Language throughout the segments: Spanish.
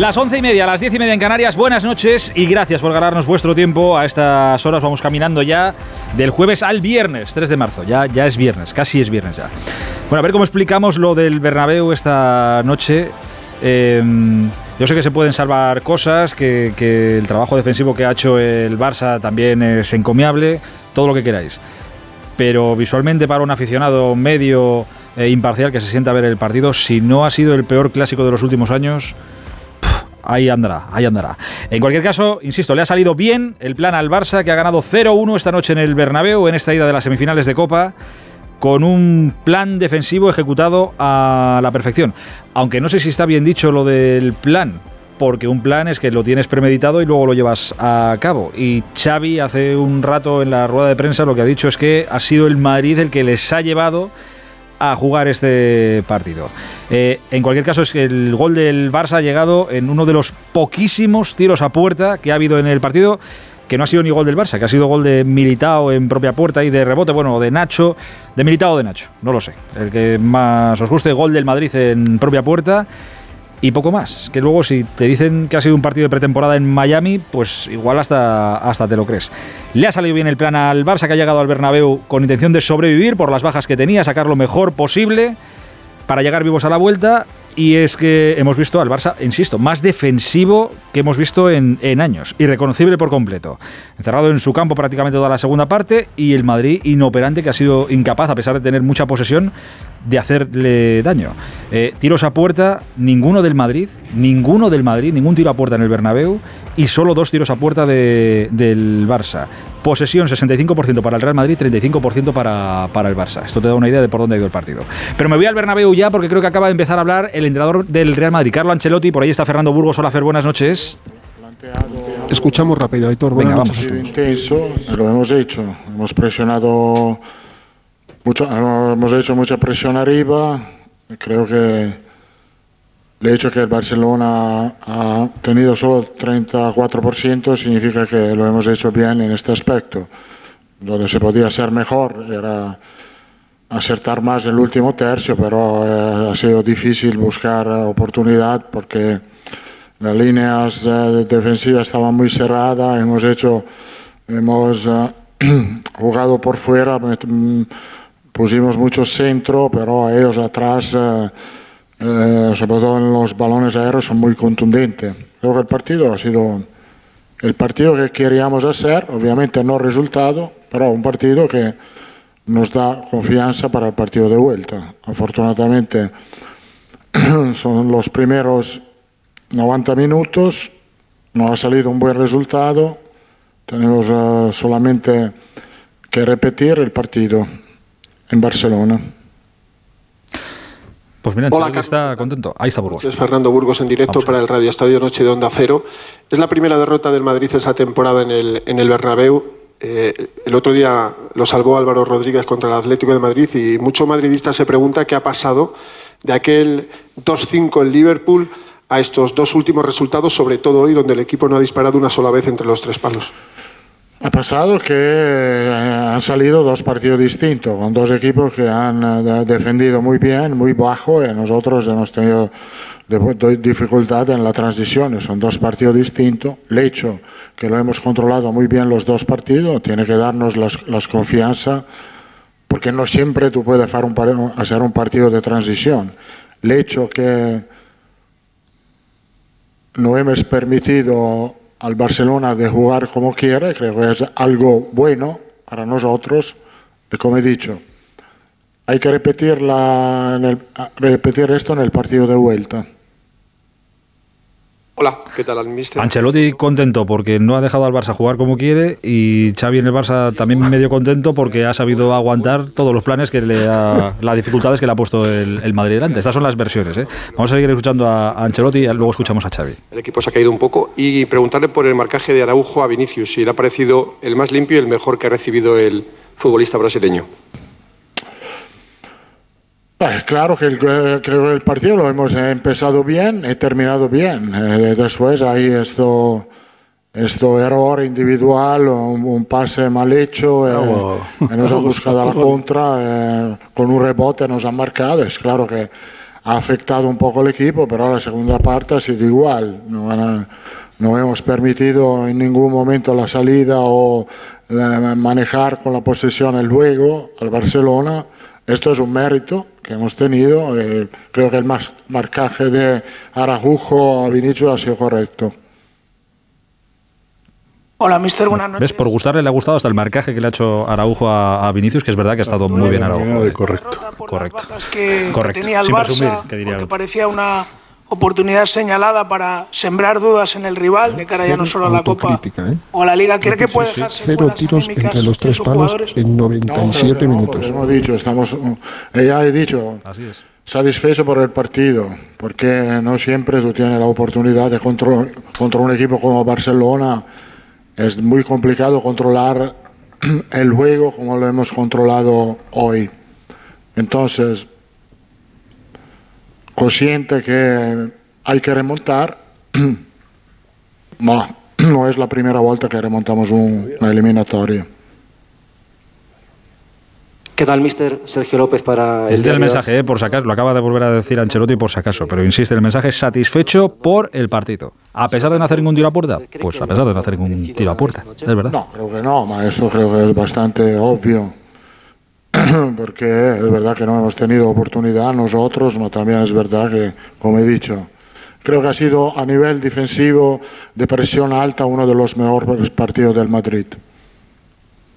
Las once y media, las diez y media en Canarias, buenas noches y gracias por ganarnos vuestro tiempo. A estas horas vamos caminando ya del jueves al viernes, 3 de marzo. Ya, ya es viernes, casi es viernes ya. Bueno, a ver cómo explicamos lo del Bernabéu esta noche. Em, yo sé que se pueden salvar cosas, que, que el trabajo defensivo que ha hecho el Barça también es encomiable, todo lo que queráis. Pero visualmente para un aficionado medio e imparcial que se sienta a ver el partido, si no ha sido el peor clásico de los últimos años, ahí andará, ahí andará. En cualquier caso, insisto, le ha salido bien el plan al Barça, que ha ganado 0-1 esta noche en el Bernabéu, en esta ida de las semifinales de Copa, con un plan defensivo ejecutado a la perfección. Aunque no sé si está bien dicho lo del plan, porque un plan es que lo tienes premeditado y luego lo llevas a cabo. Y Xavi hace un rato en la rueda de prensa lo que ha dicho es que ha sido el Madrid el que les ha llevado a jugar este partido. Eh, en cualquier caso, es que el gol del Barça ha llegado en uno de los poquísimos tiros a puerta que ha habido en el partido que no ha sido ni gol del Barça, que ha sido gol de Militao en propia puerta y de rebote, bueno, de Nacho, de Militao o de Nacho, no lo sé. El que más os guste, gol del Madrid en propia puerta y poco más. Que luego si te dicen que ha sido un partido de pretemporada en Miami, pues igual hasta, hasta te lo crees. Le ha salido bien el plan al Barça que ha llegado al Bernabéu con intención de sobrevivir por las bajas que tenía, sacar lo mejor posible para llegar vivos a la vuelta. Y es que hemos visto al Barça, insisto, más defensivo que hemos visto en, años, irreconocible por completo. Encerrado en su campo prácticamente toda la segunda parte y el Madrid inoperante que ha sido incapaz, a pesar de tener mucha posesión, de hacerle daño. Eh, tiros a puerta, ninguno del Madrid, ninguno del Madrid, ningún tiro a puerta en el Bernabéu y solo dos tiros a puerta de- del Barça. Posesión 65% para el Real Madrid, 35% para, para el Barça. Esto te da una idea de por dónde ha ido el partido. Pero me voy al Bernabéu ya porque creo que acaba de empezar a hablar el entrenador del Real Madrid, Carlo Ancelotti. Por ahí está Fernando Burgos. Hola, Fer, buenas noches. Escuchamos rápido, Aitor. Venga, vamos. noches. sido intenso, lo hemos hecho. Hemos presionado mucho, hemos hecho mucha presión arriba. Creo que el hecho que el Barcelona ha tenido solo el 34% significa que lo hemos hecho bien en este aspecto. Donde se podía hacer mejor era acertar más el último tercio, pero eh, ha sido difícil buscar oportunidad porque las líneas eh, defensivas estaban muy cerradas, hemos hecho, hemos eh, jugado por fuera, mm, pusimos mucho centro, pero ellos atrás, eh, sobre todo en los balones aéreos, son muy contundentes. Creo que el partido ha sido el partido que queríamos hacer, obviamente no resultado, pero un partido que nos da confianza para el partido de vuelta. Afortunadamente son los primeros 90 minutos, no ha salido un buen resultado, tenemos eh, solamente que repetir el partido en Barcelona. Pues mira, Hola, está contento. Ahí está Burgos. Es Fernando Burgos en directo para el Radio Estadio Noche de Onda Cero. Es la primera derrota del Madrid esa temporada en el, en el Bernabéu. Eh, el otro día lo salvó Álvaro Rodríguez contra el Atlético de Madrid y mucho madridista se pregunta qué ha pasado de aquel 2-5 en Liverpool a estos dos últimos resultados, sobre todo hoy, donde el equipo no ha disparado una sola vez entre los tres palos. Ha pasado que eh, han salido dos partidos distintos, con dos equipos que han eh, de- defendido muy bien, muy bajo, y nosotros hemos tenido dificultad en la transición. Son dos partidos distintos. El hecho que lo hemos controlado muy bien los dos partidos tiene que darnos las, las confianza, porque no siempre tú puedes hacer un, hacer un partido de transición. El hecho que no hemos permitido al Barcelona de jugar como quiere, creo que es algo bueno para nosotros. Y como he dicho, hay que repetir, la- el- repetir esto en el partido de vuelta. Hola, ¿qué tal, al mister? Ancelotti contento porque no ha dejado al Barça jugar como quiere y Xavi en el Barça también medio contento porque ha sabido aguantar todos los planes que le ha, las dificultades que le ha puesto el, el Madrid delante. Estas son las versiones. ¿eh? Vamos a seguir escuchando a, a Ancelotti y luego escuchamos a Xavi. El equipo se ha caído un poco y preguntarle por el marcaje de Araujo a Vinicius, si le ha parecido el más limpio y el mejor que ha recibido el futbolista brasileño. Eh, Claro que el, eh, creo que el partido lo hemos empezado bien y terminado bien. Eh, después hay esto, esto error individual, un, un pase mal hecho, eh, que nos han buscado a la contra, eh, con un rebote nos han marcado. Es claro que ha afectado un poco el equipo, pero la segunda parte ha sido igual. No, no hemos permitido en ningún momento la salida o manejar con la posesión el juego al Barcelona. Esto es un mérito que hemos tenido. Eh, creo que el marcaje de Arajujo a Vinicius ha sido correcto. Hola, mister, buenas noches. ¿Ves? Por gustarle le ha gustado hasta el marcaje que le ha hecho Araujo a, Vinicius, que es verdad que ha estado muy bien Araujo. Correcto. Correcto. Que, Correcto. tenía el Barça, que parecía una oportunidad señalada para sembrar dudas en el rival de cara ya no solo a la Copa ¿eh? o a la Liga. ¿Cree que puede dejarse cero tiros entre los tres palos en 97 minutos? hemos dicho, estamos, eh, ya he dicho, Así es. satisfecho por el partido, porque no siempre tú tienes la oportunidad de contra, contra un equipo como Barcelona es muy complicado controlar el juego como lo hemos controlado hoy. Entonces, consciente que hay que remontar, no, es la primera vuelta que remontamos una eliminatoria. ¿Qué tal, mister Sergio López, para el, el mensaje, eh, por si acaso, lo acaba de volver a decir Ancelotti por si acaso, pero insiste, el mensaje es satisfecho por el partido. A pesar de no hacer ningún tiro a puerta, pues a pesar de no hacer ningún tiro a puerta, es verdad. No, creo que no, esto creo que es bastante obvio, porque es verdad que no hemos tenido oportunidad nosotros, pero también es verdad que, como he dicho, creo que ha sido a nivel defensivo de presión alta uno de los mejores partidos del Madrid.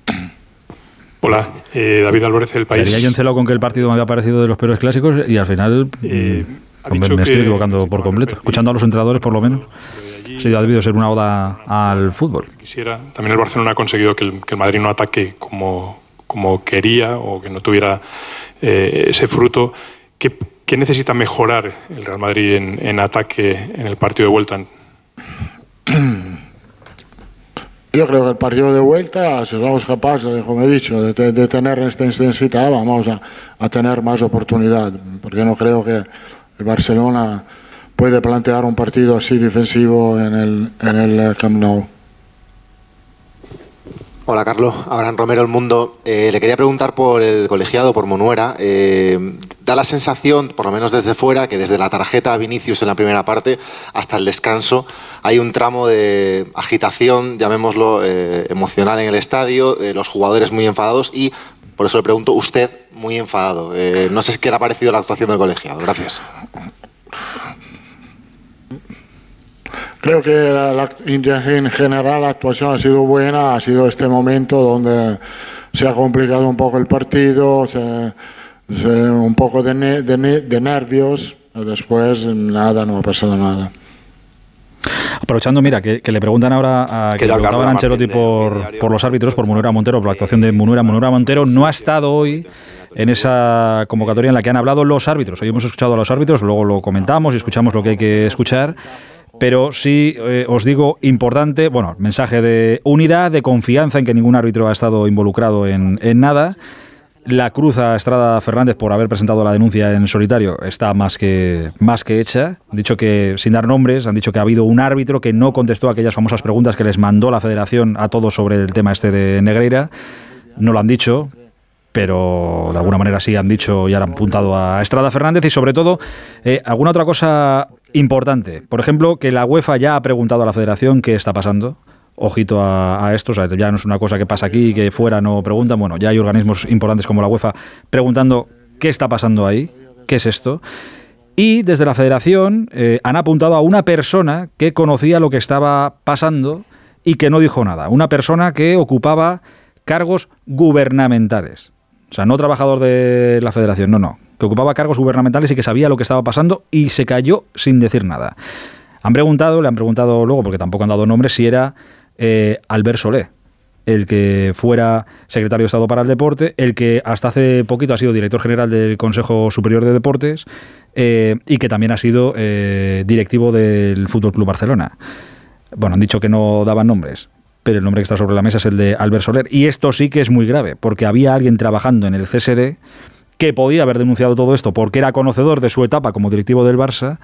Hola, eh, David Álvarez del País. Tenía yo encelado con que el partido me había parecido de los peores clásicos y al final eh, mm, me, estoy equivocando por completo. Escuchando a los entrenadores, por lo menos, sí, ha debido ser una oda al fútbol. Quisiera. También el Barcelona ha conseguido que el, Madrid no ataque como, como quería o que no tuviera eh, ese fruto. ¿Qué, ¿Qué, necesita mejorar el Real Madrid en, en ataque en el partido de vuelta? Yo creo que el partido de vuelta, si somos capaces, como he dicho, de, tener esta intensidad, vamos a, tener más oportunidad, porque no creo que el Barcelona puede plantear un partido así defensivo en el, en el Camp Nou. Hola Carlos, Abraham Romero El Mundo. Eh, le quería preguntar por el colegiado, por Monuera. Eh, da la sensación, por lo menos desde fuera, que desde la tarjeta a Vinicius en la primera parte hasta el descanso hay un tramo de agitación, llamémoslo eh, emocional en el estadio, los jugadores muy enfadados y, por eso le pregunto, usted muy enfadado. no sé qué le ha parecido la actuación del colegiado. Gracias. Creo que en general la actuación ha sido buena, ha sido este momento donde se ha complicado un poco el partido, un poco de, nervios, después nada, no ha pasado nada. Aprovechando, mira, que, le preguntan ahora a que le preguntaban a Ancelotti por, por, los árbitros, por Munera Montero, por la actuación de Munera. Munera Montero no ha estado hoy en esa convocatoria en la que han hablado los árbitros. Hoy hemos escuchado a los árbitros, luego lo comentamos y escuchamos lo que hay que escuchar pero sí eh, os digo importante, bueno, mensaje de unidad, de confianza en que ningún árbitro ha estado involucrado en, nada. La cruz a Estrada Fernández por haber presentado la denuncia en solitario está más que, más que hecha. Han dicho que, sin dar nombres, han dicho que ha habido un árbitro que no contestó aquellas famosas preguntas que les mandó la federación a todos sobre el tema este de Negreira. No lo han dicho, pero de alguna manera sí han dicho y han apuntado a Estrada Fernández y sobre todo eh, alguna otra cosa importante. Por ejemplo, que la UEFA ya ha preguntado a la federación qué está pasando. Ojito a, esto, ya no es una cosa que pasa aquí, que fuera no preguntan. Bueno, ya hay organismos importantes como la UEFA preguntando qué está pasando ahí, qué es esto. Y desde la federación eh, han apuntado a una persona que conocía lo que estaba pasando y que no dijo nada. Una persona que ocupaba cargos gubernamentales. O sea, no trabajador de la federación, no, no que ocupaba cargos gubernamentales y que sabía lo que estaba pasando y se cayó sin decir nada. Han preguntado, le han preguntado luego, porque tampoco han dado nombre, si era eh, Albert Solé, el que fuera secretario de Estado para el Deporte, el que hasta hace poquito ha sido director general del Consejo Superior de Deportes eh, y que también ha sido eh, directivo del Fútbol Club Barcelona. Bueno, han dicho que no daban nombres, pero el nombre que está sobre la mesa es el de Albert Soler. Y esto sí que es muy grave, porque había alguien trabajando en el CSD que podía haber denunciado todo esto porque era conocedor de su etapa como directivo del Barça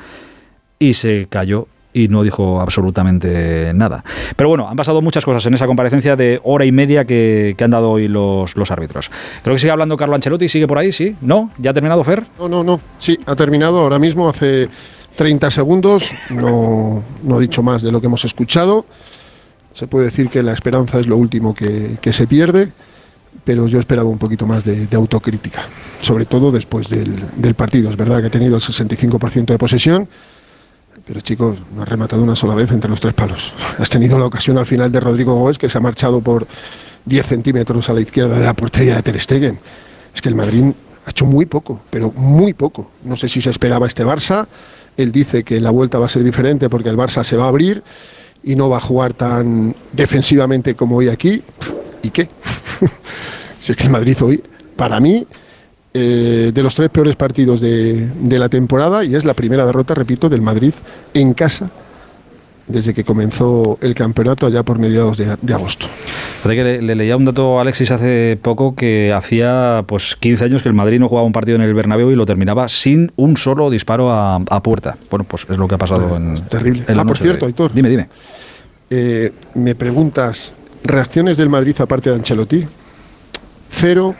y se cayó y no dijo absolutamente nada. Pero bueno, han pasado muchas cosas en esa comparecencia de hora y media que, han dado hoy los, los árbitros. Creo que sigue hablando Carlo Ancelotti, sigue por ahí, ¿sí? ¿No? ¿Ya ha terminado Fer? No, no, no. Sí, ha terminado ahora mismo, hace 30 segundos. No, no ha dicho más de lo que hemos escuchado. Se puede decir que la esperanza es lo último que, se pierde, pero yo esperaba un poquito más de, autocrítica, sobre todo después del, partido. Es verdad que ha tenido el 65% de posesión pero chicos, no has rematado una sola vez entre los tres palos. Has tenido la ocasión al final de Rodrigo Gómez que se ha marchado por 10 centímetros a la izquierda de la portería de Ter. Es que el Madrid ha hecho muy poco, pero muy poco. No sé si se esperaba este Barça. Él dice que la vuelta va a ser diferente porque el Barça se va a abrir y no va a jugar tan defensivamente como hoy aquí. ¿Y qué? si es que el Madrid hoy, para mí, eh, de los tres peores partidos de, la temporada y es la primera derrota, repito, del Madrid en casa desde que comenzó el campeonato allá por mediados de, agosto. que le, leía un dato a Alexis hace poco que hacía pues 15 años que el Madrid no jugaba un partido en el Bernabéu y lo terminaba sin un solo disparo a, puerta. Bueno, pues es lo que ha pasado en terrible. ah, por cierto, Aitor. Dime, dime. Eh, me preguntas reacciones del Madrid aparte de Ancelotti. Cero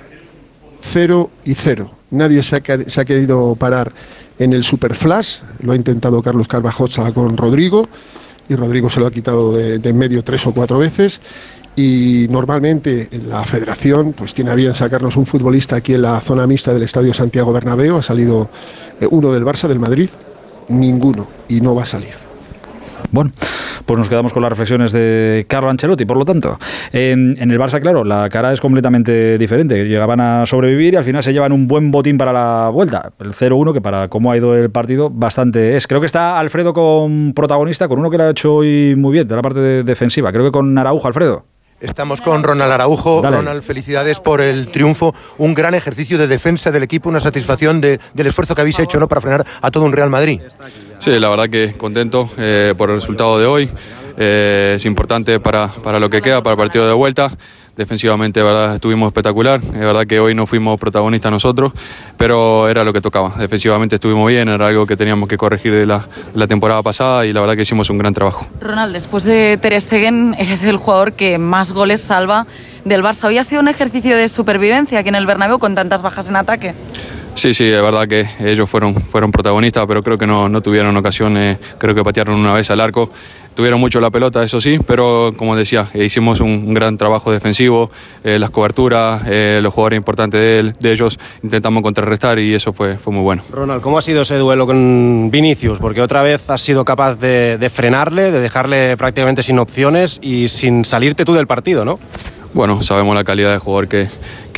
0 y 0. Nadie se ha, querido parar en el super flash, lo ha intentado Carlos Carvajosa con Rodrigo y Rodrigo se lo ha quitado de, en medio tres o cuatro veces y normalmente la federación pues tiene a bien sacarnos un futbolista aquí en la zona mixta del Estadio Santiago Bernabéu, ha salido eh, uno del Barça, del Madrid, ninguno y no va a salir. Bueno, pues nos quedamos con las reflexiones de Carlo Ancelotti, por lo tanto. En, el Barça, claro, la cara es completamente diferente. Llegaban a sobrevivir y al final se llevan un buen botín para la vuelta. El 0-1, que para cómo ha ido el partido, bastante es. Creo que está Alfredo con protagonista, con uno que lo ha hecho hoy muy bien, de la parte defensiva. Creo que con Araujo, Alfredo. Estamos con Ronald Araujo. Ronald, felicidades por el triunfo. Un gran ejercicio de defensa del equipo, una satisfacción del esfuerzo que habéis hecho ¿no? para frenar a todo un Real Madrid. Sí, la verdad que contento eh, por el resultado de hoy. Eh, es importante para, para lo que queda, para el partido de vuelta defensivamente verdad estuvimos espectacular. Es verdad que hoy no fuimos protagonistas nosotros, pero era lo que tocaba. Defensivamente estuvimos bien, era algo que teníamos que corregir de la, temporada pasada y la verdad que hicimos un gran trabajo. Ronald, después de Ter Stegen, eres el jugador que más goles salva del Barça. Hoy ha sido un ejercicio de supervivencia aquí en el Bernabéu con tantas bajas en ataque. Sí, sí, es verdad que ellos fueron, fueron protagonistas, pero creo que no, no tuvieron ocasiones, creo que patearon una vez al arco. Tuvieron mucho la pelota, eso sí, pero como decía, hicimos un gran trabajo defensivo, eh, las coberturas, eh, los jugadores importantes de, de, ellos intentamos contrarrestar y eso fue, fue muy bueno. Ronald, ¿cómo ha sido ese duelo con Vinicius? Porque otra vez has sido capaz de, de frenarle, de dejarle prácticamente sin opciones y sin salirte tú del partido, ¿no? bueno, sabemos la calidad de jugador que,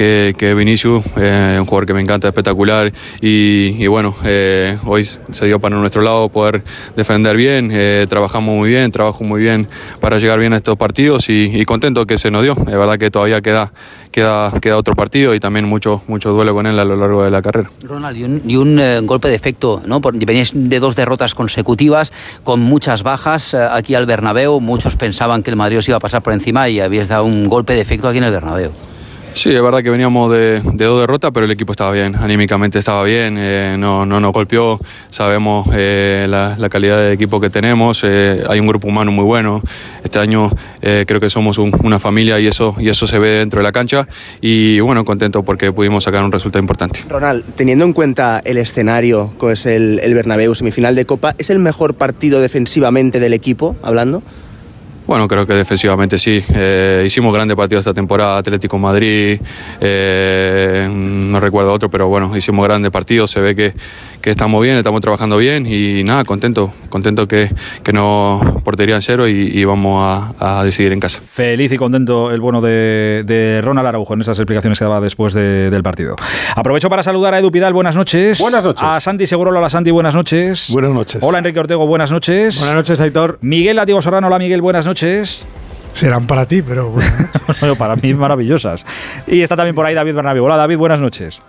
que, que Vinicius, eh, un jugador que me encanta, espectacular y, bueno, eh, hoy se dio para nuestro lado poder defender bien, eh, trabajamos muy bien, trabajo muy bien para llegar bien a estos partidos y, contento que se nos dio, es verdad que todavía queda, queda, queda otro partido y también mucho, mucho duelo con él a lo largo de la carrera. Ronald, y un, golpe de efecto, ¿no? Veníais de dos derrotas consecutivas con muchas bajas aquí al Bernabéu, muchos pensaban que el Madrid os iba a pasar por encima y habíais dado un golpe de efecto aquí en el Bernabéu. Sí, es verdad que veníamos de, dos derrotas, pero el equipo estaba bien, anímicamente estaba bien, eh, no, no nos golpeó, sabemos eh, la, calidad de equipo que tenemos, eh, hay un grupo humano muy bueno, este año creo que somos una familia y eso, y eso se ve dentro de la cancha y bueno, contento porque pudimos sacar un resultado importante. Ronald, teniendo en cuenta el escenario que es el, el Bernabéu, semifinal de Copa, ¿es el mejor partido defensivamente del equipo, hablando? Bueno, creo que defensivamente sí. Eh, hicimos grandes partidos esta temporada, Atlético Madrid, eh, no recuerdo otro, pero bueno, hicimos grandes partidos, se ve que, estamos bien, estamos trabajando bien y nada, contento, contento que, que no portería en cero y, vamos a, decidir en casa. Feliz y contento el bueno de, Ronald Araujo en esas explicaciones que daba después del partido. Aprovecho para saludar a Edu Pidal, buenas noches. Buenas noches. A Santi Seguro, hola Santi, buenas noches. Buenas noches. Hola Enrique Ortego, buenas noches. Buenas noches, Aitor. Miguel Latigo Serrano, hola Miguel, buenas noches. Serán para ti, pero bueno, para mí maravillosas. Y está también por ahí David Bernabéu. Hola David, buenas noches.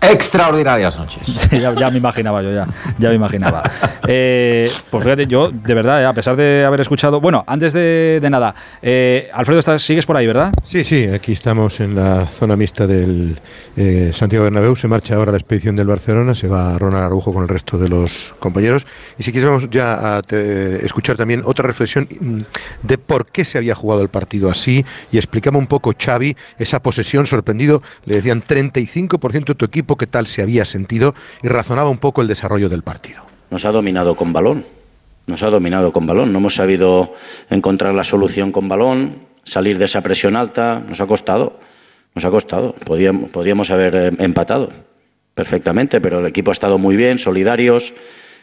Extraordinarias noches. ya, me imaginaba yo, ya, ya me imaginaba. Eh, pues fíjate, yo de verdad, eh, a pesar de haber escuchado, bueno, antes de, nada, eh, Alfredo, estás, sigues por ahí, ¿verdad? Sí, sí, aquí estamos en la zona mixta del Santiago Bernabéu, se marcha ahora la expedición del Barcelona, se va a Ronald Araujo con el resto de los compañeros y si quieres vamos ya a escuchar también otra reflexión mm, de por qué se había jugado el partido así y explicamos un poco Xavi esa posesión sorprendido, le decían 35% de tu equipo qué tal se había sentido y razonaba un poco el desarrollo del partido. Nos ha dominado con balón, nos ha dominado con balón, no hemos sabido encontrar la solución con balón, salir de esa presión alta, nos ha costado, nos ha costado, podíamos, podíamos haber eh, empatado perfectamente, pero el equipo ha estado muy bien, solidarios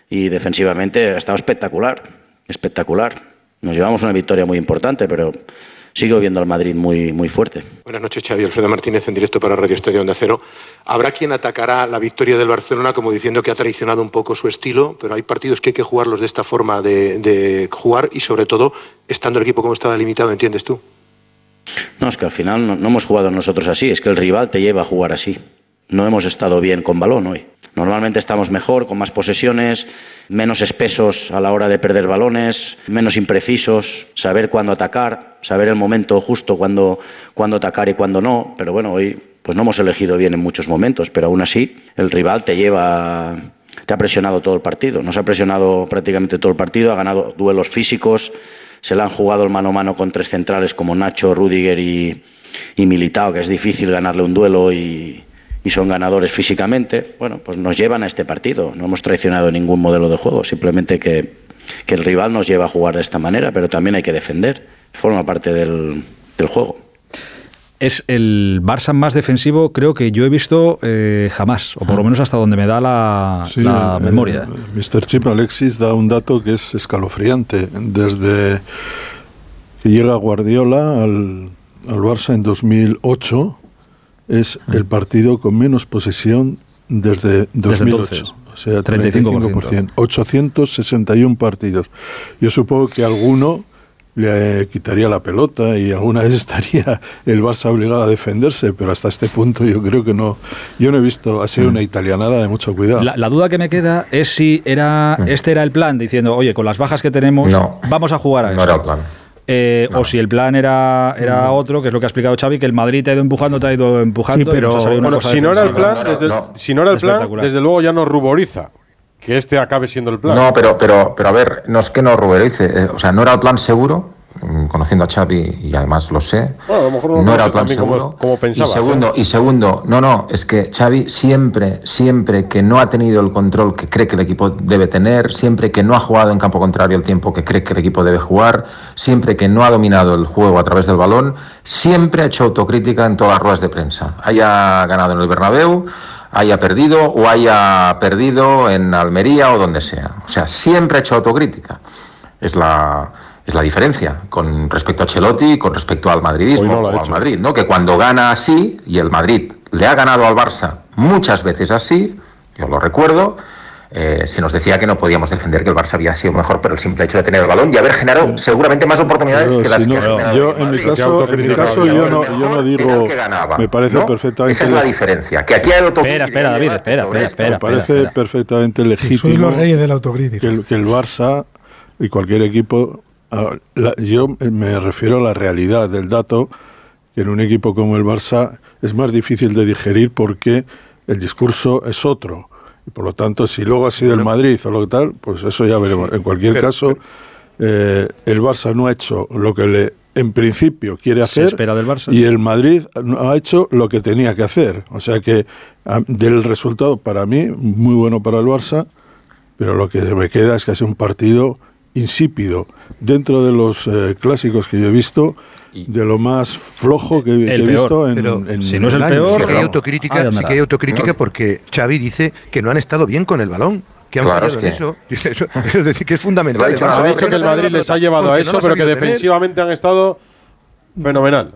y defensivamente ha estado espectacular, espectacular. Nos llevamos una victoria muy importante, pero sigo viendo al Madrid muy, muy fuerte. Buenas noches, Xavi. Alfredo Martínez en directo para Radio Estadio de Acero. Habrá quien atacará la victoria del Barcelona como diciendo que ha traicionado un poco su estilo, pero hay partidos que hay que jugarlos de esta forma de, jugar y sobre todo estando el equipo como estaba limitado, ¿entiendes tú? No, es que al final no, no hemos jugado nosotros así, es que el rival te lleva a jugar así. No hemos estado bien con balón hoy. Normalmente estamos mejor, con más posesiones, menos espesos a la hora de perder balones, menos imprecisos, saber cuándo atacar, saber el momento justo cuándo, atacar y cuándo no. Pero bueno, hoy pues no hemos elegido bien en muchos momentos, pero aún así el rival te lleva, te ha presionado todo el partido. Nos ha presionado prácticamente todo el partido, ha ganado duelos físicos, se le han jugado el mano a mano con tres centrales como Nacho, Rudiger y, y Militao, que es difícil ganarle un duelo y y son ganadores físicamente, bueno, pues nos llevan a este partido. No hemos traicionado ningún modelo de juego, simplemente que, que el rival nos lleva a jugar de esta manera, pero también hay que defender, forma parte del, del juego. Es el Barça más defensivo, creo que yo he visto eh, jamás, o por lo menos hasta donde me da la, la memoria. Mr. Chip Alexis da un dato que es escalofriante. Desde que llega Guardiola al, al Barça en 2008, es el partido con menos posesión desde 2008. o sea, 35%. 861 partidos. Yo supongo que alguno le quitaría la pelota y alguna vez estaría el Barça obligado a defenderse, pero hasta este punto yo creo que no. Yo no he visto, ha sido mm. una italianada de mucho cuidado. La, duda que me queda es si era mm. este era el plan, diciendo, oye, con las bajas que tenemos, vamos a jugar a eso. No era el plan. Eh, o si el plan era, era otro, que es lo que ha explicado Xavi, que el Madrid te ha ido empujando, te ha ido empujando. pero si no era el plan, desde, si no era el plan, desde luego ya nos ruboriza que este acabe siendo el plan. No, pero, pero, pero a ver, no es que nos ruborice, eh, o sea, no era el plan seguro, conociendo a Xavi y además lo sé, no, era el plan seguro. Como, y segundo, y segundo, no, no, es que Xavi siempre, siempre que no ha tenido el control que cree que el equipo debe tener, siempre que no ha jugado en campo contrario el tiempo que cree que el equipo debe jugar, siempre que no ha dominado el juego a través del balón, siempre ha hecho autocrítica en todas las ruedas de prensa. Haya ganado en el Bernabéu, haya perdido o haya perdido en Almería o donde sea. O sea, siempre ha hecho autocrítica. Es la es la diferencia con respecto a Chelotti, con respecto al madridismo o al Madrid, ¿no? Que cuando gana así y el Madrid le ha ganado al Barça muchas veces así, yo lo recuerdo, eh, se nos decía que no podíamos defender que el Barça había sido mejor pero el simple hecho de tener el balón y haber generado seguramente más oportunidades que las que yo en mi caso, en mi caso yo no, yo no digo me parece perfectamente esa es la diferencia que aquí hay espera espera David espera espera, me parece perfectamente legítimo los reyes de la autocrítica. que que el Barça y cualquier equipo Ah, yo me refiero a la realidad del dato, que en un equipo como el Barça es más difícil de digerir porque el discurso es otro. Y por lo tanto, si luego ha sido el Madrid o lo que tal, pues eso ya veremos. En cualquier caso, eh, el Barça no ha hecho lo que le en principio quiere hacer espera del Barça. y el Madrid ha hecho lo que tenía que hacer. O sea que del resultado para mí muy bueno para el Barça, pero lo que me queda es que hace un partido insípido dentro de los eh, clásicos que yo he visto de lo más flojo que, he visto en, si no es el, peor sí que hay autocrítica, sí que hay autocrítica porque Xavi dice que no han estado bien con el balón que han claro, es que... eso. es decir que es fundamental. Ha dicho que el Madrid les ha llevado a eso pero que defensivamente han estado Fenomenal.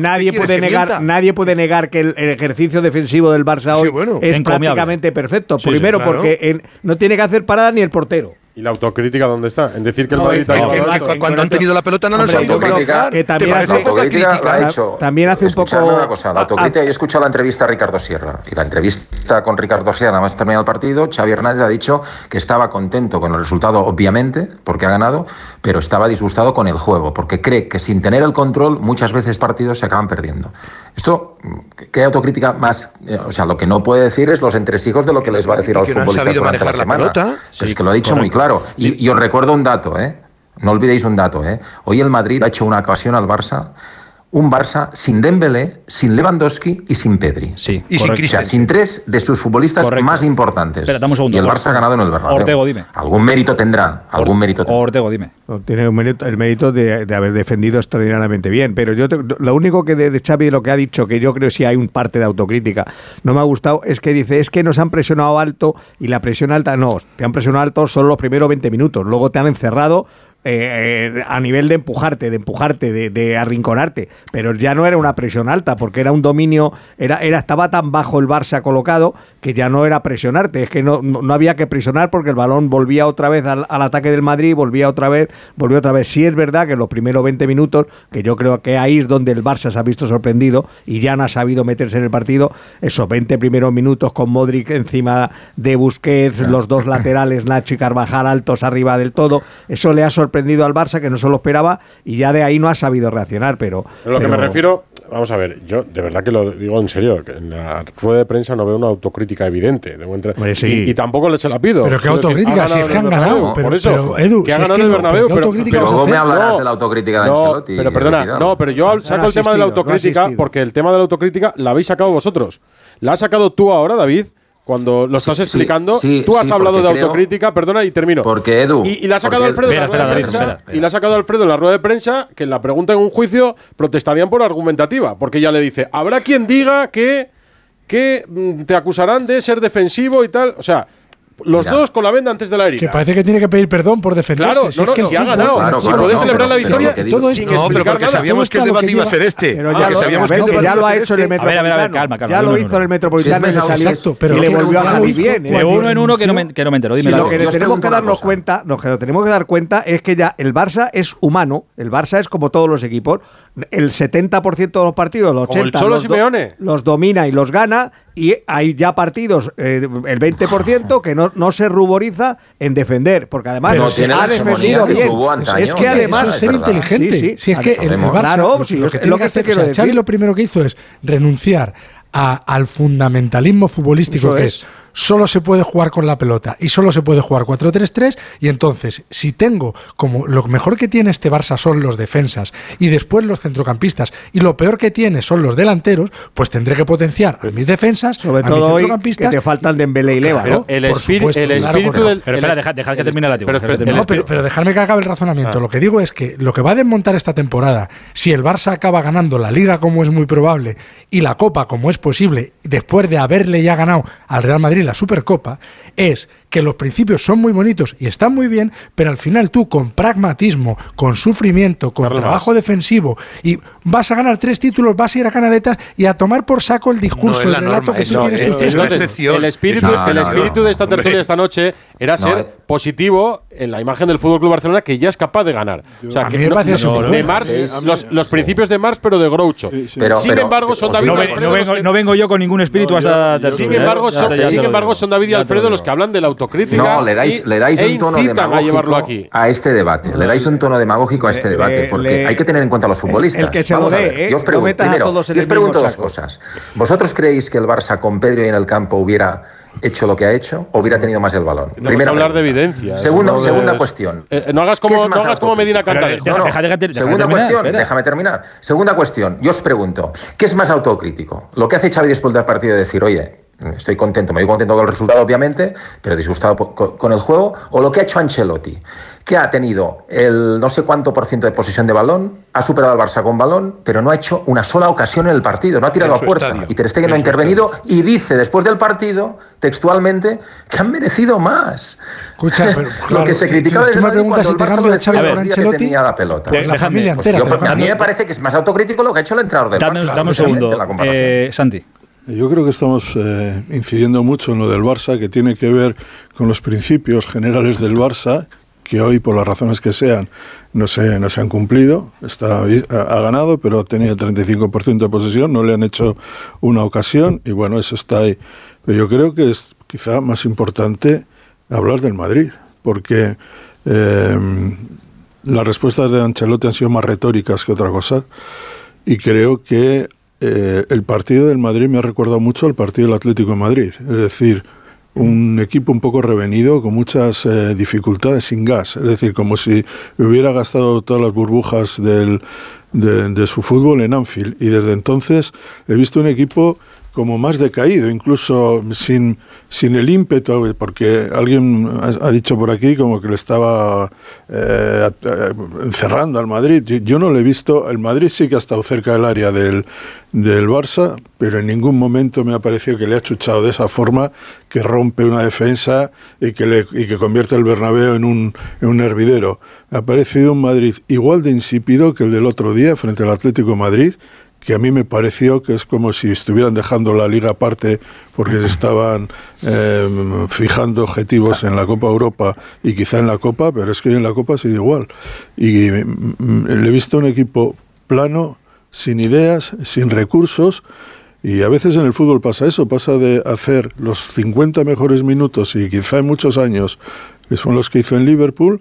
nadie puede negar, nadie puede negar que el, ejercicio defensivo del Barça hoy es prácticamente perfecto. Primero porque no tiene que hacer parada ni el portero. ¿Y la autocrítica dónde está? En decir que el Madrid ha no, Cuando han tenido la pelota no nos han autocrítica, que también hace, autocrítica la ha hecho. También hace un poco. Una cosa, la autocrítica, yo he escuchado la entrevista a Ricardo Sierra. Y la entrevista con Ricardo Sierra, nada más terminar el partido, Xavi Hernández ha dicho que estaba contento con el resultado, obviamente, porque ha ganado, pero estaba disgustado con el juego, porque cree que sin tener el control, muchas veces partidos se acaban perdiendo. Esto, ¿qué autocrítica más? Eh, o sea, lo que no puede decir es los entresijos de lo que les va a decir a los futbolistas durante la semana. es que lo ha dicho muy claro. Y, y, os recuerdo un dato, ¿eh? No olvidéis un dato, ¿eh? Hoy el Madrid ha hecho una ocasión al Barça un Barça sin Dembélé, sin Lewandowski y sin Pedri. Sí, y sin, o sea, sin tres de sus futbolistas más importantes. Espera, un segundo, y el Barça ha ganado en el Bernabéu. Ortego, dime. Algún mérito tendrá, algún mérito tendrá. Ortego, dime. Tiene un mérito, el mérito de, haber defendido extraordinariamente bien, pero yo lo único que de, de Xavi lo que ha dicho, que yo creo sí hay un parte de autocrítica, no me ha gustado, es que dice, es que nos han presionado alto y la presión alta, no, te han presionado alto solo los primeros 20 minutos, luego te han encerrado eh, eh, a nivel de empujarte, de empujarte, de, arrinconarte, pero ya no era una presión alta, porque era un dominio, era, era, estaba tan bajo el Barça colocado que ya no era presionarte, es que no, no, había que presionar porque el balón volvía otra vez al, ataque del Madrid, volvía otra vez, volvió otra vez. Sí es verdad que en los primeros 20 minutos, que yo creo que ahí es donde el Barça se ha visto sorprendido y ya no ha sabido meterse en el partido, esos 20 primeros minutos con Modric encima de Busquets, los dos laterales, Nacho y Carvajal altos arriba del todo, eso le ha sorprendido sorprendido al Barça, que no se lo esperaba, y ya de ahí no ha sabido reaccionar. Pero, lo que me refiero, vamos a ver, yo de verdad que lo digo en serio, que en la rueda de prensa no veo una autocrítica evidente. y, tampoco le se la pido. Pero qué autocrítica, si es que han ganado. por eso, Edu, que ha ganado el Bernabéu. Pero, luego me hablarás de la autocrítica de Ancelotti. pero perdona, no, pero yo saco el tema de la autocrítica porque el tema de la autocrítica la habéis sacado vosotros. La has sacado tú ahora, David cuando lo estás explicando, tú has hablado de autocrítica, perdona, y termino. Porque Edu. Y, la ha sacado Alfredo en la rueda de prensa. Y la ha sacado Alfredo en la rueda de prensa que en la pregunta en un juicio protestarían por argumentativa. Porque ya le dice: habrá quien diga que, que mm, te acusarán de ser defensivo y tal. O sea. Los dos con la venda antes de la herida. Que parece que tiene que pedir perdón por defenderse. Claro, no, no, si, ha ganado. Claro, si puede celebrar la victoria todo sin no, explicar pero porque sabíamos que el debate iba a ser este. Pero ya, lo, sabíamos que ya lo ha hecho en el Metropolitano. A ver, a ver, calma, calma. Ya lo hizo en el Metropolitano y le volvió a salir bien. De uno en uno que no me entero. Dime Lo que tenemos que darnos cuenta, lo que tenemos que dar cuenta es que ya el Barça es humano. El Barça es como todos los equipos. El 70% de los partidos, los 80% los domina y los gana y hay ya partidos, eh, el 20%, que no, no se ruboriza en defender, porque además no ha defendido bien. es que además es ser inteligente. si es que el, Barça, claro, lo, que, lo que, hacer, Xavi lo primero que hizo es renunciar al fundamentalismo futbolístico que es solo se puede jugar con la pelota y solo se puede jugar 4-3-3 y entonces si tengo como lo mejor que tiene este Barça son los defensas y después los centrocampistas y lo peor que tiene son los delanteros, pues tendré que potenciar a mis defensas, sobre a todo mis centrocampistas. que te faltan Dembélé y Leva, ¿no? El, espíritu del Pero espera, dejad, que termine la pero, pero, pero, dejarme que acabe el razonamiento. Ah. Lo que digo es que lo que va a desmontar esta temporada, si el Barça acaba ganando la Liga como es muy probable y la Copa como es posible, después de haberle ya ganado al Real Madrid la Supercopa es que los principios son muy bonitos y están muy bien, pero al final tú con pragmatismo, con sufrimiento, con trabajo defensivo y vas a ganar tres títulos, vas a ir a canaletas y a tomar por saco el discurso, el relato que tú tienes. el espíritu, el espíritu de esta tertulia esta noche era ser positivo en la imagen del Fútbol Club Barcelona que ya es capaz de ganar. O sea, que de Mars, los, principios de Mars, pero de Groucho. sin embargo, son David. No, vengo, yo con ningún espíritu hasta Sin embargo, sin embargo, son David y Alfredo los que hablan de la autocrítica. No, le dais, le dais un tono demagógico a, este debate. Le dais un tono demagógico a este debate, porque hay que tener en cuenta a los futbolistas. El que se lo dé, ¿eh? Yo os pregunto, primero, os pregunto dos cosas. ¿Vosotros creéis que el Barça con Pedro en el campo hubiera hecho lo que ha hecho, hubiera tenido más el balón. Hablar de evidencia. Segundo, segunda cuestión. Eh, no hagas como, no hagas como Medina Cantarejo. segunda cuestión, déjame terminar. Segunda cuestión, yo os pregunto, ¿qué es más autocrítico? Lo que hace Xavi después del partido de decir, oye, estoy contento, me voy contento con el resultado, obviamente, pero disgustado con el juego, o lo que ha hecho Ancelotti, que ha tenido el no sé cuánto por ciento de posesión de balón, ha superado al Barça con balón, pero no ha hecho una sola ocasión en el partido, no ha tirado a puerta. Y Ter Stegen no ha intervenido y dice después del partido, textualmente, que han merecido más. Escucha, pero, lo que se criticaba desde Madrid cuando el Barça lo echaba que tenía la pelota. la familia entera, a mí me parece que es más autocrítico lo que ha hecho el entrenador del dame, Barça. Dame un segundo. Eh, Santi. Yo creo que estamos eh, incidiendo mucho en lo del Barça, que tiene que ver con los principios generales del Barça, que hoy, por las razones que sean, no se, no se han cumplido. Está, ha ganado, pero tenía el 35% de posesión, no le han hecho una ocasión, y bueno, eso está ahí. Pero yo creo que es quizá más importante hablar del Madrid, porque eh, las respuestas de Ancelotti han sido más retóricas que otra cosa, y creo que eh, el partido del Madrid me ha recordado mucho al partido del Atlético de Madrid. Es decir, un equipo un poco revenido, con muchas eh, dificultades, sin gas. Es decir, como si hubiera gastado todas las burbujas del, de, de su fútbol en Anfield. Y desde entonces he visto un equipo como más decaído, incluso sin, sin el ímpetu, porque alguien ha, dicho por aquí como que le estaba eh, encerrando al Madrid. Yo, no lo he visto, el Madrid sí que ha estado cerca del área del, del Barça, pero en ningún momento me ha parecido que le ha chuchado de esa forma que rompe una defensa y que, le, y que convierte el Bernabéu en un, en un hervidero. Me ha parecido un Madrid igual de insípido que el del otro día frente al Atlético Madrid, que a mí me pareció que es como si estuvieran dejando la liga aparte porque se estaban eh, fijando objetivos en la Copa Europa y quizá en la Copa, pero es que en la Copa ha sido igual. Y mm, le he visto un equipo plano, sin ideas, sin recursos. Y a veces en el fútbol pasa eso, pasa de hacer los 50 mejores minutos y quizá en muchos años, que son los que hizo en Liverpool,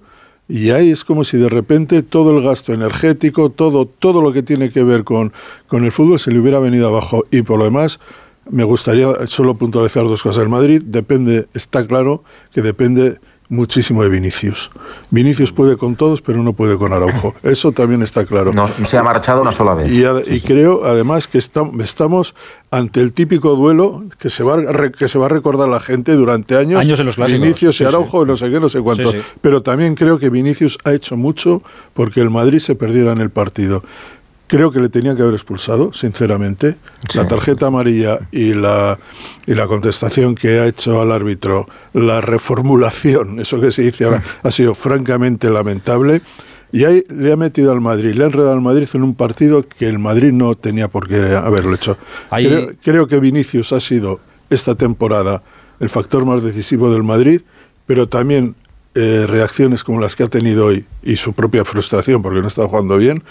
y ahí es como si de repente todo el gasto energético, todo, todo lo que tiene que ver con, con el fútbol se le hubiera venido abajo. Y por lo demás, me gustaría solo puntualizar dos cosas. El Madrid depende, está claro que depende muchísimo de Vinicius. Vinicius puede con todos, pero no puede con Araujo. Eso también está claro. No, se ha marchado una sola vez. Y, creo, además, que estamos ante el típico duelo que se va a, que se va a recordar la gente durante años. Años en los clásicos. Vinicius y Araujo, no sé qué, no sé cuánto. Pero también creo que Vinicius ha hecho mucho porque el Madrid se perdiera en el partido. Creo que le tenía que haber expulsado, sinceramente. La tarjeta amarilla y la, y la contestación que ha hecho al árbitro, la reformulación, eso que se dice ahora, ha sido francamente lamentable. Y ahí le ha metido al Madrid, le ha enredado al Madrid en un partido que el Madrid no tenía por qué haberlo hecho. Creo, que Vinicius ha sido esta temporada el factor más decisivo del Madrid, pero también eh, reacciones como las que ha tenido hoy y su propia frustración porque no está jugando bien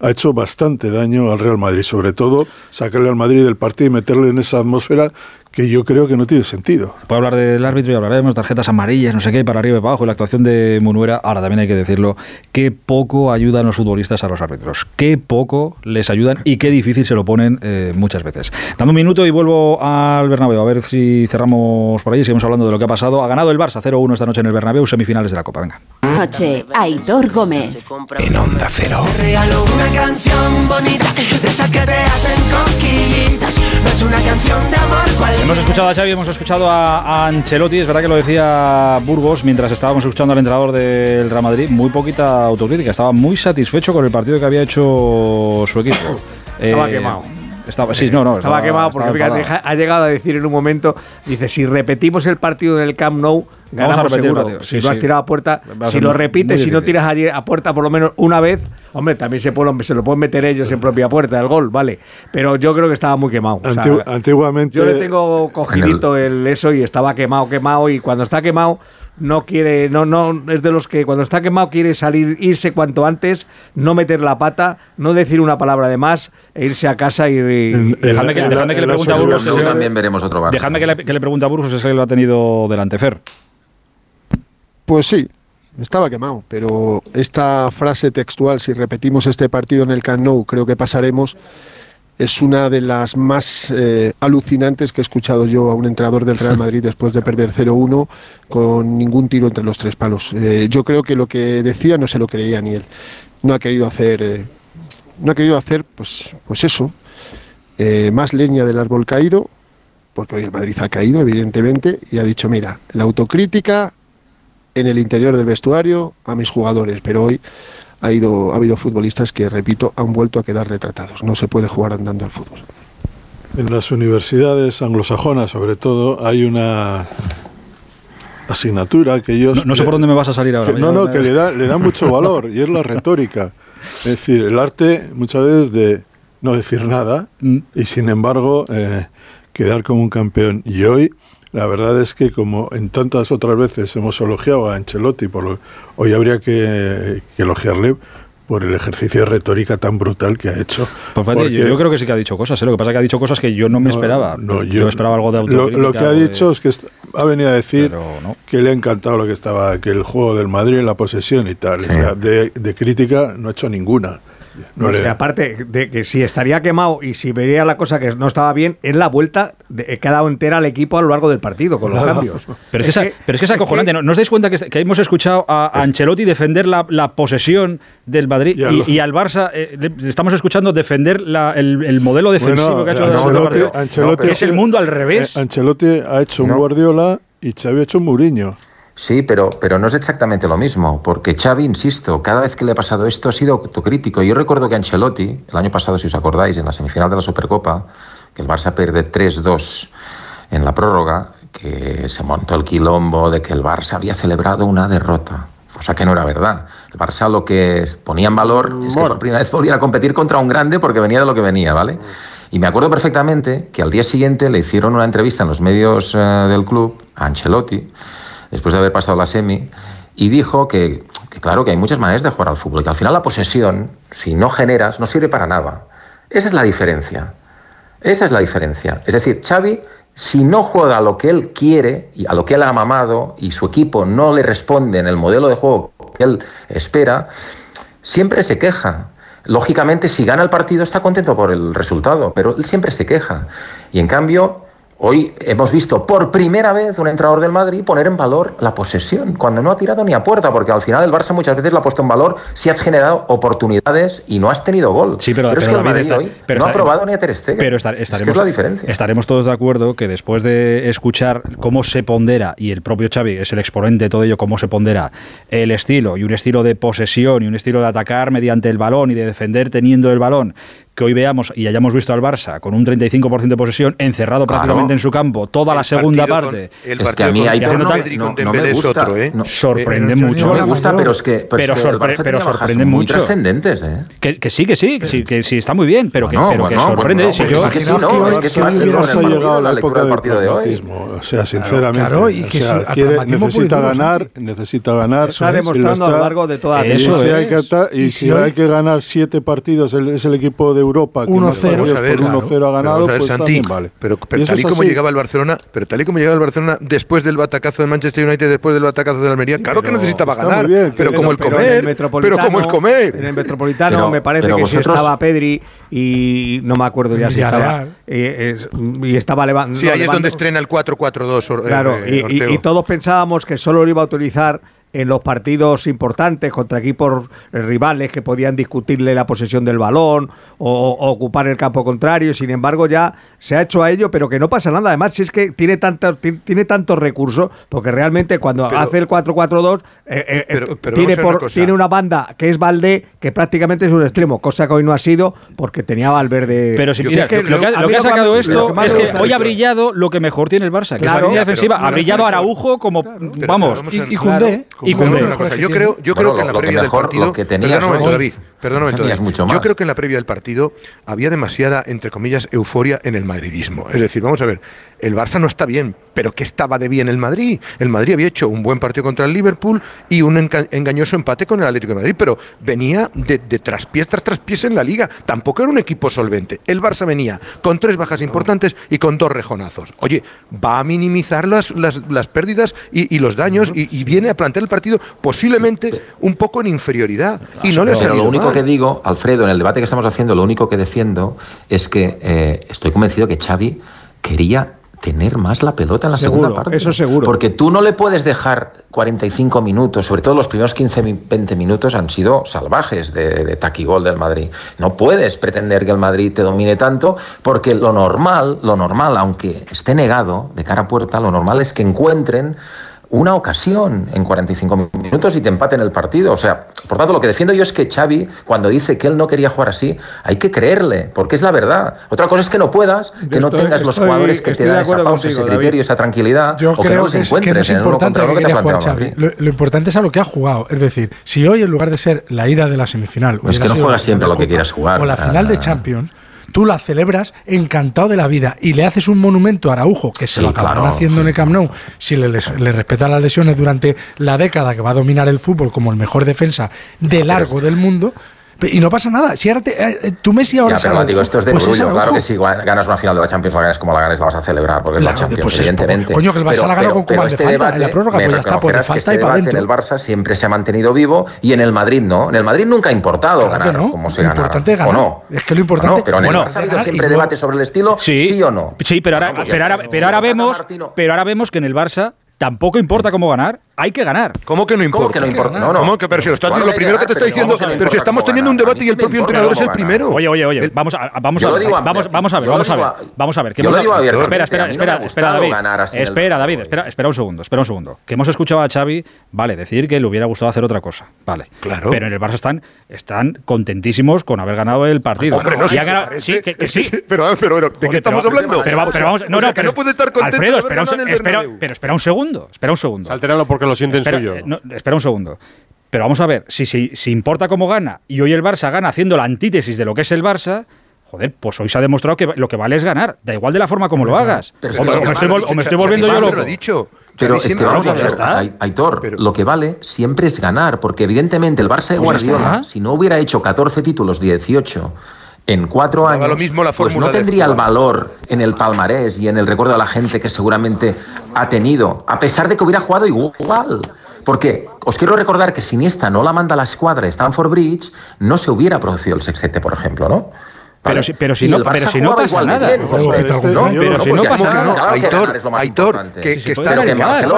ha hecho bastante daño al Real Madrid, sobre todo sacarle al Madrid del partido y meterle en esa atmósfera que yo creo que no tiene sentido. Puedo hablar del árbitro y hablaremos tarjetas amarillas, no sé qué, para arriba y para abajo, y la actuación de Munuera. Ahora también hay que decirlo, qué poco ayudan los futbolistas a los árbitros, qué poco les ayudan y qué difícil se lo ponen eh, muchas veces. Dame un minuto y vuelvo al Bernabéu, a ver si cerramos por ahí, seguimos hablando de lo que ha pasado. Ha ganado el Barça 0-1 esta noche en el Bernabéu, semifinales de la Copa, venga. Noche, Aitor Gómez. En Onda Cero. una canción bonita, de esas que te hacen cosquillitas, no es una canción de amor cual Hemos escuchado a Xavi, hemos escuchado a Ancelotti, es verdad que lo decía Burgos mientras estábamos escuchando al entrenador del Real Madrid, muy poquita autocrítica, estaba muy satisfecho con el partido que había hecho su equipo. Estaba eh, quemado. Estaba, sí, no, no, estaba, quemado porque fíjate, ha llegado a decir en un momento, dice, si repetimos el partido en el Camp Nou, ganamos seguro. si no has tirado a puerta, si lo repites, si no tiras allí a puerta por lo menos una vez, hombre, también se, puede, se lo pueden meter ellos en propia puerta, el gol, vale. Pero yo creo que estaba muy quemado. antiguamente... Yo le tengo cogidito el eso y estaba quemado, quemado, y cuando está quemado no quiere, no, no, es de los que cuando está quemado quiere salir, irse cuanto antes, no meter la pata, no decir una palabra de más e irse a casa y. dejadme que, le pregunte a Burgos. también veremos otro bar. Dejadme que le, que le pregunte a Burgos si él lo ha tenido delante, Fer. Pues sí, estaba quemado, pero esta frase textual, si repetimos este partido en el Camp Nou, creo que pasaremos es una de las más eh, alucinantes que he escuchado yo a un entrenador del Real Madrid después de perder 0-1 con ningún tiro entre los tres palos. Eh, yo creo que lo que decía no se lo creía ni él. No ha querido hacer, eh, no ha querido hacer, pues, pues eso, más leña del árbol caído, porque hoy el Madrid ha caído, evidentemente, y ha dicho, mira, la autocrítica en el interior del vestuario a mis jugadores, pero hoy ha, ido, ha habido futbolistas que, repito, han vuelto a quedar retratados. No se puede jugar andando al fútbol. En las universidades anglosajonas, sobre todo, hay una asignatura que ellos... No, sé por dónde me vas a salir ahora. no, no, que le da, le da mucho valor y es la retórica. Es decir, el arte muchas veces de no decir nada mm. y sin embargo... Eh, quedar como un campeón. Y hoy, la verdad es que como en tantas otras veces hemos elogiado a Ancelotti, por lo- hoy habría que, que elogiarle por el ejercicio de retórica tan brutal que ha hecho. Pues fíjate, Porque- yo, yo creo que sí que ha dicho cosas, ¿eh? lo que pasa es que ha dicho cosas que yo no me esperaba. no, yo, yo- esperaba algo de Lo, lo que ha de- dicho es que ha venido a decir que le ha encantado lo que estaba, que el juego del Madrid en la posesión y tal. O sea, de, de crítica no ha hecho ninguna. No o le- sea, aparte de que si estaría quemado y si vería la cosa que no estaba bien, es la vuelta, de, he quedado entera al equipo a lo largo del partido con los Claro. cambios. Pero es, que, es, pero es que es acojonante. ¿no? ¿No os dais cuenta que, que hemos escuchado a, a Ancelotti defender la, la posesión del Madrid y, Y al- y al Barça eh, le- estamos escuchando defender la- el, el modelo defensivo Bueno, que ha hecho Ancelotti- el Ancelotti- que es el mundo al revés. Eh, Ancelotti ha hecho un. Guardiola y Xavi ha hecho un Mourinho. Sí, pero, pero no es exactamente lo mismo, porque Xavi, insisto, cada vez que le ha pasado esto ha sido autocrítico. Yo recuerdo que Ancelotti, el año pasado, si os acordáis, en la semifinal de la Supercopa, que el Barça pierde 3-2 en la prórroga, que se montó el quilombo de que el Barça había celebrado una derrota. Cosa que no era verdad. El Barça lo que ponía en valor es que por primera vez volviera a competir contra un grande porque venía de lo que venía, ¿vale? Y me acuerdo perfectamente que al día siguiente le hicieron una entrevista en los medios eh, del club a Ancelotti, después de haber pasado la semi, y dijo que, claro, que hay muchas maneras de jugar al fútbol, que al final la posesión, si no generas, no sirve para nada. Esa es la diferencia. Esa es la diferencia. Es decir, Xavi, si no juega a lo que él quiere y a lo que él ha mamado y su equipo no le responde en el modelo de juego que él espera, siempre se queja. Lógicamente, si gana el partido está contento por el resultado, pero él siempre se queja. Y en cambio, hoy hemos visto por primera vez un entrenador del Madrid poner en valor la posesión, cuando no ha tirado ni a puerta, porque al final el Barça muchas veces lo ha puesto en valor si has generado oportunidades y no has tenido gol. Sí, pero, es pero que el David Madrid está- hoy pero no ha probado ni a Ter Stegen. Pero estar- Es que estaremos, es la diferencia. estaremos todos de acuerdo que después de escuchar cómo se pondera, y el propio Xavi es el exponente de todo ello, cómo se pondera el estilo, y un estilo de posesión, y un estilo de atacar mediante el balón y de defender teniendo el balón, que hoy veamos y hayamos visto al Barça con un 35% de posesión, encerrado Claro. prácticamente en su campo, toda la segunda con- parte. el Es que a mí con- haciendo no- con no- no me gusta. otro, ¿eh? No. Sorprende Eh, mucho. no me gusta, pero es que, pero es que el sorpre- pero sorprende muy mucho. trascendentes, ¿eh? Que, que sí, que sí, que sí, que sí, está muy bien, pero que, Bueno, pero que sorprende. bueno, si bueno, yo, es que sí, no, es que si El el ha llegado a la época del del partido de hoy. pragmatismo. O sea, sinceramente. necesita ganar, necesita ganar. Está demostrando a lo largo de toda la y si Eso hay que, hay ganar siete partidos, el- es el equipo de Europa que más 1-0. partidos Vamos a ver, por 1-0 ha ganado, pues Santi, también vale. Pero, pero tal y como así. llegaba el Barcelona, pero tal y como llegaba el Barcelona después del batacazo de Manchester United, después del batacazo de Almería, claro que Pero necesitaba está ganar, bien, pero, que- como el comer, pero como el comer. En el Metropolitano Pero- me parece que sí estaba Pedri y no me acuerdo ya si estaba. Eh, y estaba Levan- Sí, ahí es donde estrena el 4-4-2. or- Claro, eh, y todos pensábamos que solo lo iba a utilizar en los partidos importantes contra equipos rivales que podían discutirle la posesión del balón o, o ocupar el campo contrario. Sin embargo, ya se ha hecho a ello, pero que no pasa nada. Además, si es que tiene tantos ti- tiene tantos recursos, porque realmente cuando Pero- hace el 4-4-2 eh, eh, Pero- eh, pero tiene, una tiene una banda que es Valdé, que prácticamente es un extremo, cosa que hoy no ha sido porque tenía Valverde. Pero si mira, que lo, que, lo ha sacado esto que es que hoy ha brillado lo que mejor tiene el Barça, que Claro. es la línea defensiva. ha brillado Araujo como, vamos, pero vamos a- Y, y Koundé. Y Pero Koundé. una cosa, yo creo, yo Bueno, creo que en la previa del partido. hoy, David. Mucho Yo creo que en la previa del partido había demasiada, entre comillas, euforia en el madridismo. Es decir, vamos a ver, el Barça no está bien, pero ¿qué estaba de bien el Madrid? El Madrid había hecho un buen partido contra el Liverpool y un engañoso empate con el Atlético de Madrid, pero venía de, de traspiés tras traspiés en la liga. Tampoco era un equipo solvente. El Barça venía con tres bajas importantes y con dos rejonazos. Oye, va a minimizar las, las, las pérdidas y, y los daños y, y viene a plantear el partido posiblemente un poco en inferioridad. Y no le ha Pero lo único mal. que digo, Alfredo, en el debate que estamos haciendo, lo único que defiendo es que eh, estoy convencido que Xavi quería tener más la pelota en la Seguro, segunda parte. eso seguro. Porque tú no le puedes dejar 45 minutos, sobre todo los primeros 15, mi- 20 minutos han sido salvajes de, de taquigol del Madrid. No puedes pretender que el Madrid te domine tanto porque lo normal, lo normal, aunque esté negado de cara a puerta, lo normal es que encuentren una ocasión en 45 minutos y te empaten el partido. O sea, por tanto, lo que defiendo yo es que Xavi, cuando dice que él no quería jugar así, hay que creerle, porque es la verdad. Otra cosa es que no puedas, que Yo no estoy- tengas los estoy- jugadores que te dan esa pausa, contigo, ese criterio, David. esa tranquilidad, Yo o que creo no los que, es, que no encuentres es en lo que que importante es a lo que ha jugado. Es decir, si hoy en lugar de ser la ida de la semifinal... Pues hubiera que no juegas siempre lo que quieras jugar. O la final de Ah. Champions, tú la celebras encantado de la vida y le haces un monumento a Araujo, que se Sí, lo acabarán claro, haciendo en el Camp Nou, si le, les- le respetan las lesiones durante la década que va a dominar el fútbol como el mejor defensa de largo del mundo. Y no pasa nada. Si ahora te- eh, eh, tu Messi ahora Ya, pero Araujo, digo, esto es de pues orgullo. Claro que si ganas una final de la Champions, la ganas como la ganes, la vas a celebrar, porque es la Claro, Champions, pues es evidentemente. Coño, que el Barça la ganó con Koeman de falta, en la prórroga, pues ya está, pues de falta este y pa' debate dentro. en el Barça siempre se ha mantenido vivo y en el Madrid no. En el Madrid nunca ha importado Claro ganar no. como se Lo gana. importante es ¿O ganar. no? Es que lo importante- No, pero en Bueno, el Barça ha habido ganar siempre debate sobre el estilo, sí, o no. Sí, pero ahora, pero ahora, pero ahora vemos, pero ahora vemos que en el Barça tampoco importa cómo ganar, hay que ganar. ¿Cómo que no importa? ¿Cómo que no importa? No, no. ¿Cómo que, pero si lo está- lo primero que te pero diciendo, pero si estamos teniendo un debate y el sí propio importa entrenador es el ganar. primero. Oye, oye, oye, vamos a, vamos Yo a lo ver, digo vamos, abierto. vamos a ver, vamos a ver, vamos a ver. Espera, espera, espera, espera, David. Espera, David, espera, espera un segundo, espera un segundo. Que hemos escuchado a Xavi, vale, decir que le hubiera gustado hacer otra cosa, vale. Claro. Pero en el Barça están, están contentísimos con haber ganado el partido. Hombre, no, parece- sí, que, sí. Pero, pero, pero, ¿de qué estamos pero- hablando? Pero, vamos, no, no, no puede estar contento Alfredo, espera espera- Bernabéu. pero espera un segundo, espera un segundo. Salteralo porque lo sienten Espera, suyo. eh, no, espera un segundo. Pero vamos a ver, si, si, si importa cómo gana y hoy el Barça gana haciendo la antítesis de lo que es el Barça, joder, pues hoy se ha demostrado que lo que vale es ganar. Da igual de la forma como lo hagas. Pero o, es que me- estoy, vol- me volviendo yo loco. lo dicho. Pero es que vamos a ver, Aitor, lo que vale siempre es ganar, porque evidentemente el Barça de Pues Guardiola, si no hubiera hecho 14 títulos, 18 en cuatro años, lo mismo la pues no tendría el valor en el palmarés y en el recuerdo de la gente que seguramente ha tenido, a pesar de que hubiera jugado igual. Porque os quiero recordar que si Iniesta no la manda a la escuadra Stanford Bridge, no se hubiera producido el sextete, por ejemplo, ¿no? Pero si- pero si Y no- pero si no pasa nada. bien, este- no, pero si no pasa nada. Aitor, ganar es lo más Aitor, importante. que, que está, acaba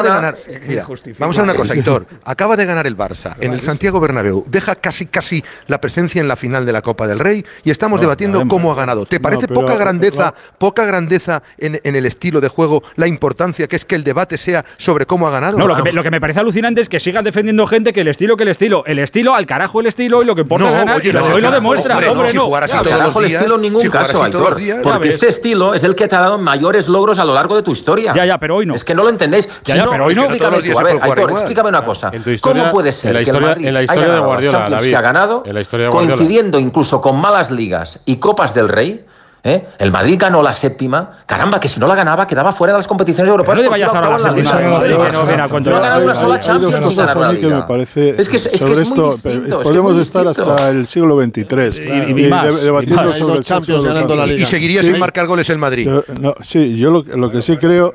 de ganar. Mira, vamos a una cosa, Aitor. Acaba de ganar el Barça en el Santiago Bernabéu. Deja casi casi la presencia en la final de la Copa del Rey y estamos No, debatiendo cómo ha ganado. ¿Te No, parece pero- poca grandeza, poca grandeza en, en el estilo de juego, la importancia que es que el debate sea sobre cómo ha ganado? No, lo que, me, lo que me parece alucinante es que sigan defendiendo gente que el estilo, que el estilo. El estilo, al carajo el estilo y lo que importa No, es ganar. oye, y lo no, de hoy lo carajo, demuestra. hombre, Hombre, no, si Ya, así todos los días, estilo en ningún si caso, Aitor. días. Porque este estilo es el que te ha dado mayores logros a lo largo de tu historia. Ya, ya, pero hoy no. Es que no lo entendéis. Ya, Si ya, pero hoy no. Explícame tú, a ver, Aitor, igual. explícame una cosa. En tu historia- ¿Cómo puede ser en la que el Madrid en la haya historia de ganado Guardiola, Champions David, que ha ganado, en la historia de Guardiola. coincidiendo incluso con malas ligas y copas del Rey? ¿Eh? El Madrid ganó la séptima. Caramba, que si no la ganaba quedaba fuera de las competiciones europeas. no te porque vayas iba ahora a la en séptima Madrid, Liga. no. No ha ganado una Hay- sola hay- hay Champions dos sin cosas a la mí que Liga. me parece Es que es- es que es sobre muy esto distinto, pero es que es podemos muy estar distinto. hasta el siglo XXIII Y- y y más, y debatiendo más. sobre Hay el dos Champions ganando la árbitros. Y seguiría Sí, sin marcar goles el Madrid. pero, no, sí, yo lo, lo que sí creo,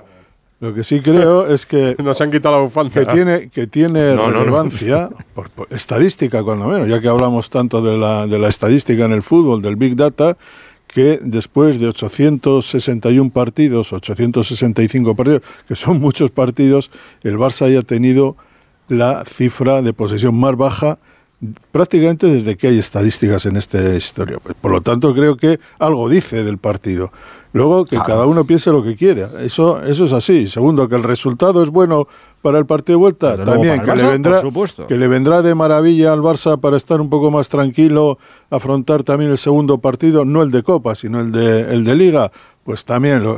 lo que sí creo es que Nos han quitado la bufanda. que tiene que tiene No, no, no. relevancia por, por estadística cuando menos, ya que hablamos tanto de la, de la estadística en el fútbol, del big data, que después de 861 partidos, 865 partidos, que son muchos partidos, el Barça haya tenido la cifra de posesión más baja prácticamente desde que hay estadísticas en esta historia. Pues, por lo tanto, creo que algo dice del partido. Luego, que Claro. cada uno piense lo que quiera. Eso, eso es así. Segundo, que el resultado es bueno para el partido de vuelta. También, que le, vendrá, que le vendrá de maravilla al Barça para estar un poco más tranquilo, afrontar también el segundo partido, no el de Copa, sino el de, el de Liga. Pues también. Lo,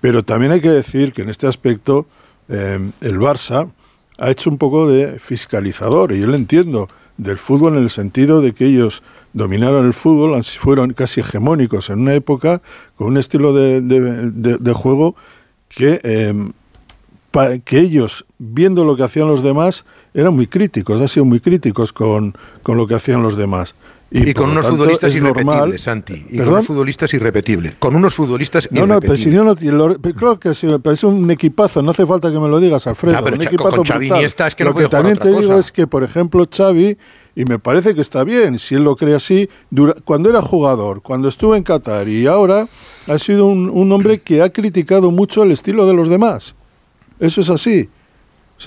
pero también hay que decir que en este aspecto eh, el Barça ha hecho un poco de fiscalizador, y yo lo entiendo, del fútbol en el sentido de que ellos dominaron el fútbol, fueron casi hegemónicos en una época, con un estilo de, juego que, pa- que ellos, viendo lo que hacían los demás, eran muy críticos, han sido muy críticos con, con lo que hacían los demás. Y, con unos futbolistas normal- irrepetibles, Santi. Y con unos futbolistas irrepetibles. Con unos futbolistas No, no, pero si yo no, lo- claro que pero es un equipazo, no hace falta que me lo digas, Alfredo. Pero un equipazo con Xavi. Iniesta es que lo no que también te digo es que, por ejemplo, Xavi, y me parece que está bien, si él lo cree así, dura- cuando era jugador, cuando estuvo en Qatar y ahora ha sido un, un hombre que ha criticado mucho el estilo de los demás. Eso es así.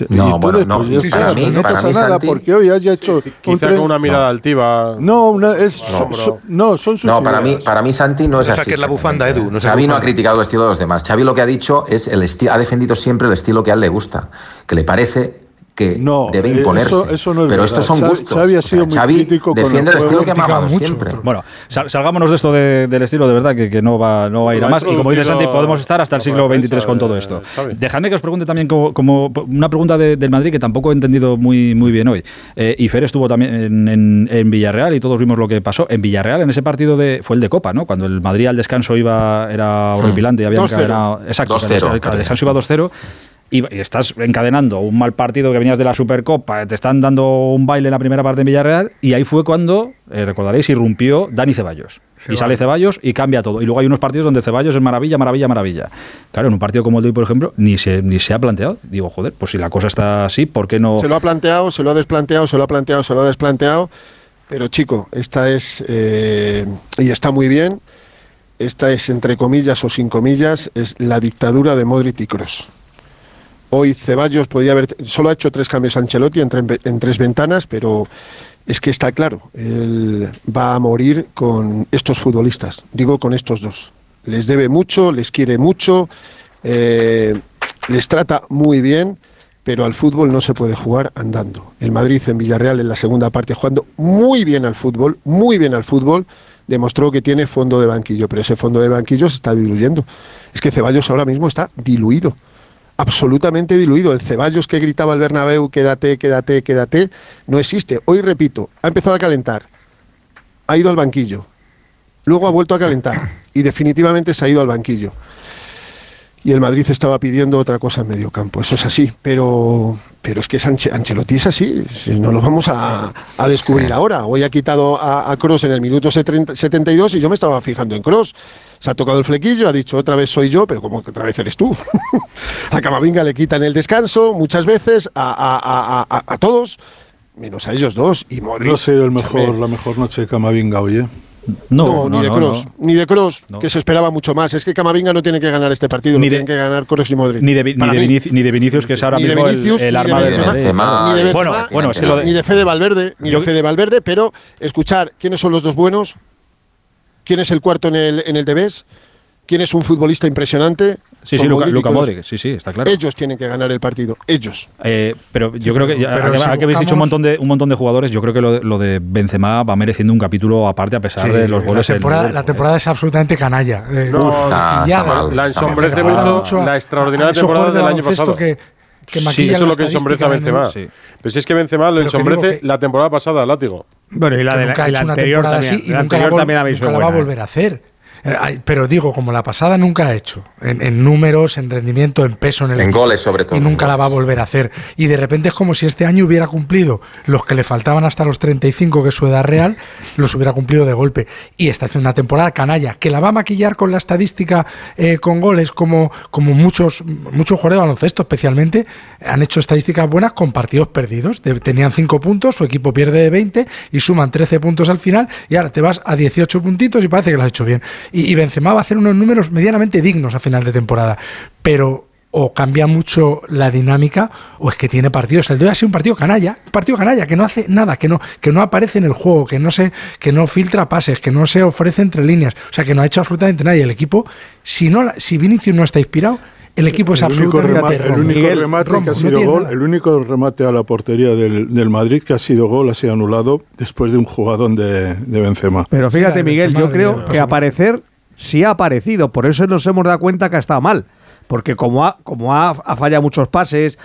No, bueno, no, ya sí, está, para mí- no pasa nada Santi, porque hoy haya hecho Quizá tren- con una mirada altiva. No, una- es, son- No. son- no, son sus No, para mí, para mí Santi no es así. saques la bufanda, Edu, no Xavi no ha criticado el estilo de los demás. Xavi lo que ha dicho es el estilo, ha defendido siempre el estilo que a él le gusta, que le parece que No, debe eh, imponerse. eso- eso no es pero verdad. estos son Xavi- gustos. Xavi ha O sea, sido muy Xavi crítico con defiende el el estilo que amamos siempre. Bueno, sal- salgámonos de esto de- del estilo, de verdad, que, que no, va, no va a ir a ha más. Y como dice Santi, podemos estar hasta el siglo XXIII con todo esto. Xavi. Dejadme que os pregunte también como, como una pregunta de- del Madrid que tampoco he entendido muy, muy bien hoy. Eh, y Fer estuvo también en, en- en Villarreal y todos vimos lo que pasó. En Villarreal, en ese partido de. fue el de Copa, ¿no? Cuando el Madrid al descanso iba. era horripilante y había 2-0. encadenado. Exacto, 2-0, al- descanso iba 2-0. Y estás encadenando un mal partido que venías de la Supercopa, te están dando un baile en la primera parte en Villarreal, y ahí fue cuando, eh, recordaréis, irrumpió Dani Ceballos. Y sale Ceballos y cambia todo. Y luego hay unos partidos donde Ceballos es maravilla, maravilla, maravilla. Claro, en un partido como el de hoy, por ejemplo, ni se, ni se ha planteado. Digo, joder, pues si la cosa está así, ¿por qué no...? Se lo ha planteado, se lo ha desplanteado, se lo ha planteado, se lo ha desplanteado. Pero chico, esta es, eh, y está muy bien, esta es entre comillas o sin comillas, es la dictadura de Modric y Kroos. Hoy Ceballos podía haber, solo ha hecho tres cambios Ancelotti en, en tres ventanas, pero es que está claro, él va a morir con estos futbolistas, digo con estos dos. Les debe mucho, les quiere mucho, eh, les trata muy bien, pero al fútbol no se puede jugar andando. El Madrid en Villarreal en la segunda parte jugando muy bien al fútbol, muy bien al fútbol, demostró que tiene fondo de banquillo, pero ese fondo de banquillo se está diluyendo. Es que Ceballos ahora mismo está diluido, absolutamente diluido. El Ceballos que gritaba al Bernabéu, quédate, quédate, quédate, no existe. Hoy repito, ha empezado a calentar, ha ido al banquillo, luego ha vuelto a calentar y definitivamente se ha ido al banquillo. Y el Madrid estaba pidiendo otra cosa en medio campo, eso es así, pero, pero es que es Anche- Ancelotti es así, no lo vamos a, a descubrir ahora. Hoy ha quitado a, a Cross en el minuto 70 72 y yo me estaba fijando en Cross. Se ha tocado el flequillo, ha dicho otra vez soy yo, pero como que otra vez eres tú. a Camavinga le quitan el descanso muchas veces, a, a- a- a- todos, menos a ellos dos. Y Modric. No ha sido el mejor, la mejor noche de Camavinga hoy, ¿eh? no, ni de no, Cross, no. ni de Cross, No. que se esperaba mucho más. Es que Camavinga no tiene que ganar este partido, Ni de- tienen que ganar Cross y Modric. Ni de, ni, de mí. Vinici- ni de Vinicius, que es ahora Ni de mismo el- Vinicius, el, ni de arma de, Benzema, de- Benzema, ni de Bueno, bueno, es que lo de- ni de Fede Valverde, ni Yo- de Fede Valverde, pero escuchar quiénes son los dos buenos, quién es el cuarto en el en el Debes, quién es un futbolista impresionante. Sí, sí, Luca, Kroos. Modric, sí, sí, está claro. Ellos tienen que ganar el partido, ellos. Eh, pero yo creo que, ya- pero ahora si que habéis dicho un montón, de, un montón de jugadores, yo creo que lo, de- lo de Benzema va mereciendo un capítulo aparte a pesar de los goles. La temporada, Liverpool, la eh. temporada es absolutamente canalla. Eh, No, uf, está- pillada. está mal. La ensombrece mucho a- la a extraordinaria temporada del año pasado. Que, que Sí, eso es lo que ensombrece a Benzema. Pero si es que Benzema lo Pero que digo ensombrece que- la temporada pasada, látigo. Bueno, y la, que de la, nunca ha y la hecho una anterior temporada también, así y la nunca, la, anterior vol- también habéis nunca la va a volver a hacer. Eh, pero digo, como la pasada nunca ha hecho, en, en números, en rendimiento, en peso, en el En equipo, goles, sobre todo. Y nunca la va a volver a hacer. Y de repente es como si este año hubiera cumplido los que le faltaban hasta los 35, que es su edad real, los hubiera cumplido de golpe. Y está haciendo una temporada canalla, que la va a maquillar con la estadística eh, con goles, como, como muchos, muchos jugadores de baloncesto especialmente, han hecho estadísticas buenas con partidos perdidos. De- tenían 5 puntos, su equipo pierde de 20 y suman 13 puntos al final, y ahora te vas a 18 puntitos y parece que lo has hecho bien. Y, y Benzema va a hacer unos números medianamente dignos a final de temporada. Pero o cambia mucho la dinámica o es que tiene partidos. El de hoy ha sido un partido canalla, un partido canalla que no hace nada, que no, que no aparece en el juego, que no se, que no filtra pases, que no se ofrece entre líneas, o sea que no ha hecho absolutamente nadie. El equipo, si no, si Vinicius no está inspirado, el equipo es el único, absolutamente remate, el único Miguel, remate romo, que ha sido gol, nada. el único remate a la portería del, del Madrid que ha sido gol ha sido anulado después de un jugadón de, de Benzema. Pero fíjate, Sí, Miguel, Benzema yo creo que aparecer sí ha aparecido. Por eso nos hemos dado cuenta que ha estado mal. Porque como ha, como ha, ha fallado muchos pases,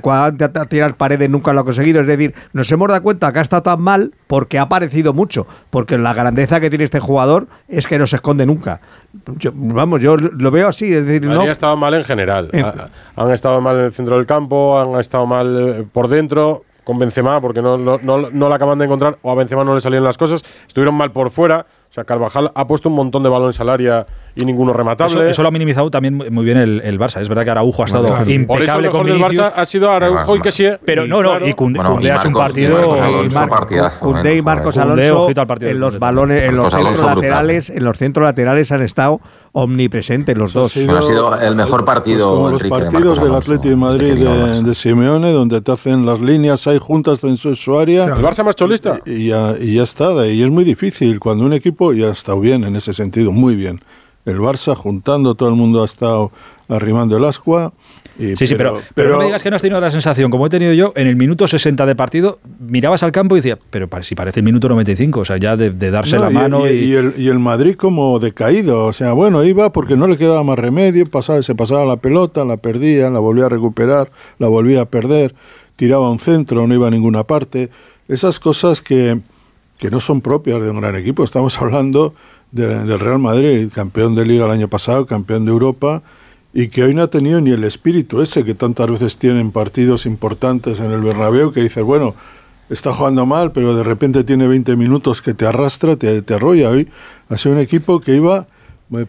cuando ha intentado tirar paredes nunca lo ha conseguido. Es decir, nos hemos dado cuenta que ha estado tan mal porque ha aparecido mucho. Porque la grandeza que tiene este jugador es que no se esconde nunca. Yo- vamos, yo lo veo así. Es decir, no, ha estado mal en general. En- Ha- Han estado mal en el centro del campo, han estado mal eh, por dentro, con Benzema, porque no, no, no, no la acaban de encontrar, o a Benzema no le salieron las cosas. Estuvieron mal por fuera. O sea, Carvajal ha puesto un montón de balones al área y ninguno rematable. Eso, eso lo ha minimizado también muy bien el, el Barça. Es verdad que Araujo ha estado Claro. Por eso el impecable mejor con del. Barça ha sido Araujo y que sí. Pero no, no, y Koundé, Bueno, y ha hecho un Marcos- y partido. Marcos y ¿eh? y Marcos Alonso partido en los balones, en los centros laterales, en los centros laterales han estado omnipresentes los Eso ha dos. sido- Bueno, ha sido el mejor partido, pues como los Enrique, partidos del Atlético de Madrid de, Barça. de Simeone, donde te hacen las líneas ahí juntas en su, su área. El Barça más cholista. Y ya, y ya está, y es muy difícil cuando un equipo ya ha estado bien en ese sentido, muy bien. El Barça juntando, todo el mundo ha estado arrimando el ascua Y- Sí, sí, pero, pero no me digas que no has tenido la sensación, como he tenido yo, en el minuto 60 de partido, mirabas al campo y decías, pero si parece el minuto 95, o sea, ya de, de darse No, la y- mano y, y... y el, y el Madrid como decaído, o sea, bueno, iba porque no le quedaba más remedio, pasaba, se pasaba la pelota, la perdía, la volvía a recuperar, la volvía a perder, tiraba un centro, no iba a ninguna parte. Esas cosas que, que no son propias de un gran equipo. Estamos hablando de- del Real Madrid, campeón de liga el año pasado, campeón de Europa, y que hoy no ha tenido ni el espíritu ese que tantas veces tienen partidos importantes en el Bernabéu, que dices, bueno, está jugando mal, pero de repente tiene 20 minutos que te arrastra, te, te arrolla. Hoy ha sido un equipo que iba...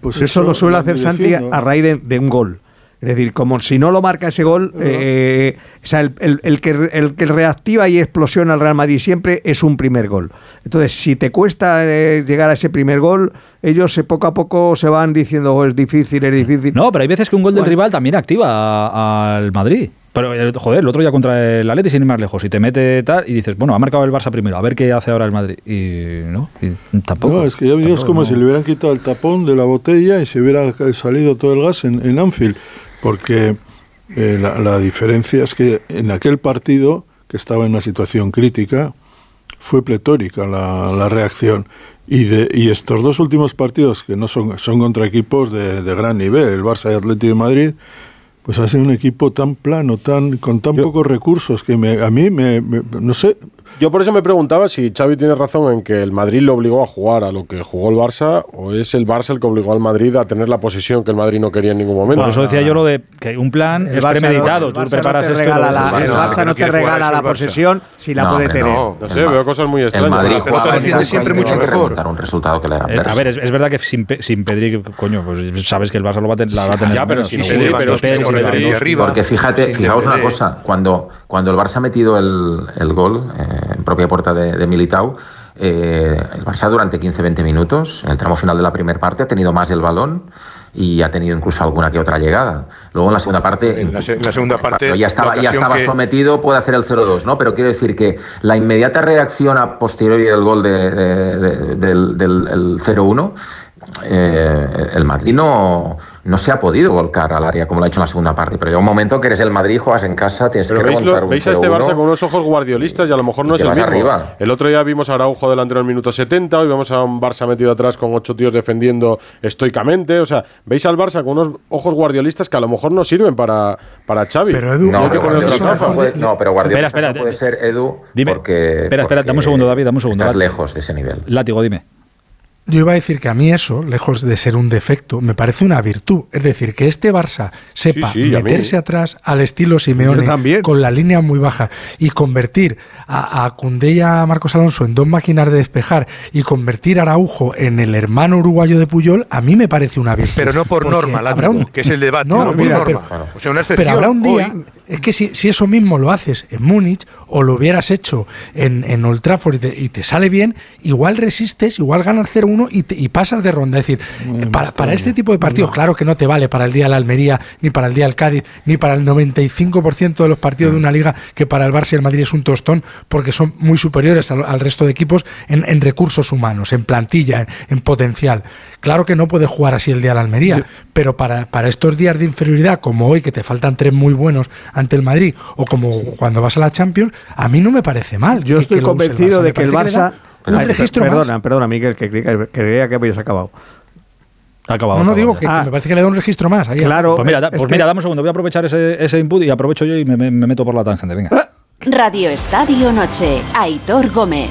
Pues eso, lo suele hacer Santi a raíz de, de un gol. Es decir, como si no lo marca ese gol, eh, o sea, el, el- el que, el que reactiva y explosiona al Real Madrid siempre es un primer gol. Entonces, si te cuesta eh, llegar a ese primer gol, ellos eh, poco a poco se van diciendo, "Oh, es difícil, es difícil. No, pero hay veces que un gol del rival también activa al Madrid. Pero, eh, joder, el otro día contra el Atleti sin ir más lejos y te mete tal y dices, bueno, ha marcado el Barça primero, a ver qué hace ahora el Madrid. Y no, y tampoco. No, es que ya es como no. si le hubieran quitado el tapón de la botella y se hubiera salido todo el gas en, en Anfield. Porque eh, la, la diferencia es que en aquel partido, que estaba en una situación crítica, fue pletórica la, la reacción. Y, de, y estos dos últimos partidos, que no son, son contra equipos de, de gran nivel, el Barça y Atlético de Madrid, pues ha sido un equipo tan plano, tan con tan pocos recursos, que me, a mí me, me- no sé, Yo por eso me preguntaba si Xavi tiene razón en que el Madrid lo obligó a jugar a lo que jugó el Barça o es el Barça el que obligó al Madrid a tener la posición que el Madrid no quería en ningún momento. Por eso decía yo lo de que un plan El es Barça no- premeditado. el Tú no preparas te esto. regala la- el Barça no te regala la posesión si la No, puede hombre, tener. no. No sé, veo cosas muy extrañas. El Madrid en defiende siempre mucho mejor. un resultado que le era Eh, a ver, es, es verdad que sin, sin Pedri, coño, pues sabes que el Barça lo va a, ten- la va a tener. Ya, pero sin ¿no? Pedri, pero Arriba. Porque fíjate, fijaos una cosa, cuando, cuando el Barça ha metido el, el gol eh, en propia puerta de, de Militao, eh, el Barça durante 15-20 minutos, en el tramo final de la primera parte, ha tenido más el balón y ha tenido incluso alguna que otra llegada. Luego en la segunda parte, En la, se- en la segunda parte. cuando ya estaba, ya estaba que- sometido, puede hacer el 0-2, ¿no? Pero quiero decir que la inmediata reacción a posteriori del gol de- de- de- del, del el 0-1, eh, el Madrid no, no se ha podido volcar al área como lo ha hecho en la segunda parte. Pero llega un momento que eres el Madrid, juegas en casa, tienes Pero que veis, remontar lo- un veis a este 0-1. Barça con unos ojos guardiolistas y a lo mejor no es el mismo. arriba. El otro día vimos a Araujo delantero en el minuto 70, hoy vemos a un Barça metido atrás con ocho tíos defendiendo estoicamente. O sea, veis al Barça con unos ojos guardiolistas que a lo mejor no sirven para, para Xavi. Pero Edu, No, pero Guardiola no puede, no, pero Guardiola Espera, espera, puede ser Edu Dime. porque Espera, espera, porque dame un segundo, David, dame un segundo. Estás lejos de ese nivel. Látigo, dime. Yo iba a decir que a mí eso, lejos de ser un defecto, me parece una virtud. Es decir, que este Barça sepa Sí, sí, meterse atrás al estilo Simeone también. con la línea muy baja y convertir a, a Koundé y a Marcos Alonso en dos máquinas de despejar y convertir a Araujo en el hermano uruguayo de Puyol, a mí me parece una virtud. Pero no por Porque norma, Látigo, un- que es el debate, No, no, por norma. pero- o sea, una excepción. pero habrá un día, hoy- es que si, si eso mismo lo haces en Múnich o lo hubieras hecho en, en Old Trafford y te, y te sale bien, igual resistes, igual ganas 0-1 y, te- y pasas de ronda. Es decir, para, para este tipo de partidos, claro que no te vale para el día de la Almería, ni para el día del Cádiz, ni para el 95% de los partidos de una liga que para el Barça y el Madrid es un tostón, porque son muy superiores al, al resto de equipos en, en recursos humanos, en plantilla, en, en potencial. Claro que no puedes jugar así el día de la Almería, pero para, para estos días de inferioridad, como hoy, que te faltan tres muy buenos ante el Madrid, o como cuando vas a la Champions, a mí no me parece mal. Yo que- estoy que convencido de que el Barça. da un Ay, registro más. perdona, perdona, Miguel, que creía que, creía que habías acabado. Ha acabado. No, no digo que, que Ah. me parece que le da un registro más. ahí. Claro. Pues mira, es- da- es pues que- dame un segundo. Voy a aprovechar ese, ese input y aprovecho yo y me, me- me meto por la tangente. Venga. Radio Estadio Noche, Aitor Gómez.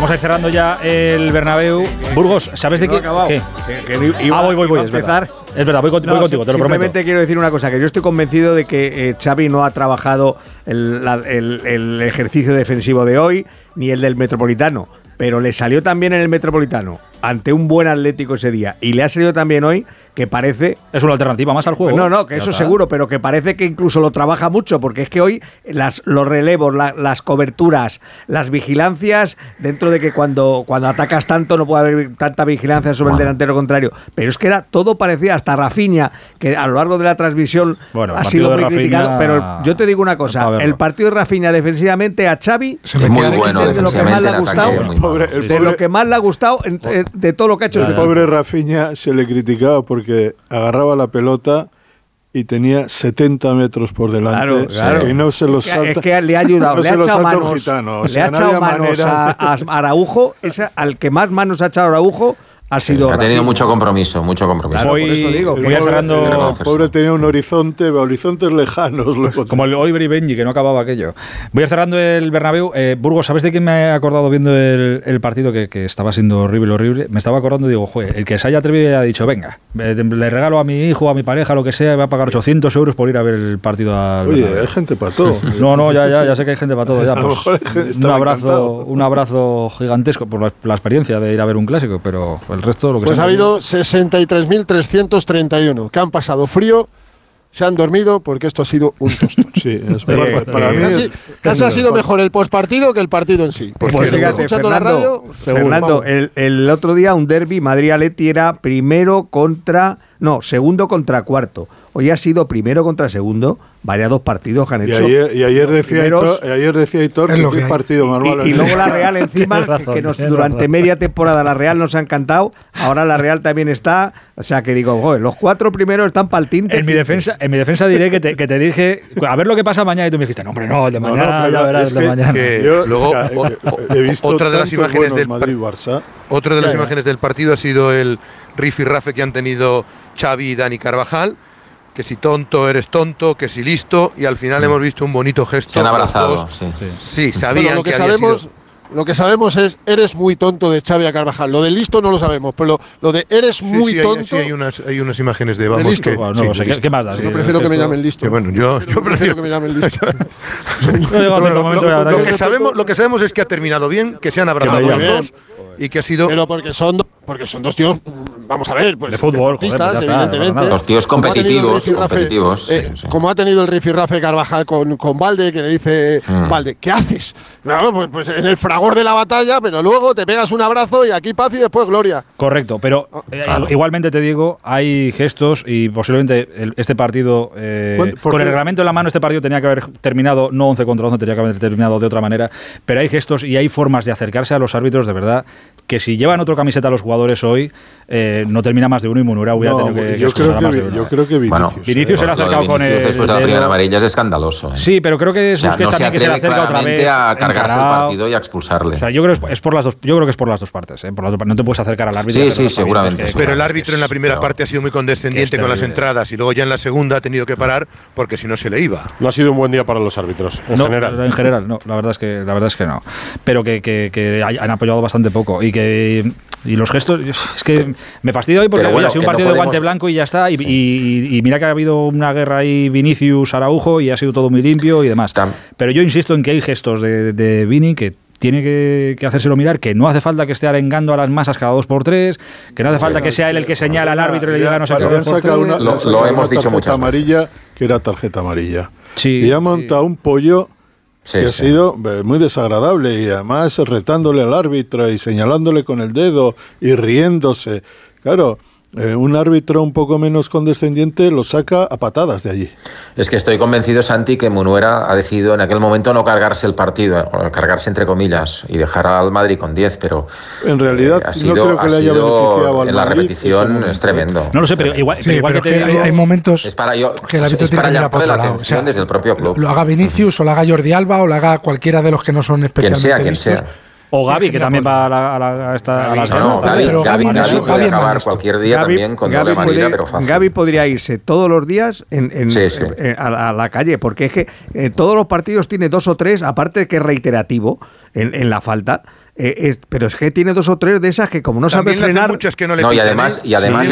Vamos a ir cerrando ya el Bernabéu. Burgos, ¿sabes de No qué? acabado. ¿Qué? Que- que iba- ah, voy, voy, voy. Es verdad. empezar. Es verdad, voy, con- voy No, contigo, te lo prometo. Simplemente quiero decir una cosa, que yo estoy convencido de que eh, Xavi no ha trabajado el, la- el- el ejercicio defensivo de hoy ni el del Metropolitano, pero le salió también en el Metropolitano ante un buen Atlético ese día. Y le ha salido también hoy que parece... Es una alternativa más al juego. No, no, que eso seguro, pero que parece que incluso lo trabaja mucho, porque es que hoy las, los relevos, las coberturas, las vigilancias, dentro de que cuando, cuando atacas tanto no puede haber tanta vigilancia sobre el delantero contrario. Pero es que era todo parecía, hasta Rafiña, que a lo largo de la transmisión ha sido muy criticado. Pero yo te digo una cosa, el partido de Rafiña defensivamente a Xavi... Se es muy bueno, de lo que más le ha gustado. De lo que más le ha gustado de todo lo que ha hecho. El pobre Rafiña se le criticaba porque agarraba la pelota y tenía 70 metros por delante y no se los salta es que le ha ayudado no le ha echado manos, gitano, le ha echado manos a, a, Araujo es al que más manos ha echado Araujo ha tenido mucho compromiso, mucho compromiso. Hoy, por eso digo, voy cerrando. Pobre tenía un horizonte, horizontes lejanos. Como el Oliver y Benji, que no acababa aquello. Voy cerrando el Bernabéu. Eh, Burgos, ¿sabes de quién me he acordado viendo el, partido que, estaba siendo horrible, horrible? Me estaba acordando y digo, joder, el que se haya atrevido ha dicho, venga, eh, le regalo a mi hijo, a mi pareja, lo que sea, va a pagar 800 euros por ir a ver el partido al. Oye, hay gente para todo. no, no, ya, ya, ya sé que hay gente para todo. Ya, pues, un abrazo, un abrazo gigantesco por la, experiencia de ir a ver un clásico, pero. El resto de lo que Pues ha habido 63.331 que han pasado frío, se han dormido porque esto ha sido un tostón. Sí, es eh, para eh, mí casi, es, casi ha sido mejor el postpartido que el partido en sí. Pues pues fíjate, Fernando, la radio, Fernando el, el, otro día un derby Madrid-Aleti era primero contra no, segundo contra cuarto. Hoy ha sido primero contra segundo. Vaya dos partidos que han hecho. Y ayer, y ayer decía, Hitor, ayer decía Hitor que, partido más. Y, luego la Real encima, que durante media temporada la Real nos ha encantado. Ahora la Real también está. O sea que digo, joder, los cuatro primeros están para el tinte. En mi defensa, en mi defensa diré que te, que te, dije, a ver lo que pasa mañana. Y tú me dijiste, no, hombre, no, el de mañana, no, no, ya verás, es el de mañana. Luego, he visto otra de las imágenes del Madrid, Barça. Otra de las imágenes del partido ha sido el rifirrafe que han tenido Xavi y Dani Carvajal, que si tonto eres tonto, que si listo, y al final sí. hemos visto un bonito gesto. Se han abrazado, sí. Sí, sí sabían bueno, lo que, que sabemos, sido. Lo que sabemos es, eres muy tonto de Xavi a Carvajal. Lo de listo no lo sabemos, pero lo, lo de eres sí, muy sí, tonto. Hay, sí, hay unas, hay unas imágenes de vamos. De listo. Que, bueno, no, sí, ¿qué, ¿qué, más da? yo prefiero que me llamen listo. Bueno, yo, yo, prefiero que me llamen listo. Lo que sabemos es que ha terminado bien, que se han abrazado los dos y que ha sido. Pero porque son dos porque son dos tíos, vamos a ver, pues. De fútbol, joder, pues evidentemente. Los tíos competitivos. Como ha tenido el, eh, sí. Como ha tenido el rifirrafe Carvajal con, con Valde, que le dice, Valde, ¿qué haces? Claro, pues, pues, en el fragor de la batalla, pero luego te pegas un abrazo y aquí paz y después gloria. Correcto, pero ah, eh, igualmente te digo, hay gestos y posiblemente este partido, eh, con el reglamento en la mano, este partido tenía que haber terminado, no 11 contra 11, tenía que haber terminado de otra manera, pero hay gestos y hay formas de acercarse a los árbitros, de verdad, que si llevan otra camiseta a los jugadores, jugadores hoy eh, no termina más de uno y Munura hubiera no, tenido que, yo, que creo que, más de uno. yo creo que Vinicius. Bueno, Vinicius eh, se le ha acercado con el. Después de la primera amarilla es escandaloso. Eh. Sí, pero creo que es o sea, no también que se le acerca otra vez. a cargarse encarado. el partido y a expulsarle. O sea, yo creo, que es por las dos, yo creo que es por las dos partes. ¿eh? Por las dos, no te puedes acercar al árbitro. Sí, sí, seguramente. Pero el árbitro en la primera parte ha sido muy condescendiente con las entradas y luego ya en la segunda ha tenido que parar porque si no se le iba. No ha sido un buen día para los árbitros en general. En general, no. La verdad es que, la verdad es que no. Pero que, han apoyado bastante poco y que y los gestos, es que me fastidio hoy porque ha sido un partido de guante blanco y ya está. Y, mira que ha habido una guerra ahí Vinicius-Araujo y ha sido todo muy limpio y demás. Pero yo insisto en que hay gestos de, de Vini que tiene que, que, hacérselo mirar, que no hace falta que esté arengando a las masas cada dos por tres, que no hace falta que sea él el que señala al árbitro y le diga no sé qué. Lo, lo hemos dicho mucho. que era tarjeta amarilla. Y ha montado un pollo que ha sido eh, muy desagradable y además retándole al árbitro y señalándole con el dedo y riéndose. Claro, eh, un árbitro un poco menos condescendiente lo saca a patadas de allí. Es que estoy convencido, Santi, que Munuera ha decidido en aquel momento no cargarse el partido, eh, cargarse entre comillas, y dejar al Madrid con 10, pero. En realidad, eh, sido, no creo que le haya beneficiado al en La repetición es tremendo. No lo sé, pero igual, que, hay, momentos. Es para, yo, que el árbitro es tiene para que la atención o sea, desde el propio club. Lo haga Vinicius, o lo haga Jordi Alba, o lo haga cualquiera de los que no son especialistas. Quien sea, quien sea o Gaby, que también va a, la, a, la, a, esta, las ganas. No, Gaby, pero Gaby, puede acabar cualquier día también con doble manilla, pero fácil. Gaby podría irse todos los días en, a, la calle, porque es que eh, todos los partidos tiene dos o tres, aparte de que es reiterativo en, en la falta. Eh, pero es que tiene dos o tres de esas que como no también sabe frenar... Mucho, es que no, le no, y además, y además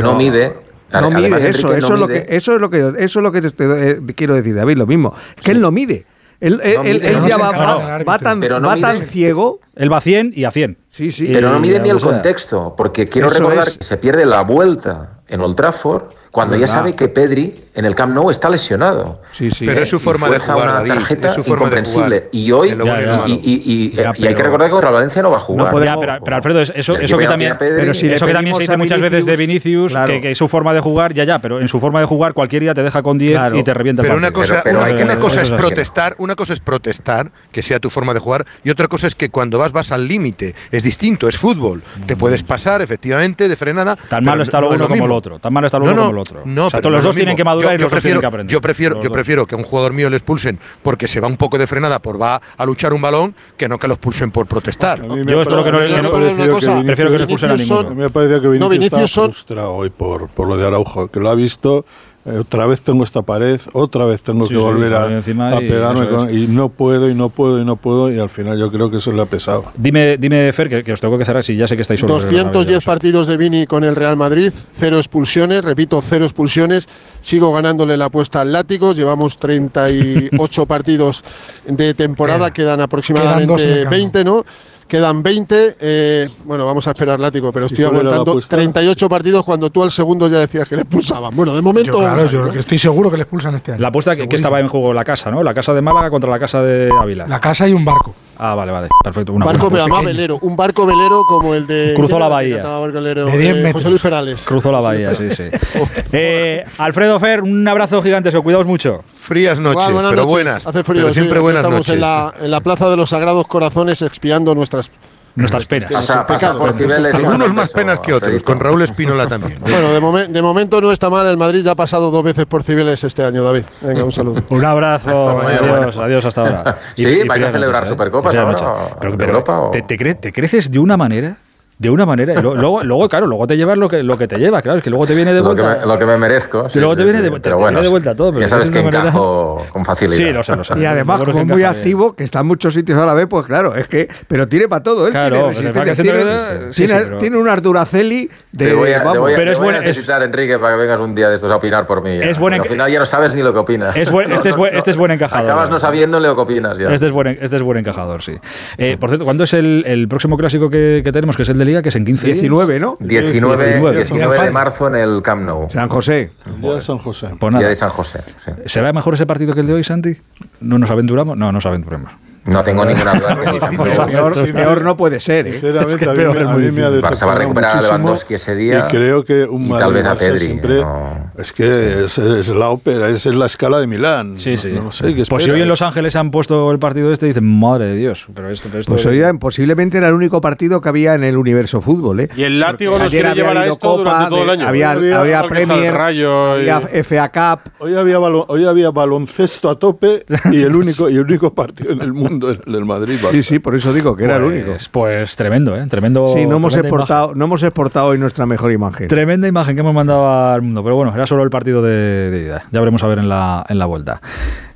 no mide... No mide, eso, es. Lo que, eso es lo que, eso es lo que te, eh, quiero decir, David, lo mismo. Que él no mide. Él, él, no él, él no ya va, va, va, tan, pero no va tan ciego. Él va a 100 y a 100. Sí, sí. Pero no mide ni el contexto, porque quiero recordar es. que se pierde la vuelta en Old Trafford cuando ya sabe que Pedri en el Camp Nou está lesionado. Sí, sí. Pero es su Y forma de jugar, una David, tarjeta es su forma de incomprensible. jugar. Y hoy lo y en lo y, malo. y- y- Ya, y hay que recordar que contra Valencia no va a jugar. podemos- Ya, pero, pero Alfredo, eso, que a también, Pedri. Pero si eso que también se dice muchas veces de Vinicius, claro. que, que su forma de jugar, ya, ya, pero en su forma de jugar cualquier día te deja con 10 Claro. y te revienta el Pero una cosa, pero una, hay que- una cosa es protestar, una cosa es protestar, que sea tu forma de jugar, y otra cosa es que cuando vas vas al límite. Es distinto, es fútbol. Te puedes pasar, efectivamente, de frenada. Tan malo está lo no uno como el otro. Tan malo está lo No, uno no, como el otro. No, o sea, pero los no dos tienen que madurar Yo- y los dos tienen prefiero- que aprender. Yo prefiero, yo prefiero que a un jugador mío le expulsen porque se va un poco de frenada por va a luchar un balón, que no que lo expulsen por protestar. Yo ha espero que no le- parecido que no- prefiero que no expulsen a ninguno. son- Me ha parecido que Vinicius, No, Vinicius está son- frustrado hoy por, por lo de Araujo, que lo ha visto. Eh, otra vez tengo esta pared, otra vez tengo Sí, que sí, volver a, y pegarme con- y no puedo y no puedo y no puedo y al final yo creo que eso le ha pesado. Dime, dime Fer, que, que os tengo que cerrar, si ya sé que estáis solos. 210 partidos de Vini con el Real Madrid, cero expulsiones, repito, cero expulsiones. Sigo ganándole la apuesta al látigo. Llevamos 38 partidos de temporada, quedan aproximadamente Quedan dos en el campo. 20, ¿no? Quedan 20. eh, bueno, vamos a esperar látigo, pero estoy aguantando apuesta? 38 partidos cuando tú al segundo ya decías que le expulsaban. Bueno, de momento. Yo, claro, yo ¿no? estoy seguro que le expulsan este año. La apuesta que, que estaba en juego la casa, ¿no? La casa de Málaga contra la casa de Ávila. La casa y un barco. Ah, vale, vale. Perfecto. Una barco, además velero. Un barco velero como el de. Cruzó ¿quién la bahía. cantaba barco velero? De 10 Eh, metros. José Luis Perales. Cruzó la bahía, sí, sí. Eh, Alfredo Fer, un abrazo gigantesco. Cuidaos mucho. Frías noches, buenas pero noches. buenas. Hace frío, pero sí, siempre aquí buenas estamos noches. En la, en la Plaza de los Sagrados Corazones expiando nuestras. Nuestras penas. Pasa, pasa por Cibeles Algunos más penas que otros, con Raúl Espínola también. Bueno, de, momen- de momento no está mal. El Madrid ya ha pasado dos veces por Cibeles este año, David. Venga, un saludo. Un abrazo. adiós, adiós hasta ahora. Sí, Y- vais a celebrar noches, ¿eh? Supercopas ahora, o Pero, pero Europa, o- te, te cre- te creces de una manera. De una manera. y luego, luego, claro, luego te llevas lo que, lo que te lleva, claro, es que luego te viene de Lo que, vuelta. me, lo que me merezco. sí, luego sí, te viene sí, de, pero te- te bueno, viene de vuelta todo. Pero Ya sabes que manera- encajo con facilidad. Sí, lo sé, lo sé. Y además, como es muy bien. activo, que está en muchos sitios a la vez, pues claro, es que. Pero tiene para todo, él Claro, tiene tiene, tiene, pero- tiene un Arduraceli de. Te voy a, te vamos. voy a- Pero te es voy a es- necesitar, Enrique, para que vengas un día de estos a opinar por mí. ya. Es buen enca- Al final ya no sabes ni lo que opinas. Es buen- este, es buen, este es buen encajador. Acabas no sabiendo lo que opinas ya. Este es buen, este es buen encajador, sí. Eh, por cierto, ¿cuándo es el, el próximo clásico que, que tenemos, que es el de Liga, que es en 15 días? 19, ¿no? 19, 19. 19 de marzo en el Camp Nou. San José. El día de San José. Pues Día nada. de San José. sí. ¿Será mejor ese partido que el de hoy, Santi? ¿No nos aventuramos? No, nos aventuremos. No tengo ninguna duda que ni Pues peor, peor no puede ser. ¿eh? Sinceramente, Es que a mí, peor a mí me ha va a decepcionado recuperar a Lewandowski ese día Y creo que un y Madrid tal vez a siempre no. es que es, es la ópera, es en la escala de Milán. Sí, sí. No, no sé qué Pues si hoy en Los Ángeles han puesto el partido este, dicen, madre de Dios. Pero esto, pero esto Pues oigan, posiblemente era el único partido que había en el universo fútbol, ¿eh? Y el látigo nos quiere llevar a esto durante todo el año. Había, Hoy había- había Premier, Rayo y- había FA Cup. Hoy había, balon- hoy había baloncesto a tope y el único, y el único partido en el mundo el del Madrid. Sí, sí, por eso digo que era el único. Pues, pues tremendo, ¿eh? Tremendo. Sí, no hemos, exportado, no hemos exportado hoy nuestra mejor imagen. Tremenda imagen que hemos mandado al mundo, pero bueno, era solo el partido de, de ida. Ya veremos a ver en la, en la vuelta.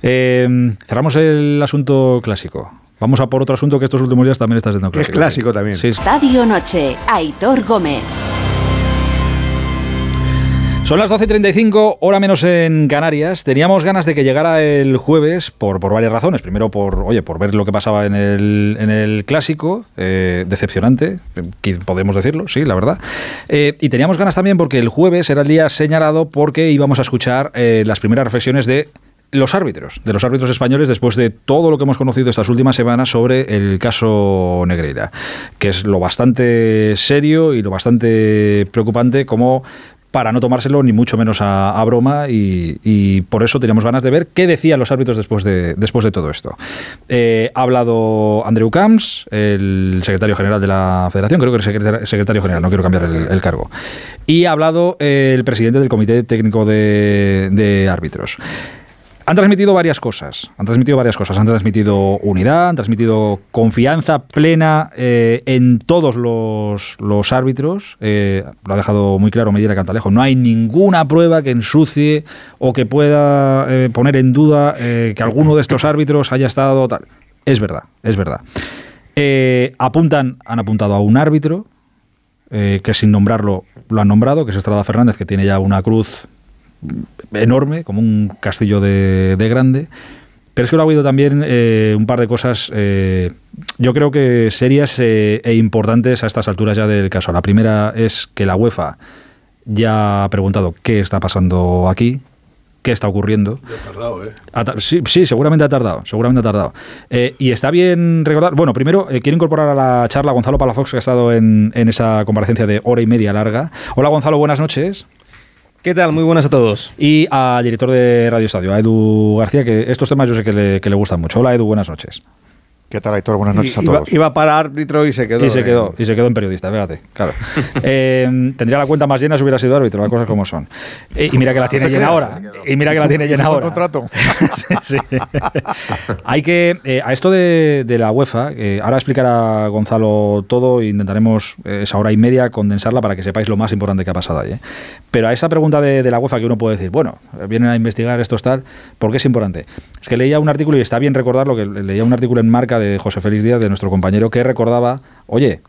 Eh, cerramos el asunto clásico. Vamos a por otro asunto que estos últimos días también está siendo Que es clásico. clásico también. Sí, Estadio Noche, Aitor Gómez. Son las 12.35, hora menos en Canarias. Teníamos ganas de que llegara el jueves por, varias razones. Primero, por oye, por ver lo que pasaba en el, en el clásico, eh, decepcionante, podemos decirlo, sí, la verdad. Eh, y teníamos ganas también porque el jueves era el día señalado porque íbamos a escuchar eh, las primeras reflexiones de los árbitros, de los árbitros españoles, después de todo lo que hemos conocido estas últimas semanas sobre el caso Negreira, que es lo bastante serio y lo bastante preocupante como para no tomárselo ni mucho menos a, broma y, por eso teníamos ganas de ver qué decían los árbitros después de, después de todo esto. Eh, ha hablado Andrew Camps, el secretario general de la federación, creo que es secretario, general, no quiero cambiar el, cargo, y ha hablado el presidente del Comité Técnico de Árbitros. Han transmitido varias cosas. Han transmitido varias cosas. Han transmitido unidad, han transmitido confianza plena eh, en todos los, árbitros. Eh, lo ha dejado muy claro Medina Cantalejo. No hay ninguna prueba que ensucie o que pueda eh, poner en duda que alguno de estos árbitros haya estado tal. Es verdad, es verdad. Apuntan, han apuntado a un árbitro que sin nombrarlo lo han nombrado, que es Estrada Fernández, que tiene ya una cruz enorme, como un castillo de, de grande. Pero es que lo ha habido también eh, un par de cosas, eh, yo creo que serias eh, e importantes a estas alturas ya del caso. La primera es que la UEFA ya ha preguntado qué está pasando aquí, qué está ocurriendo. Ya ha tardado, ¿eh? Ha sí, sí, seguramente ha tardado, seguramente ha tardado. Eh, y está bien recordar, bueno, primero eh, quiero incorporar a la charla a Gonzalo Palafox, que ha estado en, en esa comparecencia de hora y media larga. Hola Gonzalo, buenas noches. ¿Qué tal? Muy buenas a todos. Y al director de Radio Estadio, a Edu García, que estos temas yo sé que le, que le gustan mucho. Hola Edu, buenas noches. ¿Qué tal, Aitor? Buenas noches a Iba, todos. iba para árbitro y se quedó. Y se en- quedó, y se quedó en periodista, fíjate, claro. Eh, tendría la cuenta más llena si hubiera sido árbitro, las cosas como son. Eh, y mira que la tiene ¿Te llena ahora. Y mira que la tiene llena ahora. contrato. Sí, sí. Hay que, eh, a esto de, de la UEFA, eh, ahora explicará Gonzalo todo e intentaremos esa hora y media condensarla para que sepáis lo más importante que ha pasado ahí. ¿eh? Pero a esa pregunta de, de la UEFA que uno puede decir, bueno, vienen a investigar esto tal, ¿por qué es importante? Es que leía un artículo y está bien recordarlo, que leía un artículo en marca de José Félix Díaz, de nuestro compañero, que recordaba, oye,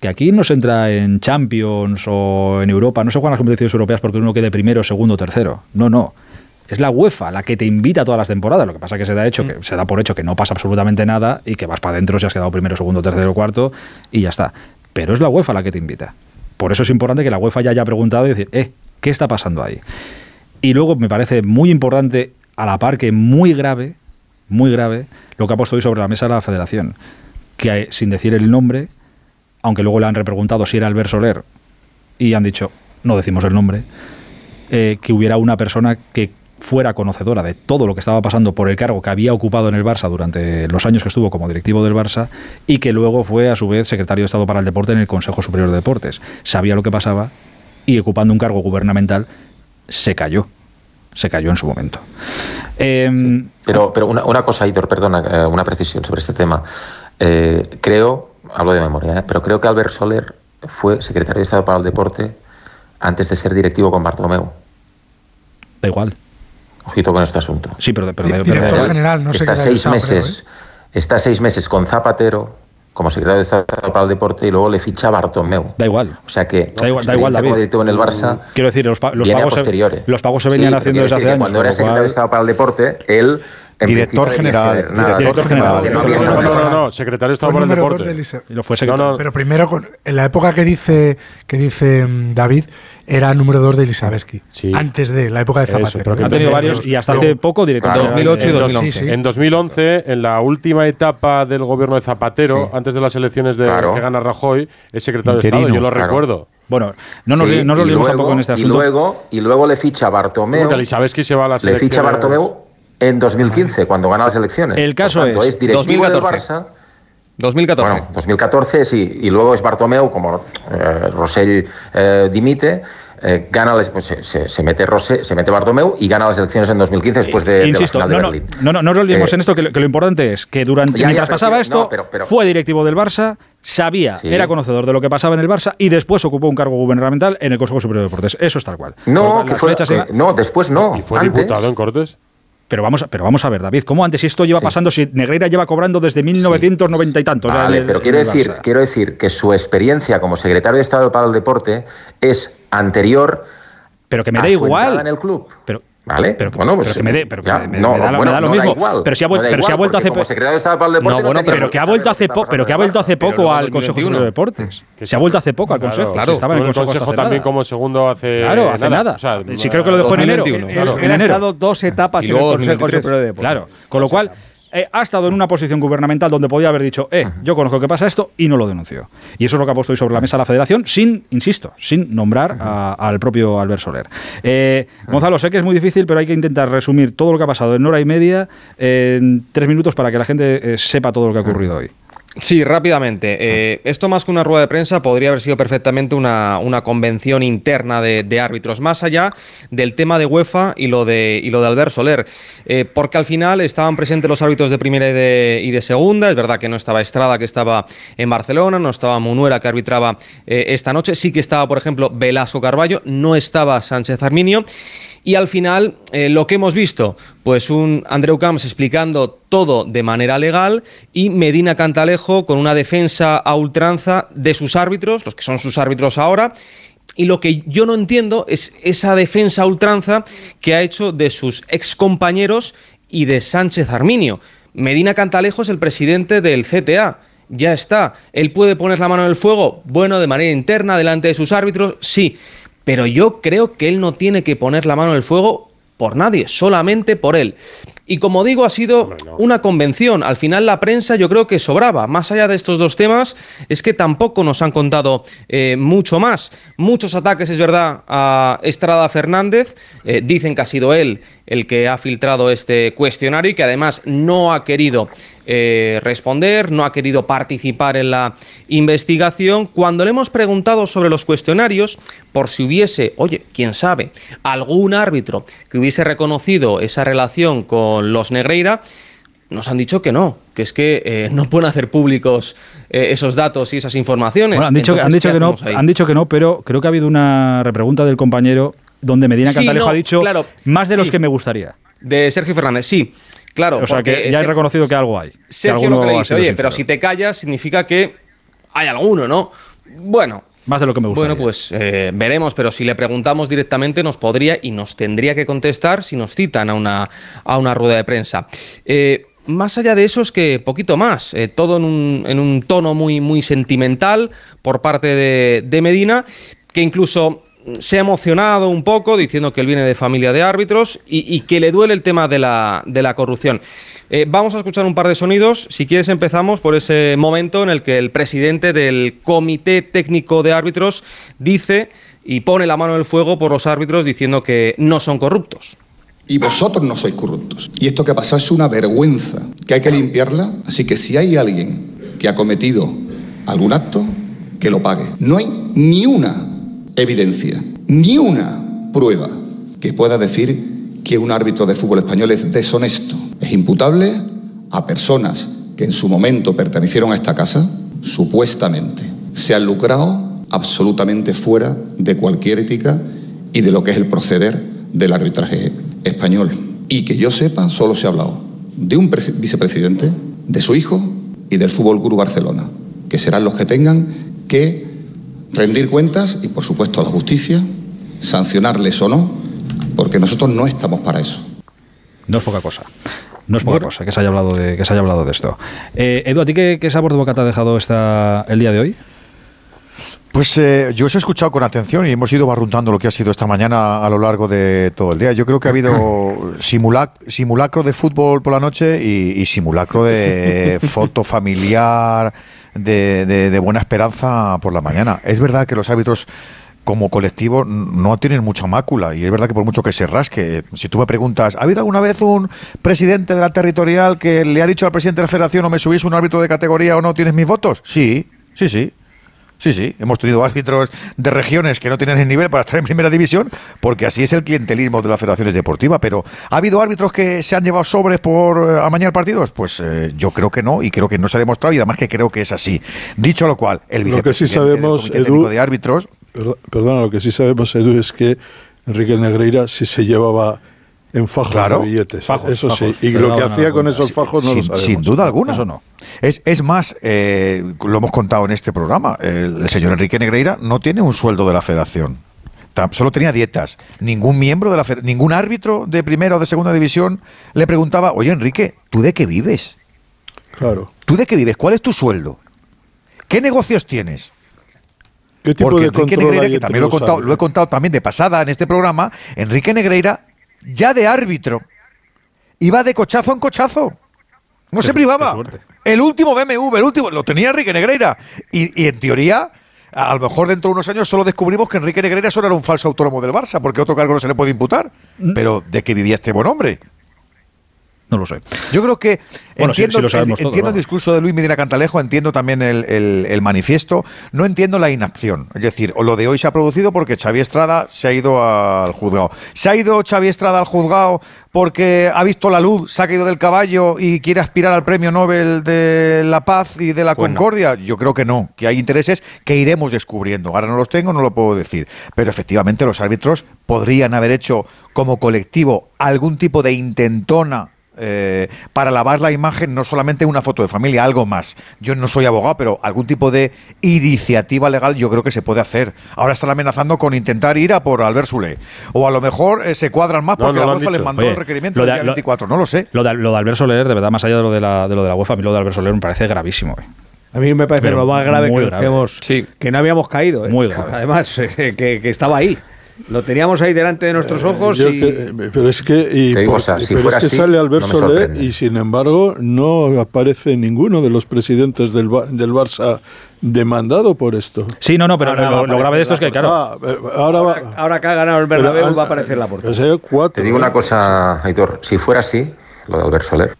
que aquí no se entra en Champions o en Europa, no se juegan las competiciones europeas porque uno quede primero, segundo, tercero. No, no. Es la UEFA la que te invita a todas las temporadas. Lo que pasa que se da hecho que se da por hecho que no pasa absolutamente nada y que vas para adentro si has quedado primero, segundo, tercero, cuarto y ya está. Pero es la UEFA la que te invita. Por eso es importante que la UEFA ya haya preguntado y decir, eh, ¿qué está pasando ahí? Y luego me parece muy importante, a la par que muy grave, muy grave, lo que ha puesto hoy sobre la mesa la federación. Que sin decir el nombre, aunque luego le han repreguntado si era Albert Soler y han dicho, no decimos el nombre, eh, que hubiera una persona que fuera conocedora de todo lo que estaba pasando por el cargo que había ocupado en el Barça durante los años que estuvo como directivo del Barça y que luego fue a su vez secretario de Estado para el Deporte en el Consejo Superior de Deportes. Sabía lo que pasaba y ocupando un cargo gubernamental se cayó. Se cayó en su momento. Em, Pero, pero una, una cosa, Aitor, perdona, eh, una precisión sobre este tema. Eh, creo, hablo de memoria, eh, pero creo que Albert Soler fue secretario de Estado para el Deporte antes de ser directivo con Bartomeu. Da igual. Ojito con este asunto. Sí, pero, pero, pero- Él general, no está seis Estado, meses, está seis meses con Zapatero como secretario de Estado para el Deporte y luego le ficha Bartomeu. Da igual. O sea que Da igual, da igual, como David. directivo en el Barça Quiero decir, los, pa- los pagos, a se, los pagos se venían haciendo desde hace años. Cuando era secretario cual- de Estado para el Deporte, él en Director general, ser nada, director general. no No, no, estado- no, no, secretario de Estado para el Deporte. Y lo fue No, no, Pero primero, con- en la época que dice, que dice David, era número 2 de Elisabeski. Antes de la época de Eso, Zapatero. pero que Ha tenido varios y hasta hace poco general en de- dos- Sí, sí. En 2011, en la última etapa del gobierno de Zapatero, antes de las elecciones de, Claro. que gana Rajoy, es secretario de Interino, Estado, yo lo claro. recuerdo. Bueno, no nos, Sí, no nos y luego- tampoco en este Y asunto. luego, y luego le ficha Bartomeu. Porque Elisabetsky se va a las Le ficha. Bartomeu en 2015, cuando gana las elecciones. El caso tanto, es- es directivo 2014. del Barça. 2014. Bueno, 2014 sí, y luego es Bartomeu, como eh, Rosell eh, dimite, eh, gana pues, se, se- mete Rosell, se mete Bartomeu y gana las elecciones en 2015 después de, de la Insisto, final no, de no, Berlín. no, no, no nos olvidemos Eh, en esto, que lo, que lo importante es que durante Ya, ya, mientras pero pasaba esto, no, pero- pero- fue directivo del Barça, sabía, Sí. era conocedor de lo que pasaba en el Barça y después ocupó un cargo gubernamental en el Consejo Superior de Deportes. Eso es tal cual. No, cual, que fue, eran- no, después no. ¿Y fue antes. diputado en Cortes? Pero vamos, a, pero vamos a ver, David, ¿cómo antes si esto lleva pasando? Si Negreira lleva cobrando desde 1990 y tantos. Vale, el- pero quiero decir, quiero decir que su experiencia como secretario de Estado para el Deporte es anterior Pero que me a da su igual. en el club. Pero, ¿Vale? pero, bueno, pues pero que me dé, pero que ya, me, me- no, me da, me bueno, da lo no mismo. igual, pero si ha no vuelto, da pero si ha igual, vuelto hace como po- secretario de Estado para el Deporte No, no bueno, pero que ha vuelto hace poco, pero que ha vuelto hace poco al Consejo 2021. Superior de Deportes. Se ha vuelto hace poco al Consejo. claro, estaba en el Consejo, también como segundo hace Claro, hace nada. O sea, Sí, creo que lo dejó en enero. 2021, En- claro. en Él ha enero. estado dos etapas Y en el Consejo 2023. Superior de Deportes. Claro, con lo cual eh, ha estado en una posición gubernamental donde podía haber dicho, eh, yo conozco que pasa esto y no lo denunció. Y eso es lo que ha puesto hoy sobre la mesa la Federación, sin, insisto, sin nombrar a- al propio Albert Soler. Eh, Gonzalo, sé que es muy difícil, pero hay que intentar resumir todo lo que ha pasado en hora y media en tres minutos para que la gente eh, sepa todo lo que ha ocurrido hoy. Sí, rápidamente. Eh, esto más que una rueda de prensa podría haber sido perfectamente una, una convención interna de, árbitros, más allá del tema de UEFA y lo de, y lo de Albert Soler. Eh, porque al final estaban presentes los árbitros de primera y de, y de segunda. Es verdad que no estaba Estrada, que estaba en Barcelona, no estaba Munuera, que arbitraba eh, esta noche. Sí que estaba, por ejemplo, Velasco Carballo, no estaba Sánchez Arminio. Y al final, eh, lo que hemos visto, pues un Andreu Camps explicando todo de manera legal y Medina Cantalejo con una defensa a ultranza de sus árbitros, los que son sus árbitros ahora. Y lo que yo no entiendo es esa defensa ultranza que ha hecho de sus excompañeros y de Sánchez Arminio. Medina Cantalejo es el presidente del CTA. Ya está. ¿Él puede poner la mano en el fuego? Bueno, de manera interna, delante de sus árbitros, sí. Pero yo creo que él no tiene que poner la mano en el fuego por nadie, solamente por él. Y como digo, ha sido una convención. Al final la prensa yo creo que sobraba. Más allá de estos dos temas, es que tampoco nos han contado eh, mucho más. Muchos ataques, es verdad, a Estrada Fernández. Eh, dicen que ha sido él el que ha filtrado este cuestionario y que además no ha querido eh, responder, no ha querido participar en la investigación. Cuando le hemos preguntado sobre los cuestionarios, por si hubiese, oye, quién sabe, algún árbitro que hubiese reconocido esa relación con los Negreira, nos han dicho que no, que es que eh, no pueden hacer públicos eh, esos datos y esas informaciones. Bueno, han dicho, Entonces, han dicho ¿qué que no, ahí? han dicho que no, pero creo que ha habido una repregunta del compañero donde Medina Sí, Cantalejo no, ha dicho claro, más de los que me gustaría. De Sergio Fernández, sí. Claro, o sea que ya he reconocido que algo hay. que Sergio lo que le dice, oye, sincero". pero si te callas significa que hay alguno, ¿no? Bueno. Más de lo que me gustaría. Bueno, pues eh, veremos, pero si le preguntamos directamente nos podría y nos tendría que contestar si nos citan a una, a una rueda de prensa. Eh, más allá de eso es que poquito más, eh, todo en un, en un tono muy, muy sentimental por parte de, de Medina, que incluso se ha emocionado un poco diciendo que él viene de familia de árbitros y, que le duele el tema de la, de la corrupción. Eh, vamos a escuchar un par de sonidos. Si quieres empezamos por ese momento en el que el presidente del Comité Técnico de Árbitros dice y pone la mano en el fuego por los árbitros diciendo que no son corruptos. Y vosotros no sois corruptos. Y esto que ha pasado es una vergüenza, que hay que limpiarla. Así que si hay alguien que ha cometido algún acto, que lo pague. No hay ni una evidencia, ni una prueba que pueda decir que un árbitro de fútbol español es deshonesto. Es imputable a personas que en su momento pertenecieron a esta casa, supuestamente, se han lucrado absolutamente fuera de cualquier ética y de lo que es el proceder del arbitraje español. Y que yo sepa, solo se ha hablado de un presi- vicepresidente, de su hijo y del Fútbol Club Barcelona, que serán los que tengan que rendir cuentas y, por supuesto, a la justicia, sancionarles o no, porque nosotros no estamos para eso. No es poca cosa. No es poca cosa que se haya hablado de, que se haya hablado de esto. Eh, Edu, ¿a ti qué, qué sabor de boca te ha dejado esta, el día de hoy? Pues eh, yo os he escuchado con atención y hemos ido barruntando lo que ha sido esta mañana a lo largo de todo el día. Yo creo que ha habido simulac- simulacro de fútbol por la noche y, y simulacro de foto familiar, de, de- de buena esperanza por la mañana. Es verdad que los árbitros como colectivo no tienen mucha mácula y es verdad que por mucho que se rasque, si tú me preguntas, ¿ha habido alguna vez un presidente de la territorial que le ha dicho al presidente de la federación o me subís un árbitro de categoría o no tienes mis votos? Sí, sí, sí. Sí, sí, hemos tenido árbitros de regiones que no tienen el nivel para estar en primera división, porque así es el clientelismo de las federaciones deportivas. Pero ¿ha habido árbitros que se han llevado sobres por eh, amañar partidos? Pues eh, yo creo que no, y creo que no se ha demostrado, y además que creo que es así. Dicho lo cual, el Lo que sí vicepresidente del sabemos, Edu, de árbitros Perdo- Perdona, lo que sí sabemos, Edu, es que Enrique Negreira sí se llevaba en fajos Claro, de billetes. fajos, eso sí. Y Pero lo que hacía con esos fajos no sin, lo sabemos. Sin duda alguna. Eso no. Es, es más, eh, lo hemos contado en este programa, el, señor Enrique Negreira no tiene un sueldo de la federación. Solo tenía dietas. Ningún miembro de la ningún árbitro de primera o de segunda división le preguntaba, oye Enrique, ¿tú de qué vives? Claro. ¿Tú de qué vives? ¿Cuál es tu sueldo? ¿Qué negocios tienes? ¿Qué tipo Porque de Enrique Negreira, que también lo he, contado, lo he contado también de pasada en este programa, Enrique Negreira, ya de árbitro, iba de cochazo en cochazo. No se privaba. El último BMW, el último, lo tenía Enrique Negreira. Y, y en teoría, a lo mejor dentro de unos años solo descubrimos que Enrique Negreira solo era un falso autónomo del Barça, porque otro cargo no se le puede imputar. Mm. Pero ¿de qué vivía este buen hombre? No lo sé. Yo creo que Bueno, entiendo, sí lo sabemos el, todo, el discurso de Luis Medina Cantalejo, entiendo también el, el- el manifiesto, no entiendo la inacción. Es decir, lo de hoy se ha producido porque Xavi Estrada se ha ido al juzgado. ¿Se ha ido Xavi Estrada al juzgado porque ha visto la luz, se ha caído del caballo y quiere aspirar al premio Nobel de la paz y de la Pues concordia? Yo creo que no, que hay intereses que iremos descubriendo. Ahora no los tengo, no lo puedo decir. Pero efectivamente los árbitros podrían haber hecho como colectivo algún tipo de intentona eh, para lavar la imagen, no solamente una foto de familia, algo más. Yo no soy abogado, pero algún tipo de iniciativa legal yo creo que se puede hacer. Ahora están amenazando con intentar ir a por Albert Sule. O a lo mejor eh, se cuadran más No, porque no la UEFA les mandó Oye, el requerimiento lo el de- día lo- 24. No lo sé. Lo de, lo de Albert Soler, de verdad, más allá de lo de la, de lo de la UEFA, a mí lo de Albert Soler me parece gravísimo. eh. A mí me parece Pero lo más grave que, grave. que hemos- que no habíamos caído. ¿eh? Muy grave. Además, eh, que, que estaba ahí. Lo teníamos ahí delante de nuestros eh, ojos. Y... que, eh, pero es que, es que sale Albert Soler y sin embargo no aparece ninguno de los presidentes del, del Barça demandado por esto. Sí, no, no, pero lo, grave de esto es que, claro. Ah, eh, ahora, va, ahora, que ha ganado el Bernabéu va a aparecer la portada. Te digo una cosa, Aitor. Si fuera así, lo de Albert Soler,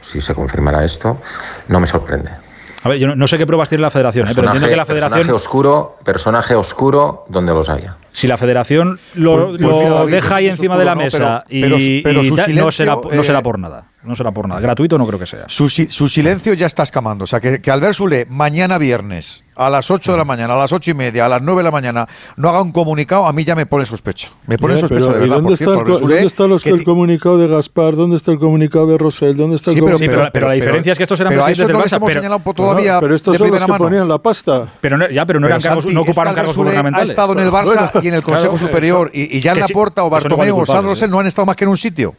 si se confirmara esto, no me sorprende. A ver, yo no, no sé qué pruebas tiene la federación, ¿eh? pero entiendo que la federación. Personaje oscuro, personaje oscuro donde los haya. Si la federación lo, pues, pues, lo David, deja ahí pues encima oscuro, de la mesa no, pero, y, pero, pero y silencio, no, será, no será eh, por nada. No será por nada. Gratuito no creo que sea. Su, su silencio ya está escamando. O sea, que, que Albert Sule mañana viernes, a las 8 de la mañana, a las 8 y media, a las 9 de la mañana, no haga un comunicado, a mí ya me pone sospecha. Me pone yeah, de verdad. ¿y dónde, está, cierto, el, Sule, ¿dónde está los, el comunicado de Gaspar? ¿Dónde está el comunicado de Rosell? ¿Dónde está el sí, pero, comunicado? Pero, pero, la diferencia es que estos eran pero presidentes del no Barça. Pero, señalado todavía no, pero estos de son los que mano. ponían la pasta. Pero no, ya, pero no, eran cargos, Santi, no ocuparon es que cargos Sule gubernamentales. Ha estado en el Barça y en el Consejo Superior. Y, y ya en la Porta o Bartomeu o San ¿eh? Rosell no han estado más que en un sitio.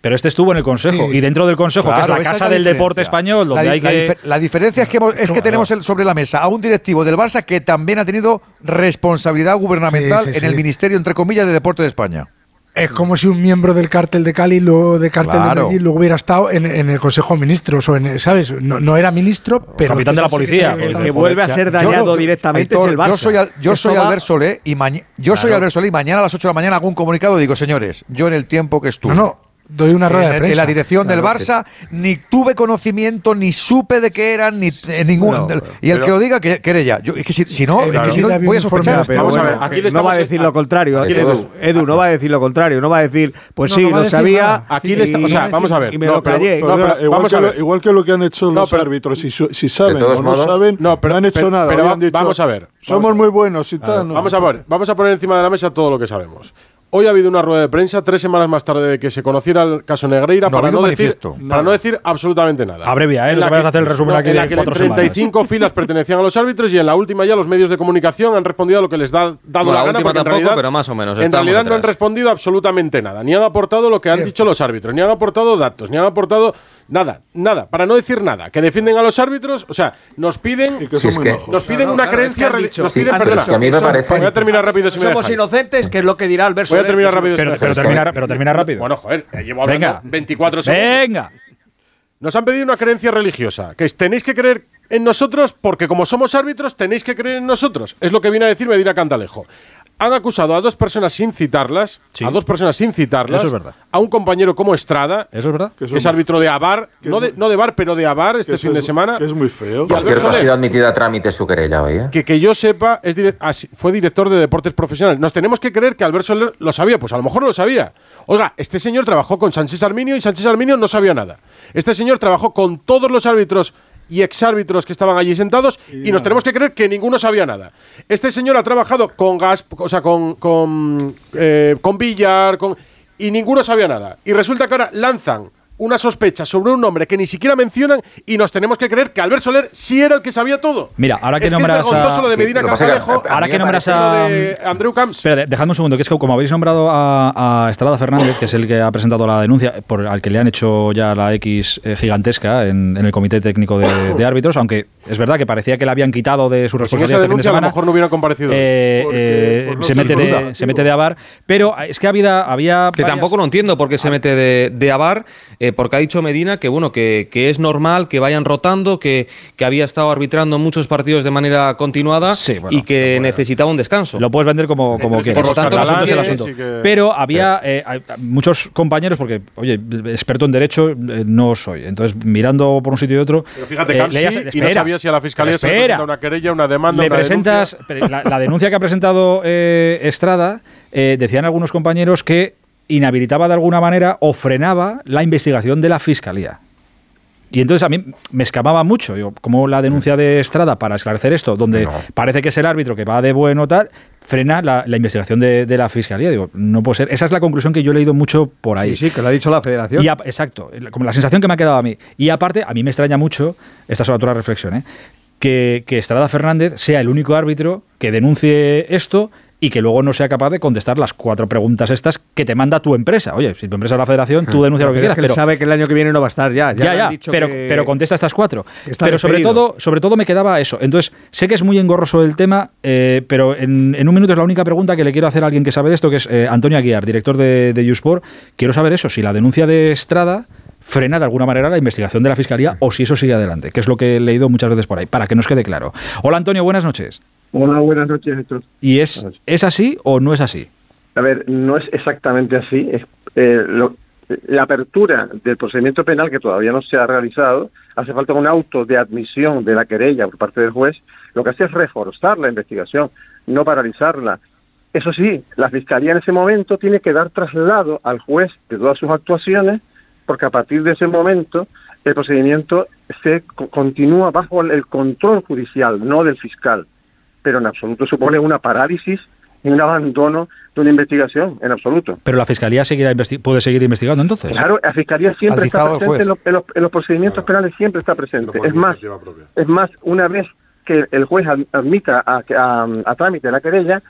Pero este estuvo en el Consejo y dentro del Consejo, que es la casa del deporte español, donde hay la, que... la diferencia es que, hemos, es que tenemos sobre la mesa a un directivo del Barça que también ha tenido responsabilidad gubernamental en el Ministerio, entre comillas, de Deporte de España. Es como si un miembro del cártel de Cali, lo, de cártel de Medellín, lo hubiera estado en, en, el Consejo de Ministros o en, ¿sabes? No, no era ministro, pero capitán de la policía, que, que vuelve a ser dañado directamente es el Barça. Yo soy. Albert Solé y soy Albert Solé y mañana a las 8 de la mañana hago un comunicado y digo, señores, yo en el tiempo que estuve. No, no doy una rueda de prensa. En la dirección del Barça, ni tuve conocimiento, ni supe de qué eran, ni eh, ningún. Y el que lo diga, que, que ya. Es que si, eh, no, voy a sospechar. Vamos a ver, no va a decir lo contrario. Eh. Edu, Edu, no va a decir lo contrario. No va a decir, pues sí, lo sabía. Aquí le está- o sea, vamos a ver. Igual, que lo, que han hecho los árbitros, si, si saben o no saben, no, han hecho nada. vamos a ver, Somos muy buenos y tal. Vamos a ver, vamos a poner encima de la mesa todo lo que sabemos. Hoy ha habido una rueda de prensa, tres semanas más tarde de que se conociera el caso Negreira, para, no decir, para, no decir, absolutamente nada. Abrevia, ¿eh? En que, vas a hacer el resumen aquí en de la que 35 semanas. ¿eh? filas pertenecían a los árbitros y en la última ya los medios de comunicación han respondido a lo que les da dado la, gana. Tampoco, en realidad, pero más o menos. En realidad no han respondido absolutamente nada. Ni han aportado lo que han dicho los árbitros, ni han aportado datos, ni han aportado Nada, nada, para no decir nada. Que defienden a los árbitros, o sea, nos piden, nos piden una creencia, es que dicho, nos piden, sí, a mí me parece, voy a terminar rápido si Somos inocentes, que es lo que dirá el verso. Voy a terminar rápido. Pero, pero, termina, pero termina rápido. Bueno, joder, llevo hablando venga, 24 segundos. Venga. Nos han pedido una creencia religiosa, que es, tenéis que creer en nosotros porque como somos árbitros tenéis que creer en nosotros. Es lo que viene a decirme Dira Cantalejo han acusado a dos personas sin citarlas, a dos personas sin citarlas, Eso es verdad. a un compañero como Estrada, Eso es verdad. es, árbitro de Avar, no de, no de Bar, pero de Abar este fin de semana. Es muy feo. Por cierto, Soler, ha sido admitida a trámite su querella hoy. ¿eh? Que, que yo sepa, es ah, fue director de deportes profesionales. Nos tenemos que creer que Albert Soler lo sabía, pues a lo mejor lo sabía. Oiga, este señor trabajó con Sánchez Arminio y Sánchez Arminio no sabía nada. Este señor trabajó con todos los árbitros y exárbitros que estaban allí sentados y, nos tenemos que creer que ninguno sabía nada. Este señor ha trabajado con gas, o sea, con, con, eh, con billar, con, y ninguno sabía nada. Y resulta que ahora lanzan una sospecha sobre un nombre que ni siquiera mencionan y nos tenemos que creer que Albert Soler sí era el que sabía todo. Mira, ahora que nombras a... lo ahora que nombras a lo Andreu Camps. Espera, dejadme un segundo, que es que como habéis nombrado a, Estrada Fernández, que es el que ha presentado la denuncia, por al que le han hecho ya la X eh, gigantesca en, el comité técnico de, árbitros, aunque es verdad que parecía que la habían quitado de sus pues responsabilidades. Pues de a lo mejor no hubieran comparecido. Eh, eh, pues se, mete de, Avar, pero es que había, había que tampoco lo entiendo porque se mete de, Avar porque ha dicho Medina que bueno, que, es normal que vayan rotando, que, había estado arbitrando muchos partidos de manera continuada y que necesitaba un descanso. Lo puedes vender como, que por lo tanto, Catalán, es el asunto. Pero había eh, muchos compañeros, porque oye, experto en derecho eh, no soy, entonces mirando por un sitio y otro. Pero fíjate, eh, Carl, y no sabía si a la fiscalía se presenta una querella, una demanda. Le una presentas la, denuncia que ha presentado Estrada. decían algunos compañeros que inhabilitaba de alguna manera o frenaba la investigación de la Fiscalía. Y entonces a mí me escamaba mucho, yo, como la denuncia de Estrada para esclarecer esto, donde parece que es el árbitro que va de bueno tal, frena la, investigación de, la fiscalía. Digo, no puede ser. Esa es la conclusión que yo he leído mucho por ahí. Sí, sí que lo ha dicho la Federación. Y exacto, como la sensación que me ha quedado a mí. Y aparte, a mí me extraña mucho, esta es otra reflexión, ¿eh? que Estrada Fernández sea el único árbitro que denuncie esto luego no sea capaz de contestar las cuatro preguntas estas que te manda tu empresa. Oye, si tu empresa es la federación, tú denuncia lo que quieras, que pero sabe que el año que viene no va a estar ya. Ya, ya, dicho pero, que- pero contesta estas cuatro. está Pero sobre despedido. todo, sobre todo me quedaba eso. Entonces, sé que es muy engorroso el tema, eh, pero en, en un minuto es la única pregunta que le quiero hacer a alguien que sabe de esto, que es eh, Antonio Aguiar, director de, de Usport. Quiero saber eso, si la denuncia de Estrada frena de alguna manera la investigación de la Fiscalía o si eso sigue adelante, que es lo que he leído muchas veces por ahí, para que nos quede claro. Hola Antonio, buenas noches. Hola, buenas noches, Héctor. ¿Y es, es así o no es así? A ver, no es exactamente así. Es, eh, lo- la apertura del procedimiento penal, que todavía no se ha realizado, hace falta un auto de admisión de la querella por parte del juez. Lo que hace es reforzar la investigación, no paralizarla. Eso sí, la Fiscalía en ese momento tiene que dar traslado al juez de todas sus actuaciones, porque a partir de ese momento el procedimiento se co- continúa bajo el control judicial, no del fiscal. Pero en absoluto supone una parálisis y un abandono de una investigación, en absoluto. Pero la Fiscalía seguirá puede seguir investigando entonces. Claro, la Fiscalía siempre está presente en, los- en los, en los procedimientos penales, siempre está presente. Es más, es más, una vez que el juez ad- admita a, a- a trámite la querella,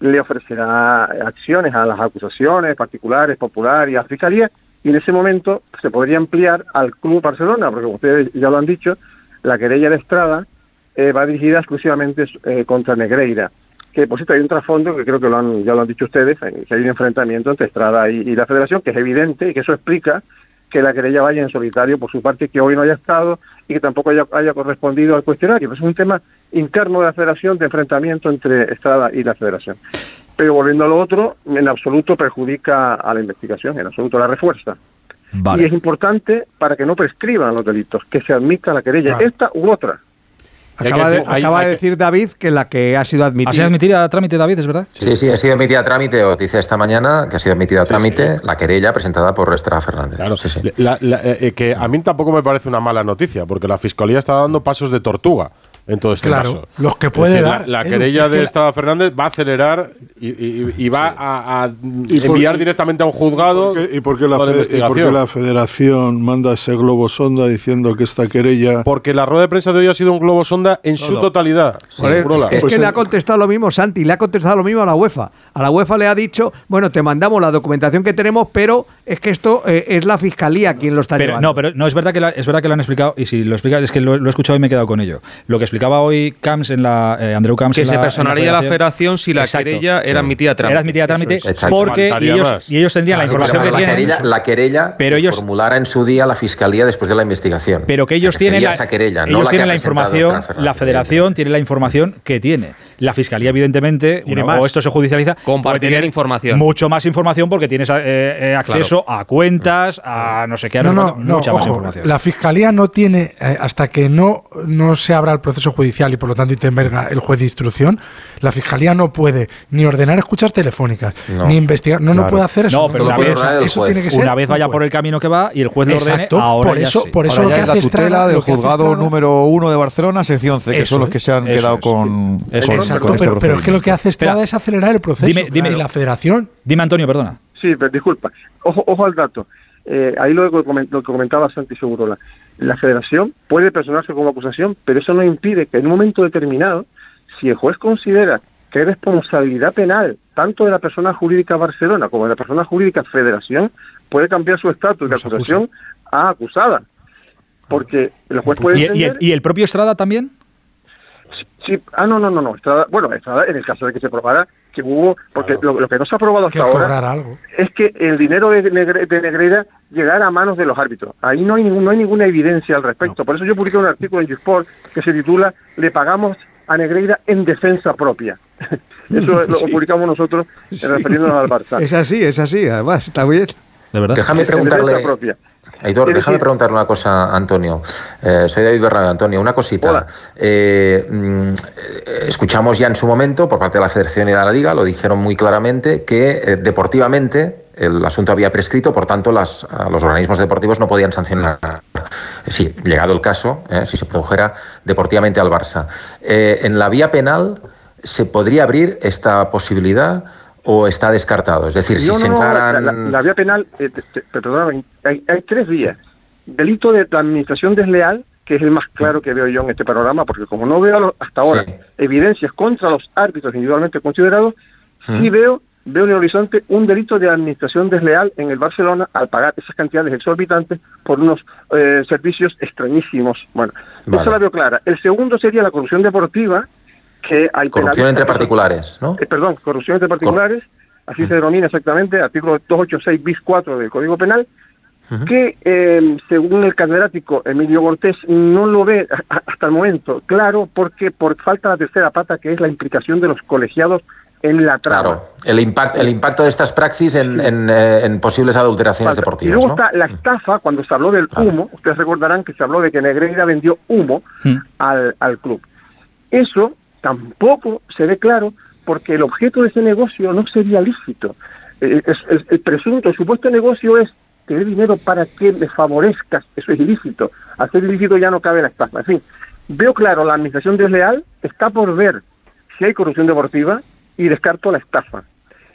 le ofrecerá acciones a las acusaciones particulares, populares y a la Fiscalía, y en ese momento se podría ampliar al Club Barcelona, porque como ustedes ya lo han dicho, la querella de Estrada eh, va dirigida exclusivamente eh, contra Negreira. Que por cierto hay un trasfondo que creo que lo han, ya lo han dicho ustedes, eh, que hay un enfrentamiento entre Estrada y, y la Federación, que es evidente y que eso explica que la querella vaya en solitario por su parte, que hoy no haya estado y que tampoco haya, haya correspondido al cuestionario. Pero es un tema interno de la Federación de enfrentamiento entre Estrada y la Federación. Pero volviendo a lo otro, en absoluto perjudica a la investigación, en absoluto la refuerza. Y es importante para que no prescriban los delitos, que se admita la querella, esta u otra. Acaba, de, acaba de decir David que la que ha sido admitida. ¿Ha sido admitida a trámite, David, es verdad? Sí, sí, ha sido emitida a trámite, o dice esta mañana que ha sido emitida a trámite la querella presentada por Estrada Fernández. Claro, la- la- eh, eh, que a mí tampoco me parece una mala noticia, porque la Fiscalía está dando pasos de tortuga en todo este Claro, caso. los que Es puede decir, dar, La, la querella es que de Estrada Fernández va a acelerar y, y- y va a, a por- enviar directamente a un juzgado. ¿Y por qué la, fe- y por qué la federación manda ese globo sonda diciendo que esta querella... Porque la rueda de prensa de hoy ha sido un globo sonda en su Todo. totalidad. Joder, Segurola. es que, le ha contestado lo mismo Santi, le ha contestado lo mismo a la UEFA. A la UEFA le ha dicho, bueno, te mandamos la documentación que tenemos, pero es que esto eh, es la fiscalía quien lo está Pero, llevando. no, pero no, es verdad que la- es verdad que lo han explicado, y si lo explica, es que lo, lo he escuchado y me he quedado con ello. Lo que explicaba hoy Camps en la eh, Andreu Camps Que en se la- en personaría la federación si la Exacto. querella era admitida a trámite. Era admitida a trámite es. Porque ellos, y ellos tendrían la información que la tienen. querella, la querella Pero ellos- formulara en su día la fiscalía después de la investigación. Pero que O sea, ellos que tienen la, esa querella, no ellos la que tienen la información, la federación tiene la información que tiene. La fiscalía, evidentemente, Tiene bueno, más. o esto se judicializa, Compartirían tiene información. Mucho más información porque tienes eh, eh, acceso a cuentas, a no sé qué, a No, no mucha más ojo, información. La fiscalía no tiene, eh, hasta que no, no se abra el proceso judicial y por lo tanto intervenga el juez de instrucción, la fiscalía no puede ni ordenar escuchas telefónicas, No. ni investigar, no, no puede hacer eso. No, pero una vez, eso tiene que ser una vez vaya por el camino que va y el juez lo ordene, Exacto, ahora por ya eso- sí. por eso Ahora lo ya que es la hace tutela del hace juzgado número uno de Barcelona, sección C, que Eso son los que se han quedado es. con, con- Exacto, este pero, pero es que lo que hace Estrada es acelerar el proceso. Dime- dime- y la federación. Dime, Antonio, perdona. Sí, pero disculpa. Ojo, ojo al dato. Eh, ahí lo que, lo que comentaba Santi Segurola. La federación puede personarse como acusación, pero eso no impide que en un momento determinado, si el juez considera que hay responsabilidad penal tanto de la persona jurídica Barcelona como de la persona jurídica Federación, puede cambiar su estatus de acusación a acusada. Porque el juez puede ¿Y, y entender... el, y el propio Estrada también? Sí, ah, no, no, no, no. Estrada- bueno, Estrada, en el caso de que se probara que hubo, porque lo, lo que no se ha probado hasta Que ahora algo. es que el dinero de, Negre- de Negreira llegara a manos de los árbitros. Ahí no hay, ningún- no hay ninguna evidencia al respecto. Por eso yo publiqué un artículo en Yousport que se titula Le pagamos a Negreira en defensa propia. Eso lo Sí. publicamos nosotros eh, refiriéndonos al Barça. Es así, es así, además, está bien. De verdad. Déjame En defensa preguntarle, propia. Aitor, Es déjame preguntarle una cosa a Antonio. Eh, soy David Bernabé. Antonio, una cosita. Eh, mm, eh, escuchamos ya en su momento, por parte de la Federación y de la Liga, lo dijeron muy claramente, que eh, deportivamente el asunto había prescrito, por tanto las, los organismos deportivos no podían sancionar. Sí, llegado el caso, eh, si se produjera deportivamente al Barça. Eh, en la vía penal, ¿se podría abrir esta posibilidad o está descartado? Es decir, si No, se encaran... la, la- la vía penal, eh, te- te- perdóname, hay, hay tres vías. Delito de administración desleal, que es el más claro que veo yo en este panorama, porque como no veo lo- hasta ahora Sí. evidencias contra los árbitros individualmente considerados, Sí veo, veo en el horizonte un delito de administración desleal en el Barcelona al pagar esas cantidades exorbitantes por unos eh, servicios extrañísimos. Bueno, Vale. eso la veo clara. El segundo sería la corrupción deportiva, que hay Corrupción entre particulares, ¿no? eh, perdón, corrupción entre particulares, así se denomina exactamente, artículo 286 bis 4 del Código Penal, que eh, según el catedrático Emilio Cortés no lo ve a- a- hasta el momento claro porque por falta la tercera pata que es la implicación de los colegiados en la trama. Claro, el impacto, el impacto de estas praxis en, en, eh, en posibles adulteraciones Falta. Y deportivas, luego ¿no? está la estafa, cuando se habló del humo, ustedes recordarán que se habló de que Negreira vendió humo al, al club. Eso tampoco se ve claro porque el objeto de ese negocio no sería lícito. Eh, es- el presunto, el supuesto negocio es tener dinero para que le favorezcas, eso es ilícito. Hacer ilícito ya no cabe la estafa. En fin, veo claro, la administración desleal está por ver si hay corrupción deportiva y descarto la estafa.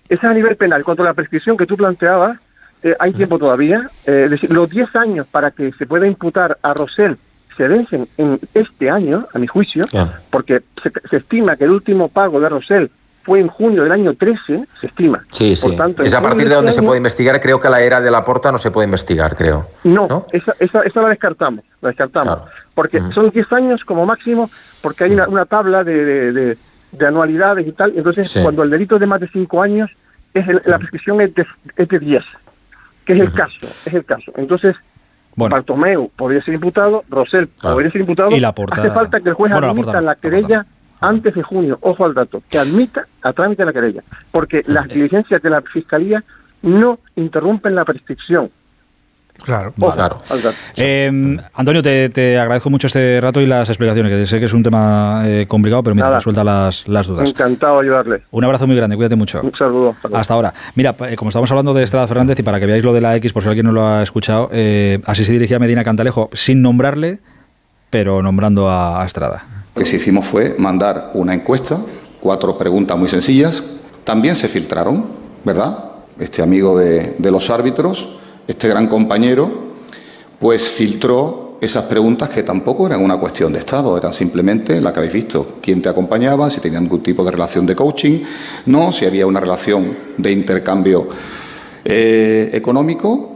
Esa es a nivel penal. Cuanto a la prescripción que tú planteabas, eh, hay tiempo todavía. Eh, es decir, los 10 años para que se pueda imputar a Rosell se vencen en este año, a mi juicio, porque se, se estima que el último pago de Rosell fue en junio del año 13, se estima. Sí, sí. Por tanto, es en a partir de donde este se año- puede investigar. Creo que la era de la porta no se puede investigar, creo. No, Esa, esa, esa la descartamos, la descartamos. Porque son 10 años como máximo, porque hay una, una tabla de, de, de- de anualidades y tal. Entonces, Sí. cuando el delito es de más de 5 años, es el- la prescripción es de, es de 10, que es el caso, es el caso. Entonces, Bartomeu podría ser imputado, Rosell podría ser imputado. Y Laporta- Hace falta que el juez Bueno, admita la querella antes de junio. Ojo al dato, que admita a trámite la querella. Porque las diligencias de la Fiscalía no interrumpen la prescripción. Claro. Al dato. Eh, Antonio, te, te agradezco mucho este rato y las explicaciones, que sé que es un tema eh, complicado, pero mira, Nada. resuelta las, las dudas. Encantado de ayudarle. Un abrazo muy grande, cuídate mucho. Un saludo. Hasta ahora. Mira, eh, como estamos hablando de Estrada Fernández y para que veáis lo de la X, por si alguien no lo ha escuchado, eh, así se dirigía Medina Cantalejo, sin nombrarle, pero nombrando a, a Estrada. Lo que sí hicimos fue mandar una encuesta, cuatro preguntas muy sencillas. También se filtraron, ¿verdad? Este amigo de, de los árbitros, este gran compañero, pues filtró esas preguntas que tampoco eran una cuestión de Estado, eran simplemente la que habéis visto, quién te acompañaba, si tenían algún tipo de relación de coaching, no, si había una relación de intercambio eh, económico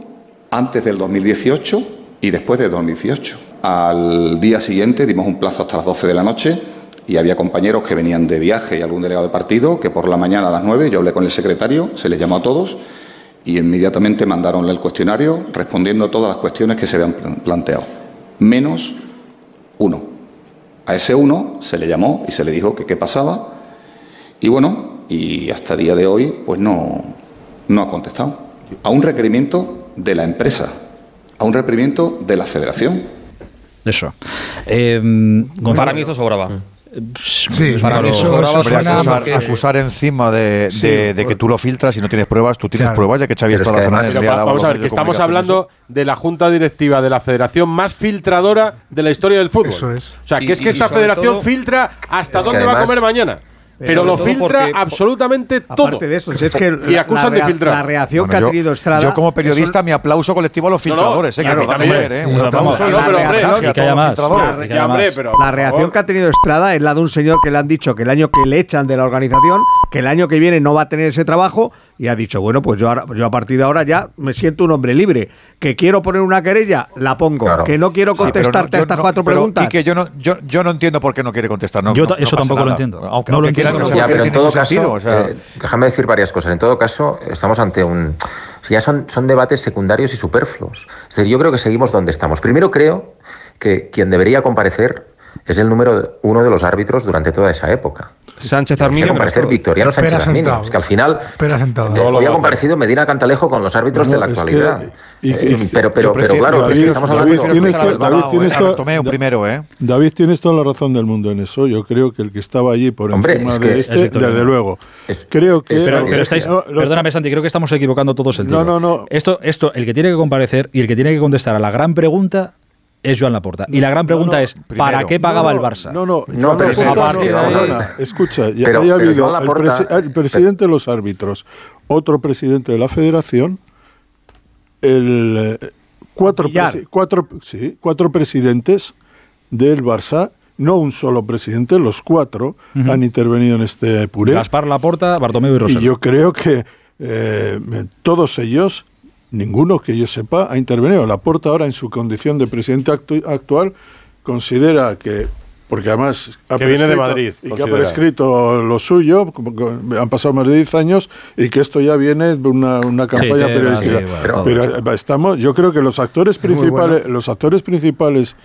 antes del 2018 y después del 2018. Al día siguiente dimos un plazo hasta las 12 de la noche y había compañeros que venían de viaje y algún delegado de partido que por la mañana a las 9 yo hablé con el secretario, se les llamó a todos y inmediatamente mandaronle el cuestionario respondiendo a todas las cuestiones que se habían plan- planteado, menos uno. A ese uno se le llamó y se le dijo que qué pasaba y bueno, y hasta el día de hoy pues no, no ha contestado. A un requerimiento de la empresa, a un requerimiento de la federación. Eso. Eh, Gonzalo. Para mí eso sobraba. Sí, para mí eso Hombre, sobraba acusar, porque- acusar encima de, Sí, de- de que tú lo filtras y no tienes pruebas, tú tienes Claro. pruebas ya que Xavi Pero es que además- va- vamos a ver, que estamos hablando de la junta directiva de la federación más filtradora de la historia del fútbol. Eso es. O sea, que Y- es que y esta federación todo- filtra hasta dónde va a comer mañana. Pero lo filtra porque- absolutamente todo. Aparte de eso, si es que y la- acusan la de filtrar. la reacción Bueno, que ha tenido Estrada. Yo como periodista mi aplauso colectivo a los No, no, filtradores, eh, que dan también. comer, eh, un Pero aplauso. no, La pero, hombre, reacción la que ha tenido Estrada es la de un señor que le han dicho que el año que le echan de la organización, que el año que viene no va a tener ese trabajo, y ha dicho, bueno, pues yo, ahora- yo a partir de ahora ya me siento un hombre libre. Que quiero poner una querella, la pongo. Que no quiero Sí, pero no- contestarte a estas no- cuatro pero, preguntas. Quique, yo no, yo, yo no entiendo por qué no quiere contestar. No, Yo no- ta- no eso tampoco lo entiendo. Aunque, No lo que entiendo. no sea Ya, pero en todo caso, sentido, o sea, eh, déjame decir varias cosas. En todo caso, estamos ante un. Ya son, son debates secundarios y superfluos. Es decir, yo creo que seguimos donde estamos. Primero, creo que quien debería comparecer es el número uno de los árbitros durante toda esa época. Sánchez Arminio. comparecer Victoriano Espera Sánchez Arminio. sentado. Es que al final. Espera sentado. eh, hoy ha comparecido Medina Cantalejo con los árbitros de la actualidad. que- y- y- Eh, pero, pero, pero claro, es que estamos hablando de tienes David, tienes to- Tomeo primero, ¿eh? David, tienes toda la razón del mundo en eso. Yo creo que el que estaba allí por Hombre, encima es que de es este, desde luego. creo que. Pero, pero estáis, No, los- perdóname, Santi, creo que estamos equivocando todos el tiro. No, no, no. Esto, esto, el que tiene que comparecer y el que tiene que contestar a la gran pregunta es Joan Laporta. Y la gran pregunta es, ¿para qué pagaba No, el no, Barça? No, no, No, pero Laporta no, Escucha, ya Pero- haya pero habido Joan el, Laporta- presi- el presidente de los árbitros, otro presidente de la federación, el eh, cuatro, presi- cuatro, sí, cuatro presidentes del Barça no un solo presidente, los cuatro Ujú. han intervenido en este puré. Gaspar Laporta, Bartomeu y Rosell. Y yo creo que eh, todos ellos, ninguno que yo sepa, ha intervenido. Laporta ahora en su condición de presidente actu- actual considera que porque además ha Que viene de prescrito- Madrid, y que ha prescrito lo suyo, han pasado más de 10 años y que esto ya viene de una, una campaña periodística. sí, bueno, todo. Pero eh, estamos, yo creo que los actores principales, bueno. los actores principales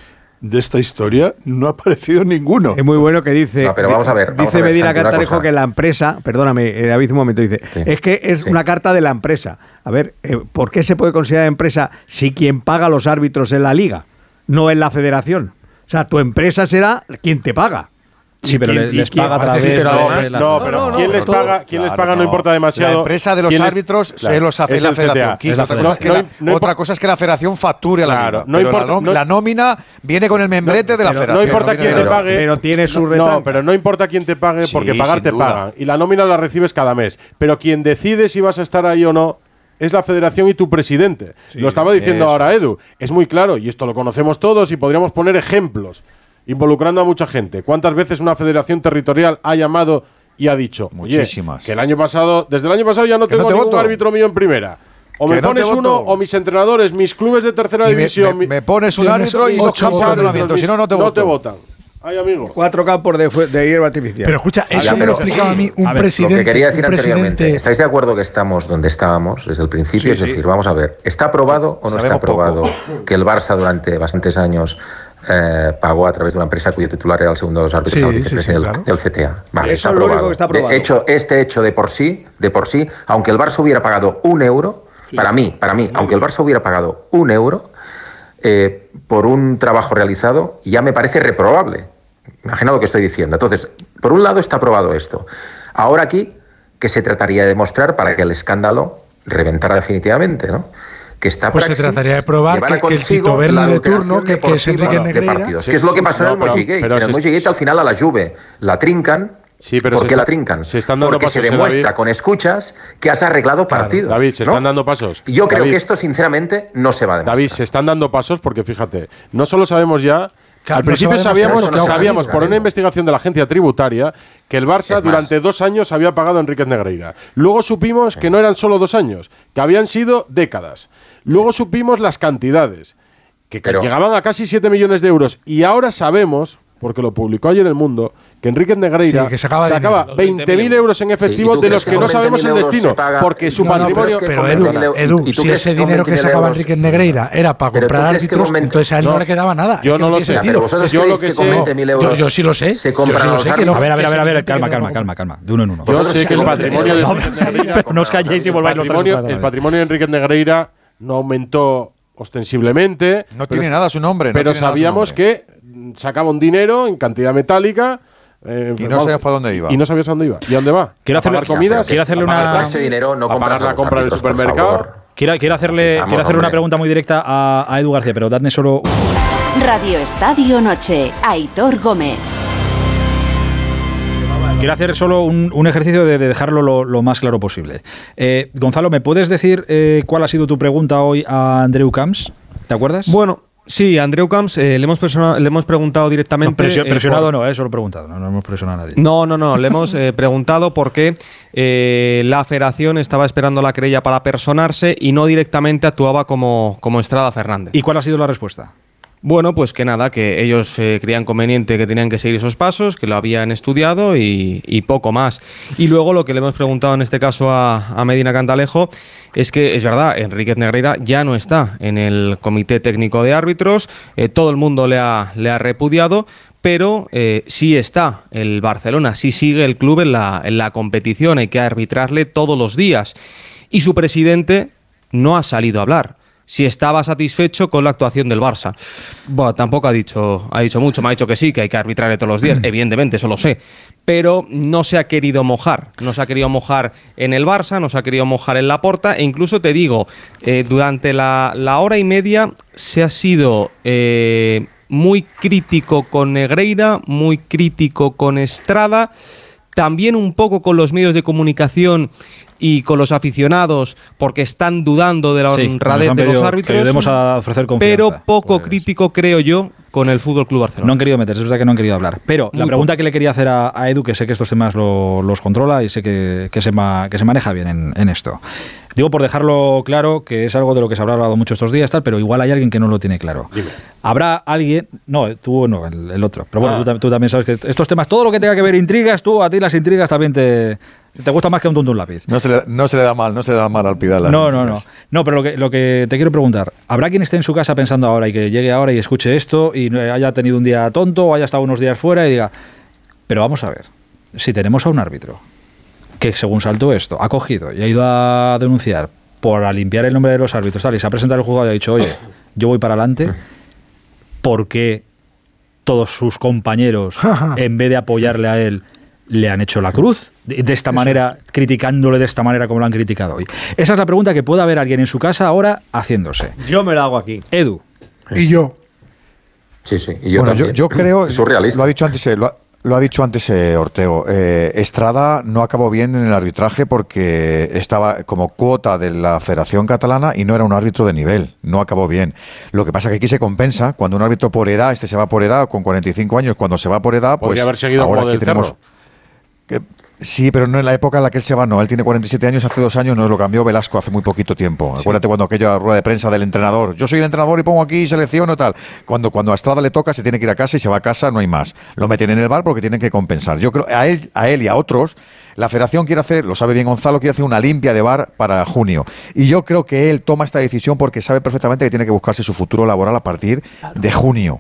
de esta historia no ha aparecido ninguno. Es muy bueno que dice. No, pero vamos a ver, vamos Dice a ver, Medina Cantarejo que la empresa, perdóname, eh, David, un momento, dice, Sí. es que es Sí. una carta de la empresa. A ver, eh, ¿por qué se puede considerar empresa si quien paga a los árbitros es la liga, no es la federación? O sea, tu empresa será quien te paga. Sí, pero ¿Y quién- les paga a través sí, pero de además- la- No, pero no, ¿quién no, les paga, quién les Claro, paga no, no. importa demasiado. La empresa de los ¿Quién les- árbitros Claro, se los hace es la federación. Es la otra, cosa es que federación. la, otra cosa es que la federación facture a la Claro, liga. no pero importa- la, nom- no- la nómina viene con el membrete de la Pero federación. No importa quién te pague. Pero tiene su no, pero no importa quién te pague, Sí, porque pagar te pagan. Y la nómina la recibes cada mes. Pero quien decide si vas a estar ahí o no es la federación y tu presidente. Lo estaba diciendo eso. ahora Edu. Es muy claro, y esto lo conocemos todos, y podríamos poner ejemplos, involucrando a mucha gente. ¿Cuántas veces una federación territorial ha llamado y ha dicho, Muchísimas. que el año pasado, desde el año pasado ya no no tengo te ningún voto. árbitro mío en primera? O me no pones uno, voto. o mis entrenadores, mis clubes de tercera Y división. me- pones un árbitro y ocho mis- si no, no te No voto. te votan. Ay, amigo. Cuatro campos de, hierba artificial. Pero escucha, Ya, eso me lo explicaba a mí un A ver, presidente. Lo que quería decir anteriormente, presidente- ¿estáis de acuerdo que estamos donde estábamos desde el principio? Sí, es sí. decir, vamos a ver, ¿está aprobado o no está poco. aprobado que el Barça durante bastantes años eh, pagó a través de una empresa cuyo titular era el segundo de los árbitros Sí, al sí, vicepresidente sí, del- claro. del CTA? Vale, Eso está es lo único aprobado. que está aprobado. De hecho, este hecho de por sí, de por sí, aunque el Barça hubiera pagado un euro, para mí, para mí, aunque el Barça hubiera pagado un euro eh, por un trabajo realizado, ya me parece reprobable. Imagina lo que estoy diciendo. Entonces, por un lado está aprobado esto. Ahora aquí, ¿qué se trataría de demostrar para que el escándalo reventara definitivamente, ¿no? Que está Pues se trataría de probar que- que el Tito Berni de turno, que- que es Enrique de Negreira- partidos. Sí, que es lo que sí, pasó no, en el pero- Moji Gate. pero En el se- Moji Gate al final a la Juve la trincan. Sí, pero ¿Por se qué está- la trincan? se están dando Porque se pasos, ¿eh, demuestra David? con escuchas que has arreglado Claro, partidos. David, se ¿no? están dando pasos. Y Yo creo David, que esto, sinceramente, no se va a demostrar. David, se están dando pasos porque fíjate, no solo sabemos ya. Claro, al no principio sabíamos, por una investigación de la agencia tributaria que el Barça durante dos años había pagado a Enríquez Negreira. Luego supimos que no eran solo dos años, que habían sido décadas. Luego supimos las cantidades, que Pero- llegaban a casi 7 millones de euros. Y ahora sabemos, porque lo publicó ayer El Mundo, que Enríquez Negreira Sí, que sacaba dinero. 20.000 euros en efectivo ¿y tú de los que no sabemos 20.000 el destino, paga- porque su No, no, patrimonio... pero es que Pero con Edu, 20.000 Edu, ¿y tú si ese dinero que 20.000 sacaba euros- Enrique Negreira era para comprar árbitros, con 20 entonces a él no, No, le quedaba nada. yo no lo sé. Pero vosotros Yo lo que sé- 20.000 Yo, euros yo sí lo sé. se Yo sí lo sé árbitros? A ver, a ver, a ver, a ver, Ese calma, calma, calma, calma. De uno en uno. Yo sé que el patrimonio 20.000 de euros- Enriquez Negreira- No os calléis y el volváis el patrimonio de Enriquez Negreira no aumentó ostensiblemente. No tiene nada su nombre. no pero sabíamos que sacaba un dinero en cantidad metálica. Eh, Y no sabías para dónde iba. Y no sabías a dónde iba. ¿Y a dónde va? Quiero ¿A hacerle- comidas? quiero hacerle ¿A pagar una-? Ese dinero no ¿A compras pagar la compra del supermercado? Quiero, quiero hacerle, Vamos, quiero hacerle una pregunta muy directa a, a Edu García, pero dadme solo. Radio Estadio Noche, Aitor Gómez. Quiero hacer solo un, un ejercicio de, de dejarlo lo, lo más claro posible. Eh, Gonzalo, ¿me puedes decir eh, cuál ha sido tu pregunta hoy a Andreu Camps? ¿Te acuerdas? Bueno, sí, Andreu Camps eh, le, hemos le hemos preguntado No, directamente. presio- eh, presionado por- no, eh, solo preguntado. No, no hemos presionado a nadie. No, no, no. Le hemos eh, preguntado por qué eh, la federación estaba esperando la querella para personarse y no directamente actuaba como, como Estrada Fernández. ¿Y cuál ha sido la respuesta? Bueno, pues que nada, que ellos creían conveniente que tenían que seguir esos pasos, que lo habían estudiado y, poco más. Y luego lo que le hemos preguntado en este caso a, a Medina Cantalejo es que es verdad, Enríquez Negreira ya no está en el Comité Técnico de Árbitros, eh, todo el mundo le ha, le ha repudiado, pero eh, sí está el Barcelona, sí sigue el club en la, en la competición, hay que arbitrarle todos los días. Y su presidente no ha salido a hablar si estaba satisfecho con la actuación del Barça. Bueno, tampoco ha dicho, ha dicho mucho, me ha dicho que sí, que hay que arbitrarle todos los días, evidentemente, eso lo sé, pero no se ha querido mojar, no se ha querido mojar en el Barça, no se ha querido mojar en la porta, e incluso te digo, eh, durante la, la hora y media se ha sido eh, muy crítico con Negreira, muy crítico con Estrada, también un poco con los medios de comunicación y con los aficionados porque están dudando de la Sí, honradez de los árbitros. a ofrecer confianza. Pero poco crítico creo yo con el Fútbol Club Barcelona. No han querido meterse, es verdad que no han querido hablar. Pero la pregunta que le quería hacer a, a Edu, que sé que estos temas lo- los controla y sé que, que se, ma- que se maneja bien en, en esto. Digo por dejarlo claro, que es algo de lo que se habrá hablado mucho estos días, tal, pero igual hay alguien que no lo tiene claro. Habrá alguien, no, tú no, el, el otro, pero bueno, Ah. tú, tú también sabes que estos temas, todo lo que tenga que ver intrigas, tú, a ti las intrigas también te, te gusta más que un tonto un lápiz. No se, le, no se le da mal, no se le da mal al Pidal. No, no, no. No, pero lo que, lo que te quiero preguntar, ¿habrá quien esté en su casa pensando ahora y que llegue ahora y escuche esto y haya tenido un día tonto o haya estado unos días fuera y diga, pero vamos a ver, si tenemos a un árbitro que según saltó esto, ha cogido y ha ido a denunciar por a limpiar el nombre de los árbitros tal, y se ha presentado al juzgado y ha dicho, oye, yo voy para adelante, ¿por qué todos sus compañeros, en vez de apoyarle a él, le han hecho la cruz? De, de esta manera, criticándole de esta manera como lo han criticado hoy. Esa es la pregunta que puede haber alguien en su casa ahora haciéndose. Yo me la hago aquí. Edu. Y yo. Sí, sí. Y yo bueno, yo, también. yo creo, Es surrealista. lo ha dicho antes, eh, lo ha, lo ha dicho antes eh, Ortego, eh, Estrada no acabó bien en el arbitraje porque estaba como cuota de la Federación Catalana y no era un árbitro de nivel, no acabó bien. Lo que pasa que aquí se compensa, cuando un árbitro por edad, este se va por edad, con 45 años, cuando se va por edad, pues Podría haber seguido ahora aquí tenemos... Cerro. Que- sí, pero no en la época en la que él se va, no. Él tiene 47 años, hace dos años nos lo cambió Velasco hace muy poquito tiempo. Acuérdate cuando aquella rueda de prensa del entrenador. Yo soy el entrenador y pongo aquí selección o tal. Cuando, cuando a Estrada le toca, se tiene que ir a casa y se va a casa, no hay más. Lo meten en el bar porque tienen que compensar. Yo creo, a él, a él y a otros, la federación quiere hacer, lo sabe bien Gonzalo, quiere hacer una limpia de bar para junio. Y yo creo que él toma esta decisión porque sabe perfectamente que tiene que buscarse su futuro laboral a partir de junio.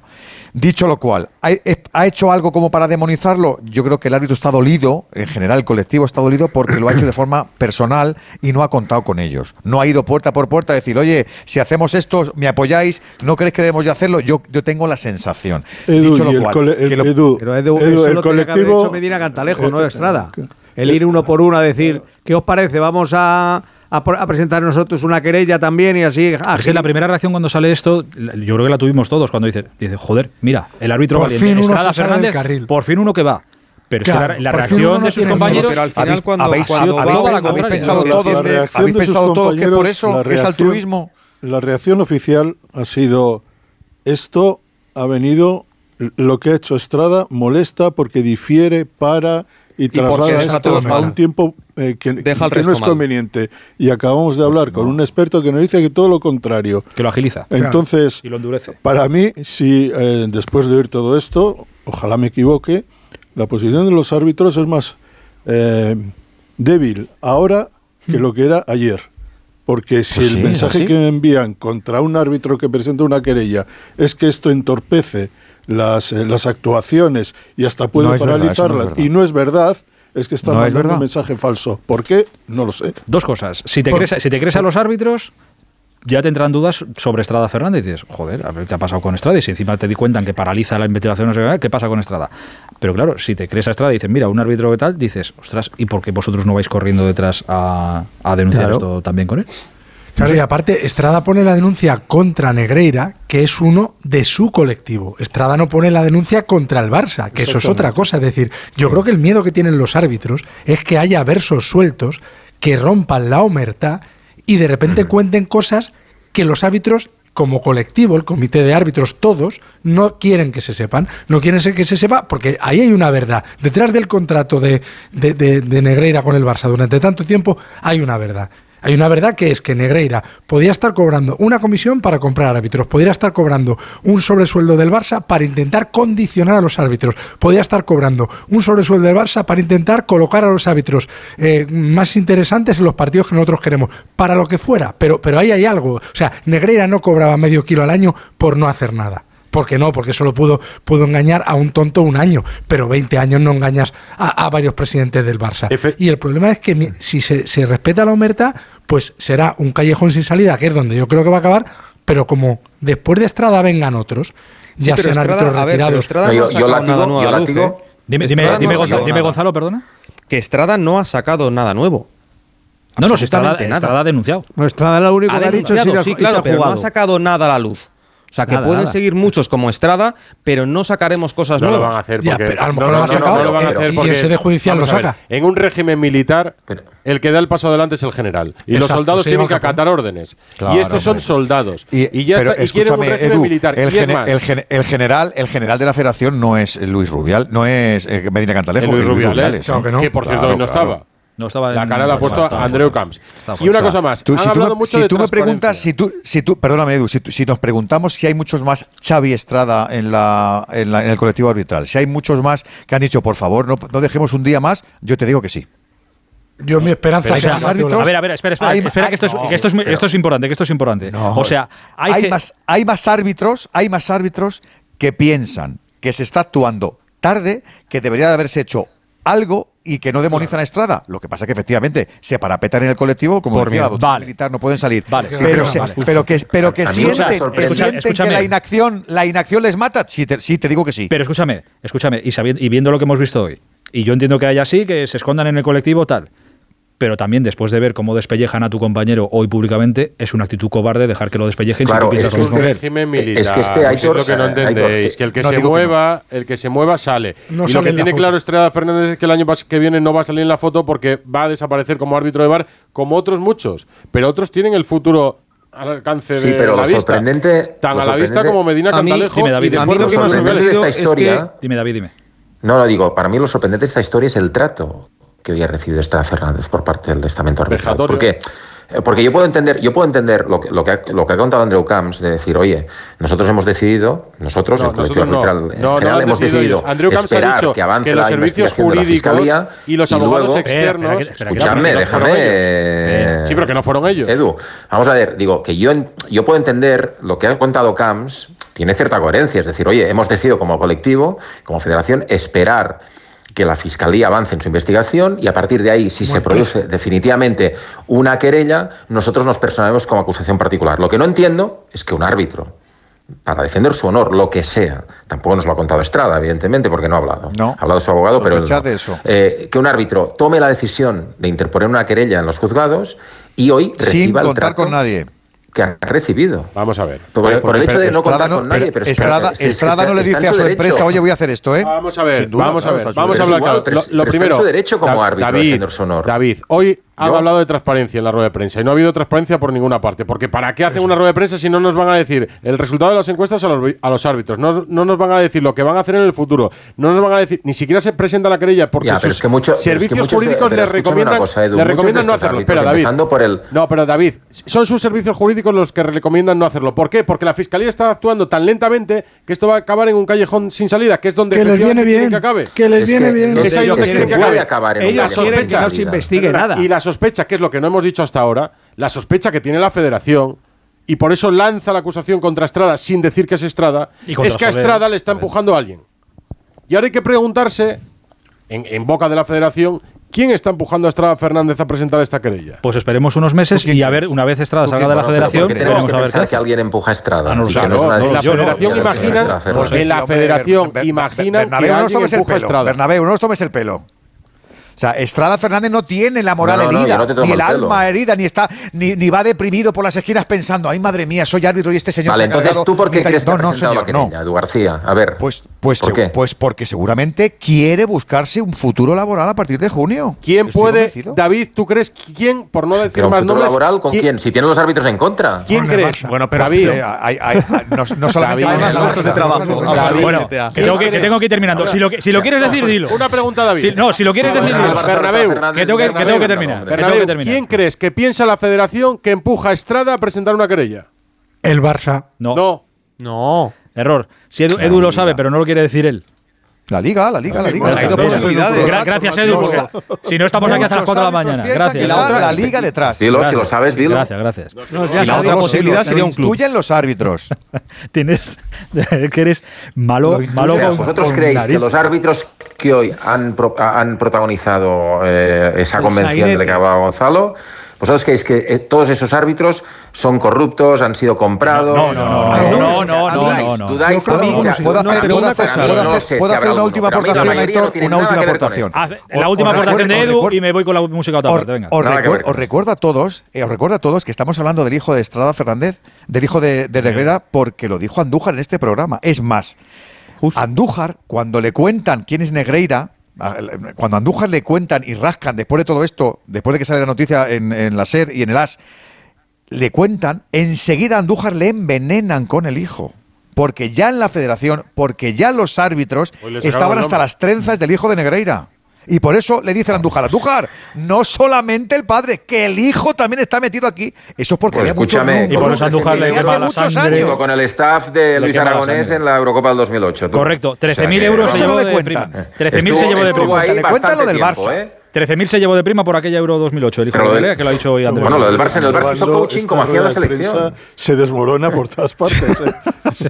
Dicho lo cual, ¿ha, ha hecho algo como para demonizarlo? Yo creo que el árbitro está dolido, en general el colectivo está dolido porque lo ha hecho de forma personal y no ha contado con ellos. No ha ido puerta por puerta a decir, oye, si hacemos esto, ¿me apoyáis? ¿No creéis que debemos de hacerlo? Yo, yo tengo la sensación. Edu, Dicho lo el cual, cole- el- lo- Edu, Pero Edu, Edu, eso el lo tenía que haber colectivo- hecho Medina Cantalejo, no eh, Estrada. El ir uno por uno a decir, ¿qué os parece? Vamos a, a a presentar nosotros una querella también y así. Es que la primera reacción cuando sale esto, la- yo creo que la tuvimos todos cuando dice, dice joder, mira, el árbitro Por valiente, fin uno Estrada Fernández, carril. por fin uno que va. Pero es que la, la reacción de sus compañeros Pero al final ¿Habéis, cuando- habéis- cuando habéis- va- habéis pensado La- todos, la de- habéis pensado todos que por eso la es altruismo? La reacción oficial ha sido esto ha venido lo que ha hecho Estrada molesta porque difiere para y deja esto a un tiempo eh, que, Deja el que no es mal. conveniente. Y acabamos de hablar con un experto que nos dice que todo lo contrario. que lo agiliza Entonces, y lo endurece. para mí, si eh, después de oír todo esto, ojalá me equivoque, la posición de los árbitros es más eh, débil ahora que lo que era ayer. Porque si Pues el sí, mensaje que envían contra un árbitro que presenta una querella es que esto entorpece las, eh, las actuaciones y hasta puede No es verdad, eso no es paralizarlas, y no es verdad, es que están No es mandando verdad. un mensaje falso. ¿Por qué? No lo sé. Dos cosas. Si te, Por- crees, si te crees a los árbitros, ya te entran dudas sobre Estrada Fernández. Y dices, joder, a ver qué ha pasado con Estrada. Y si encima te di cuenta que paraliza la investigación, no sé qué, ¿qué pasa con Estrada? Pero claro, si te crees a Estrada y dices, mira, un árbitro que tal, dices, ostras, ¿y por qué vosotros no vais corriendo detrás a, a denunciar Claro. esto también con él? Claro, y aparte, Estrada pone la denuncia contra Negreira, que es uno de su colectivo. Estrada no pone la denuncia contra el Barça, que eso es otra cosa. Es decir, yo creo que el miedo que tienen los árbitros es que haya versos sueltos que rompan la omertá y de repente cuenten cosas que los árbitros como colectivo, el comité de árbitros, todos, no quieren que se sepan, no quieren que se sepa, porque ahí hay una verdad. Detrás del contrato de, de, de- de Negreira con el Barça durante tanto tiempo hay una verdad. Hay una verdad que es que Negreira podía estar cobrando una comisión para comprar árbitros, podría estar cobrando un sobresueldo del Barça para intentar condicionar a los árbitros, podía estar cobrando un sobresueldo del Barça para intentar colocar a los árbitros eh, más interesantes en los partidos que nosotros queremos, para lo que fuera, pero, pero ahí hay algo. O sea, Negreira no cobraba medio kilo al año por no hacer nada. Porque no, porque solo pudo, pudo engañar a un tonto un año, pero 20 años no engañas a, a varios presidentes del Barça. y el problema es que si se, se respeta la omerta, pues será un callejón sin salida, que es donde yo creo que va a acabar, pero como después de Estrada vengan otros, ya Sí, pero sean Estrada- árbitros ver, pero retirados. No ha sacado nada la luz, ¿eh? Dime, dime, Estrada dime, no ha Gonzalo, sacado dime, nada. Gonzalo, perdona. Que Estrada no ha sacado nada nuevo. No, no, si Estrada, nada. Estrada ha denunciado. No, Estrada lo único Ha que ha dicho es denunciado, ir a- o sea, que pueden seguir muchos como Estrada, pero no sacaremos cosas nuevas. No lo van a hacer porque... Ya, no, lo, van a hacer porque... El sede judicial lo saca. En un régimen militar, el que da el paso adelante es el general. Y los soldados tienen que acatar órdenes. Y estos son soldados. Y, ya pero, está, y quieren un régimen militar. El, general, el general de la federación no es Luis Rubial, no es eh, Medina Cantalejo. Luis, Rubiales, que, ¿eh? ¿eh? que, por cierto hoy no estaba. No estaba la cara la ha puesto Andreu Camps. Y una cosa más. Si tú me, si tú preguntas, si tú, si tú, perdóname Edu, si, nos preguntamos si hay muchos más Xavi Estrada en la, en, en, el colectivo arbitral, si hay muchos más que han dicho, por favor, no, no dejemos un día más, yo te digo que sí. Yo mi esperanza es que árbitros. A ver, a ver, espera, espera, espera que, esto es, que, esto es, importante, que esto es importante. O sea, hay, más, hay más árbitros, hay más árbitros que piensan que se está actuando tarde, que debería de haberse hecho algo y que no demonizan claro. a Estrada. Lo que pasa es que efectivamente se parapetan en el colectivo, como Por vale. militar, no pueden salir. Vale. Pero, pero, que, pero que sienten, que, sienten que, la inacción, la inacción les mata. Sí te, te digo que sí. Pero escúchame, escúchame, y, sabiendo, y viendo lo que hemos visto hoy, y yo entiendo que haya así, que se escondan en el colectivo, tal pero también después de ver cómo despellejan a tu compañero hoy públicamente, es una actitud cobarde dejar que lo despellejen. Claro, si es, que este régimen militar. Es que este hay es lo que no entendéis, eh, que el que se mueva, el que se mueva sale. Y lo que tiene claro Estrada Fernández es que el año que viene no va a salir en la foto porque va a desaparecer como árbitro de bar, como otros muchos, pero otros tienen el futuro al alcance sí, de pero la vista. Sorprendente, Tan a la vista como Medina Cantalejo. Dime, David, a mí lo que más me ha esta historia. Es que, dime, David, dime. No, lo digo, para mí lo sorprendente de esta historia es el trato que hoy recibido esta Fernández por parte del estamento arbitral. ¿Por qué? Eh, porque yo puedo entender, yo puedo entender lo que, lo que, ha, lo que ha contado Andrew Camps de decir, oye, nosotros hemos decidido, nosotros, el colectivo arbitral general, hemos decidido esperar que avance los la servicios jurídicos y los abogados y luego, externos. Escuchadme, déjame. Sí, pero que no fueron ellos. Edu, vamos a ver, digo, que yo, yo puedo entender lo que ha contado Camps, tiene cierta coherencia, es decir, oye, hemos decidido como colectivo, como federación, esperar que la Fiscalía avance en su investigación y a partir de ahí, si se pues- produce definitivamente una querella, nosotros nos personaremos como acusación particular. Lo que no entiendo es que un árbitro, para defender su honor, lo que sea. Tampoco nos lo ha contado Estrada, evidentemente, porque no ha hablado. No. Ha hablado su abogado, pero... No. Eso. Eh, que un árbitro tome la decisión de interponer una querella en los juzgados y hoy Sin el contar con nadie que han recibido. Vamos a ver. Por, el hecho de no contar. Pero Estrada, no le dice a su empresa, oye, voy a hacer esto, ¿eh? Vamos a ver, vamos a ver, vamos a hablar. Lo, primero, David, David, hoy han hablado de transparencia en la rueda de prensa y no ha habido transparencia por ninguna parte. Porque ¿para qué hacen una rueda de prensa si no nos van a decir el resultado de las encuestas a los, árbitros? No, no, nos van a decir lo que van a hacer en el futuro. No nos van a decir, ni siquiera se presenta la querella porque ya, sus es que mucho, servicios jurídicos les recomiendan, les recomiendan no hacerlo. Espera, David. No, pero David, son sus servicios jurídicos los que recomiendan no hacerlo. ¿Por qué? Porque la fiscalía está actuando tan lentamente que esto va a acabar en un callejón sin salida, que es donde que les viene bien, que acabe. Que les viene bien. Es ahí donde quieren que acabe. Ellos. No se investigue nada. Y la sospecha, que es lo que no hemos dicho hasta ahora, la sospecha que tiene la federación, y por eso lanza la acusación contra Estrada sin decir que es Estrada, es que a Estrada le está empujando a alguien. Y ahora hay que preguntarse, en, boca de la federación, ¿Quién está empujando a Estrada Fernández a presentar esta querella? Pues esperemos unos meses y a ver, una vez Estrada salga de la federación, tenemos que pensar que alguien empuja a Estrada. Ah, no, no, no, la federación imagina, la federación imagina que alguien empuja a Estrada. Pues, Bernabéu, no os tomes el pelo. O sea, Estrada Fernández no tiene la moral herida, ni el, alma herida, ni está, ni, ni, va deprimido por las esquinas pensando, ay madre mía, soy árbitro y este señor. Vale, se entonces tú por qué crees que no, señor, la querella, Edu García. A ver. Pues, pues, ¿por qué? pues porque seguramente quiere buscarse un futuro laboral a partir de junio. ¿Quién puede? David, ¿tú crees quién, por no decir pero más nombres? laboral con quién? Si tienen los árbitros en contra. ¿Quién crees? Bueno, pero David. Hay, hay, no, no solamente David, de trabajo. Bueno, que tengo que, ir terminando. Si lo, quieres decir, dilo. Una pregunta, David. no, si lo quieres decir, Bernabéu, que tengo que, terminar. ¿quién crees que piensa la federación que empuja a Estrada a presentar una querella? El Barça. No. No. No. Error. Si Edu lo sabe, pero no lo quiere decir él. La Liga, la Liga, la Liga. Bueno, gracias, Edu, porque si no estamos aquí hasta las 4 de la mañana. Gracias. Y la otra, la Liga detrás. Dilo, gracias. si lo sabes, dilo. Gracias, gracias. No, y la otra posibilidad sería un club. Incluyen los árbitros. Tienes que eres malo, malo con, ¿Vosotros con creéis que los árbitros que hoy han, pro han protagonizado eh, esa convención de la que hablaba Gonzalo ¿Vosotros creéis que eh, todos esos árbitros son corruptos, han sido comprados? No, no, no, no, no, no, no, no. ¿Dudáis? ¿Puedo hacer, una última aportación, Aitor? Una última aportación. la última Os aportación de Edu y me voy con la música a otra parte. Venga. os recuerdo a todos, eh, os recuerdo a todos que estamos hablando del hijo de Estrada Fernández, del hijo de, Reguera, porque lo dijo Andújar en este programa. Es más, Andújar, cuando le cuentan quién es Negreira, cuando a Andújar le cuentan y rascan después de todo esto, después de que sale la noticia en, en la SER y en el AS, le cuentan, enseguida a Andújar le envenenan con el hijo. Porque ya en la federación, porque ya los árbitros estaban hasta las trenzas del hijo de Negreira. Y por eso le dicen a Andújar, Andújar, no solamente el padre, que el hijo también está metido aquí. Eso es porque Pues había mucho escúchame. rumbo Y por eso Andújar le quema hace la muchos sangre. años. Con el staff de Le Luis Aragonés en la Eurocopa del 13.000 tú. Correcto, O sea 13.000 euros se llevó le de cuentan. prima. 13.000 se llevó de estuvo prima. ahí Le cuentan lo del bastante Barça. tiempo, ¿eh? 13.000 se llevó de prima por aquella Euro 2008, el hijo Pero de Galera, que lo ha dicho hoy Andrés. Bueno, lo del Barça en el Barça hizo coaching como hacía la selección. Se desmorona por todas partes. ¿eh?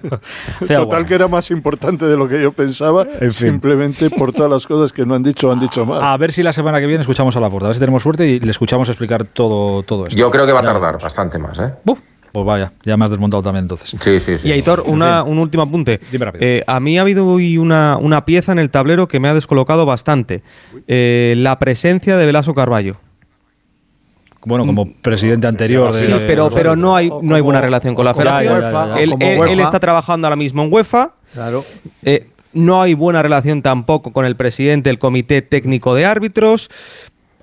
Total que era más importante de lo que yo pensaba, fin. simplemente por todas las cosas que no han dicho o han dicho mal. A ver si la semana que viene escuchamos a la puerta. A ver si tenemos suerte y le escuchamos explicar todo, todo esto. Yo creo que va a tardar bastante más, ¿eh? Buf, pues vaya, ya me has desmontado también entonces. Sí, sí, sí. Y Aitor, una, un último apunte. Dime rápido. Eh, a mí ha habido hoy una, una pieza en el tablero que me ha descolocado bastante. Eh, la presencia de Velasco Carballo. Bueno, como presidente anterior de... Sí, pero, pero no hay, no hay buena relación con la federación. UEFA, ya, ya, ya. Él, como él- UEFA. él está trabajando ahora mismo en UEFA. Claro. Eh, no hay buena relación tampoco con el presidente del Comité Técnico de Árbitros.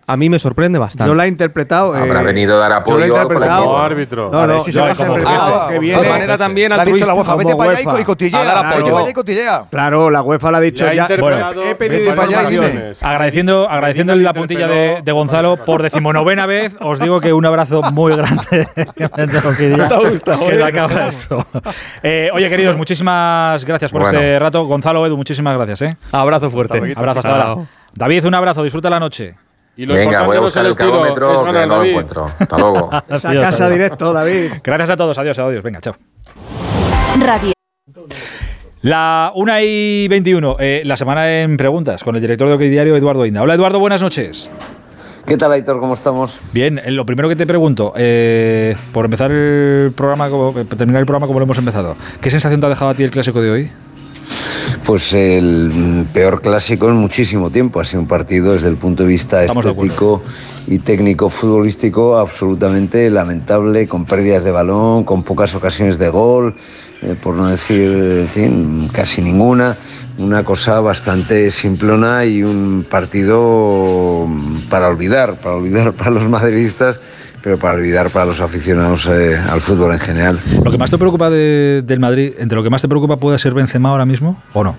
A mí me sorprende bastante. Yo la he interpretado. Habrá eh, venido a dar yo apoyo la he interpretado- árbitro. No, no, si yo se la interpretado que de manera también ha dicho la UEFA, vete para allá y cotillea. A dar apoyo. Vete para allá y cotillea. Claro, la UEFA le ha dicho ya. he pedido de para allá y dime. Agradeciendo, agradeciendo la puntilla de, Gonzalo por decimonovena vez, os digo que un abrazo muy grande. Que acaba esto. Eh, oye, queridos, muchísimas gracias por Bueno. este rato. Gonzalo, Edu, muchísimas gracias. ¿eh? Abrazo fuerte. Abrazo hasta. David, un abrazo, disfruta la noche. Y lo Venga, voy a buscar el es que no lo encuentro. Hasta luego. Esa Adiós, casa adiós. directo, David. Gracias a todos, adiós, adiós. Venga, chao. Radio. La 1 y 21, eh, la semana en preguntas con el director de OK Diario, Eduardo Inda. Hola, Eduardo, buenas noches. ¿Qué tal, Aitor? ¿Cómo estamos? Bien, eh, lo primero que te pregunto, eh, por empezar el programa, terminar el programa como lo hemos empezado, ¿qué sensación te ha dejado a ti el clásico de hoy? Pues el peor clásico en muchísimo tiempo. Ha sido un partido desde el punto de vista Estamos de acuerdo. estético y técnico futbolístico absolutamente lamentable, con pérdidas de balón, con pocas ocasiones de gol, eh, por no decir, en fin, casi ninguna. Una cosa bastante simplona y un partido para olvidar, para olvidar para los madridistas, pero para olvidar para los aficionados eh, al fútbol en general. Lo que más te preocupa de- del Madrid, entre lo que más te preocupa puede ser Benzema ahora mismo o no.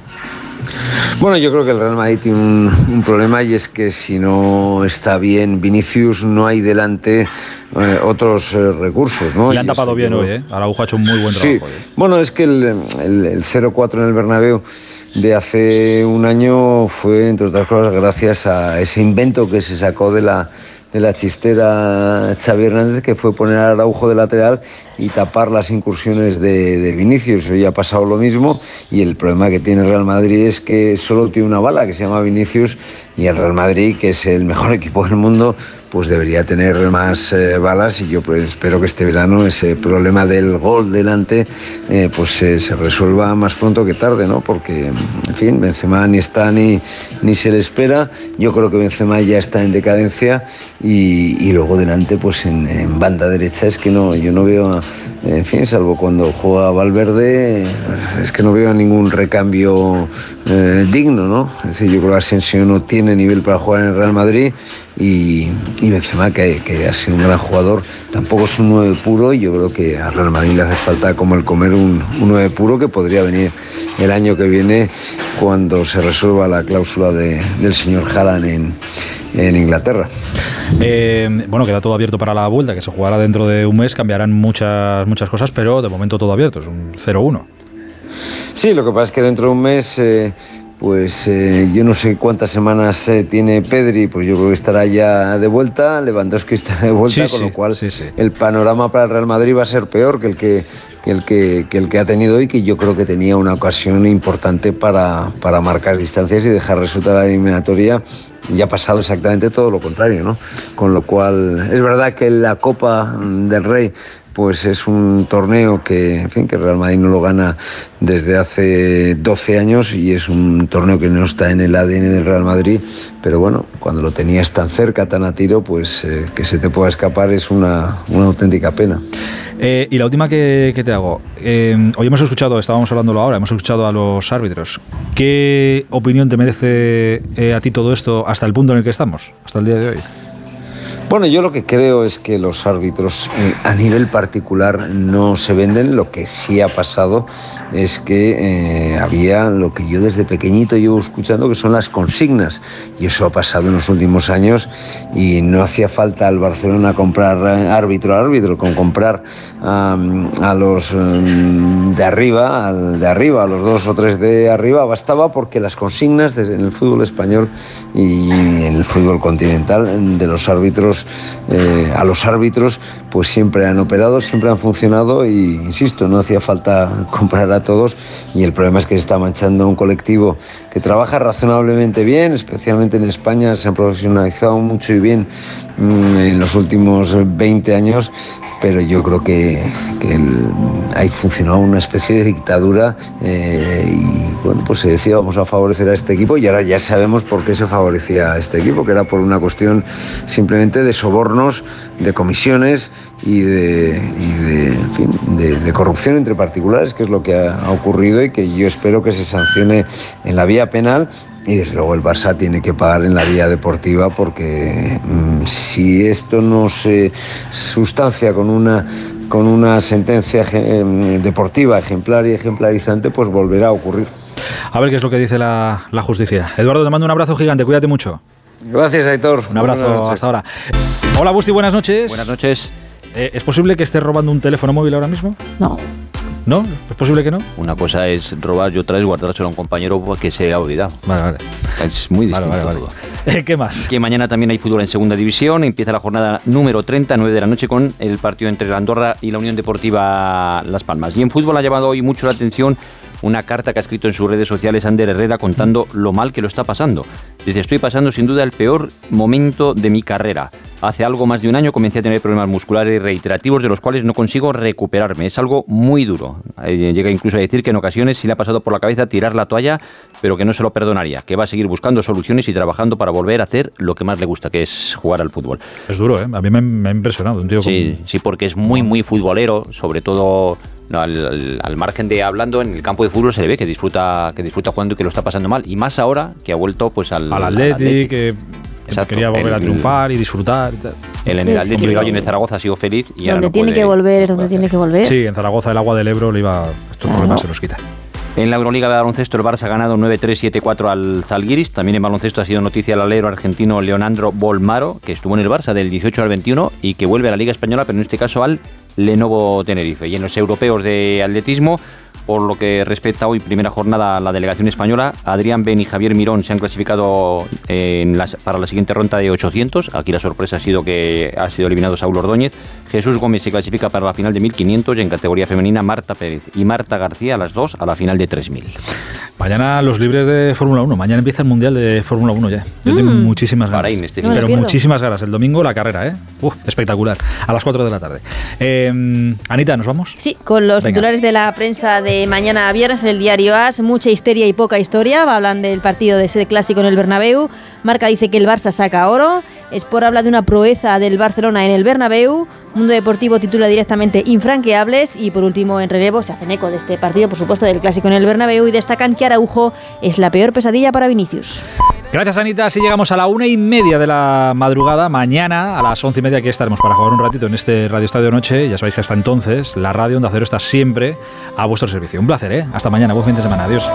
Bueno, yo creo que el Real Madrid tiene un, un problema y es que si no está bien Vinicius, no hay delante eh, otros eh, recursos. ¿no? Le han tapado bien hoy, ¿eh? Araujo ha hecho un muy buen Sí, trabajo. hoy. bueno, es que el, el- el 0-4 en el Bernabéu de hace un año fue, entre otras cosas, gracias a ese invento que se sacó de la, de la chistera Xavi Hernández, que fue poner a Araujo de lateral y tapar las incursiones de, de Vinicius. Hoy ha pasado lo mismo y el problema que tiene Real Madrid es que solo tiene una bala que se llama Vinicius y el Real Madrid, que es el mejor equipo del mundo, pues debería tener más eh, balas y yo pues, espero que este verano ese problema del gol delante eh, pues eh, se resuelva más pronto que tarde, ¿no? Porque, en fin, Benzema ni está ni, ni se le espera. Yo creo que Benzema ya está en decadencia y, y luego delante, pues en, en banda derecha es que no, yo no veo, a- en fin, salvo cuando juega Valverde, es que no veo ningún recambio eh, digno, ¿no? Es decir, yo creo que Asensio no tiene nivel para jugar en el Real Madrid y, y Benzema, que, que ha sido un gran jugador, tampoco es un 9 puro y yo creo que a Real Madrid le hace falta como el comer un, un 9 puro que podría venir el año que viene cuando se resuelva la cláusula de- del señor Haaland en, en Inglaterra. Eh, bueno, queda todo abierto para la vuelta, que se jugará dentro de un mes, cambiarán muchas, muchas cosas, pero de momento todo abierto, es un 0-1. Sí, lo que pasa es que dentro de un mes, eh, pues eh, yo no sé cuántas semanas eh, tiene Pedri, pues yo creo que estará ya de vuelta, Lewandowski está de vuelta, Sí, con sí, lo cual el panorama para el Real Madrid va a ser peor que el que, que el que, que el que ha tenido hoy, que yo creo que tenía una ocasión importante para, para marcar distancias y dejar resultar la eliminatoria y ha pasado exactamente todo lo contrario, ¿no? Con lo cual, es verdad que la Copa del Rey pues es un torneo que, en fin, que Real Madrid no lo gana desde hace 12 años y es un torneo que no está en el ADN del Real Madrid, pero bueno, cuando lo tenías tan cerca, tan a tiro, pues eh, que se te pueda escapar es una, auténtica pena. Eh, y la última que, te hago. Eh, hoy hemos escuchado, estábamos hablándolo ahora, hemos escuchado a los árbitros. ¿Qué opinión te merece eh, a ti todo esto hasta el punto en el que estamos, hasta el día de hoy? Bueno, yo lo que creo es que los árbitros eh, a nivel particular no se venden. Lo que sí ha pasado es que eh, había lo que yo desde pequeñito llevo escuchando que son las consignas. Y eso ha pasado en los últimos años y no hacía falta al Barcelona comprar eh, árbitro a árbitro, con comprar a los em, de arriba, al de arriba, a los dos o tres de arriba, bastaba porque las consignas en el fútbol español y en el fútbol continental de los árbitros eh, a los árbitros pues siempre han operado, siempre han funcionado y insisto, no hacía falta comprar a todos. Y el problema es que se está manchando un colectivo que trabaja razonablemente bien, especialmente en España se han profesionalizado mucho y bien mm, en los últimos 20 años pero yo creo que, que ahí funcionó una especie de dictadura eh, y bueno, pues se decía vamos a favorecer a este equipo y ahora ya sabemos por qué se favorecía a este equipo, que era por una cuestión simplemente de sobornos, de comisiones y de, corrupción entre particulares, que es lo que ha ocurrido y que yo espero que se sancione en la vía penal y desde luego el Barça tiene que pagar en la vía deportiva porque mm, si esto no se sustancia con una con una sentencia em, deportiva ejemplar y ejemplarizante, pues volverá a ocurrir. A ver qué es lo que dice la, la justicia. Eduardo, te mando un abrazo gigante, cuídate mucho. Gracias, Aitor. Un abrazo hasta ahora. Hola, Busti, buenas noches. Buenas noches. Eh, ¿Es posible que estés robando un teléfono móvil ahora mismo? No. ¿No? ¿Es posible que no? Una cosa es robar y otra es guardárselo a un compañero que se ha olvidado. Vale, vale. Es muy Vale, distinto vale, vale. todo. ¿Qué más? Que mañana también hay fútbol en segunda división. Empieza la jornada número 30, 9 de la noche, con el partido entre la Andorra y la Unión Deportiva Las Palmas. Y en fútbol ha llamado hoy mucho la atención una carta que ha escrito en sus redes sociales Ander Herrera contando lo mal que lo está pasando. Dice, estoy pasando sin duda el peor momento de mi carrera. Hace algo más de un año comencé a tener problemas musculares reiterativos de los cuales no consigo recuperarme. Es algo muy duro. Llega incluso a decir que en ocasiones sí le ha pasado por la cabeza tirar la toalla, pero que no se lo perdonaría, que va a seguir buscando soluciones y trabajando para volver a hacer lo que más le gusta, que es jugar al fútbol. Es duro, ¿eh? A mí me, me ha impresionado. Un tío Sí, con- sí, porque es muy, muy futbolero, sobre todo no, al, al- al margen de hablando en el campo de fútbol se le ve que disfruta, que disfruta jugando y que lo está pasando mal. Y más ahora que ha vuelto pues al, al Atleti, que Exacto, quería volver a triunfar y disfrutar. y tal. El, en el Atleti Bilbao y en el Zaragoza ha sido feliz y ahora Donde no tiene puede- que volver es donde tiene que volver. Sí, en Zaragoza el agua del Ebro le iba. Estos problemas se los quita. En la Euroliga de baloncesto el Barça ha ganado 9-3-7-4 al Zalgiris. También en baloncesto ha sido noticia el alero argentino Leonardo Bolmaro, que estuvo en el Barça del 18 al 21 y que vuelve a la Liga Española, pero en este caso al Lenovo Tenerife. Y en los europeos de atletismo, por lo que respecta hoy primera jornada a la delegación española, Adrián Ben y Javier Mirón se han clasificado en las- para la siguiente ronda de 800. Aquí la sorpresa ha sido que ha sido eliminado Saúl Ordóñez. Jesús Gómez se clasifica para la final de 1500 y en categoría femenina Marta Pérez y Marta García, las dos, a la final de 3000. Mañana los libres de Fórmula 1. Mañana empieza el Mundial de Fórmula 1 ya. Yo tengo Mm. muchísimas ganas. Este pero muchísimas ganas. El domingo la carrera, ¿eh? Uf, espectacular. A las 4 de la tarde. Eh, Anita, ¿nos vamos? Sí, con los Venga. titulares de la prensa de mañana viernes en el diario AS, mucha histeria y poca historia. Hablan del partido de sede clásico en el Bernabéu. Marca dice que el Barça saca oro. Sport habla de una proeza del Barcelona en el Bernabéu. Mundo Deportivo titula directamente infranqueables. Y por último, en relevo se hacen eco de este partido, por supuesto, del clásico en el Bernabéu y destacan que Araujo es la peor pesadilla para Vinicius. Gracias, Anita. Así llegamos a la una y media de la madrugada. Mañana a las once y media aquí estaremos para jugar un ratito en este Radio Estadio Noche. Ya sabéis que hasta entonces la radio Onda Cero está siempre a vuestro servicio. Un placer, ¿eh? Hasta mañana. Buen fin de semana. Adiós.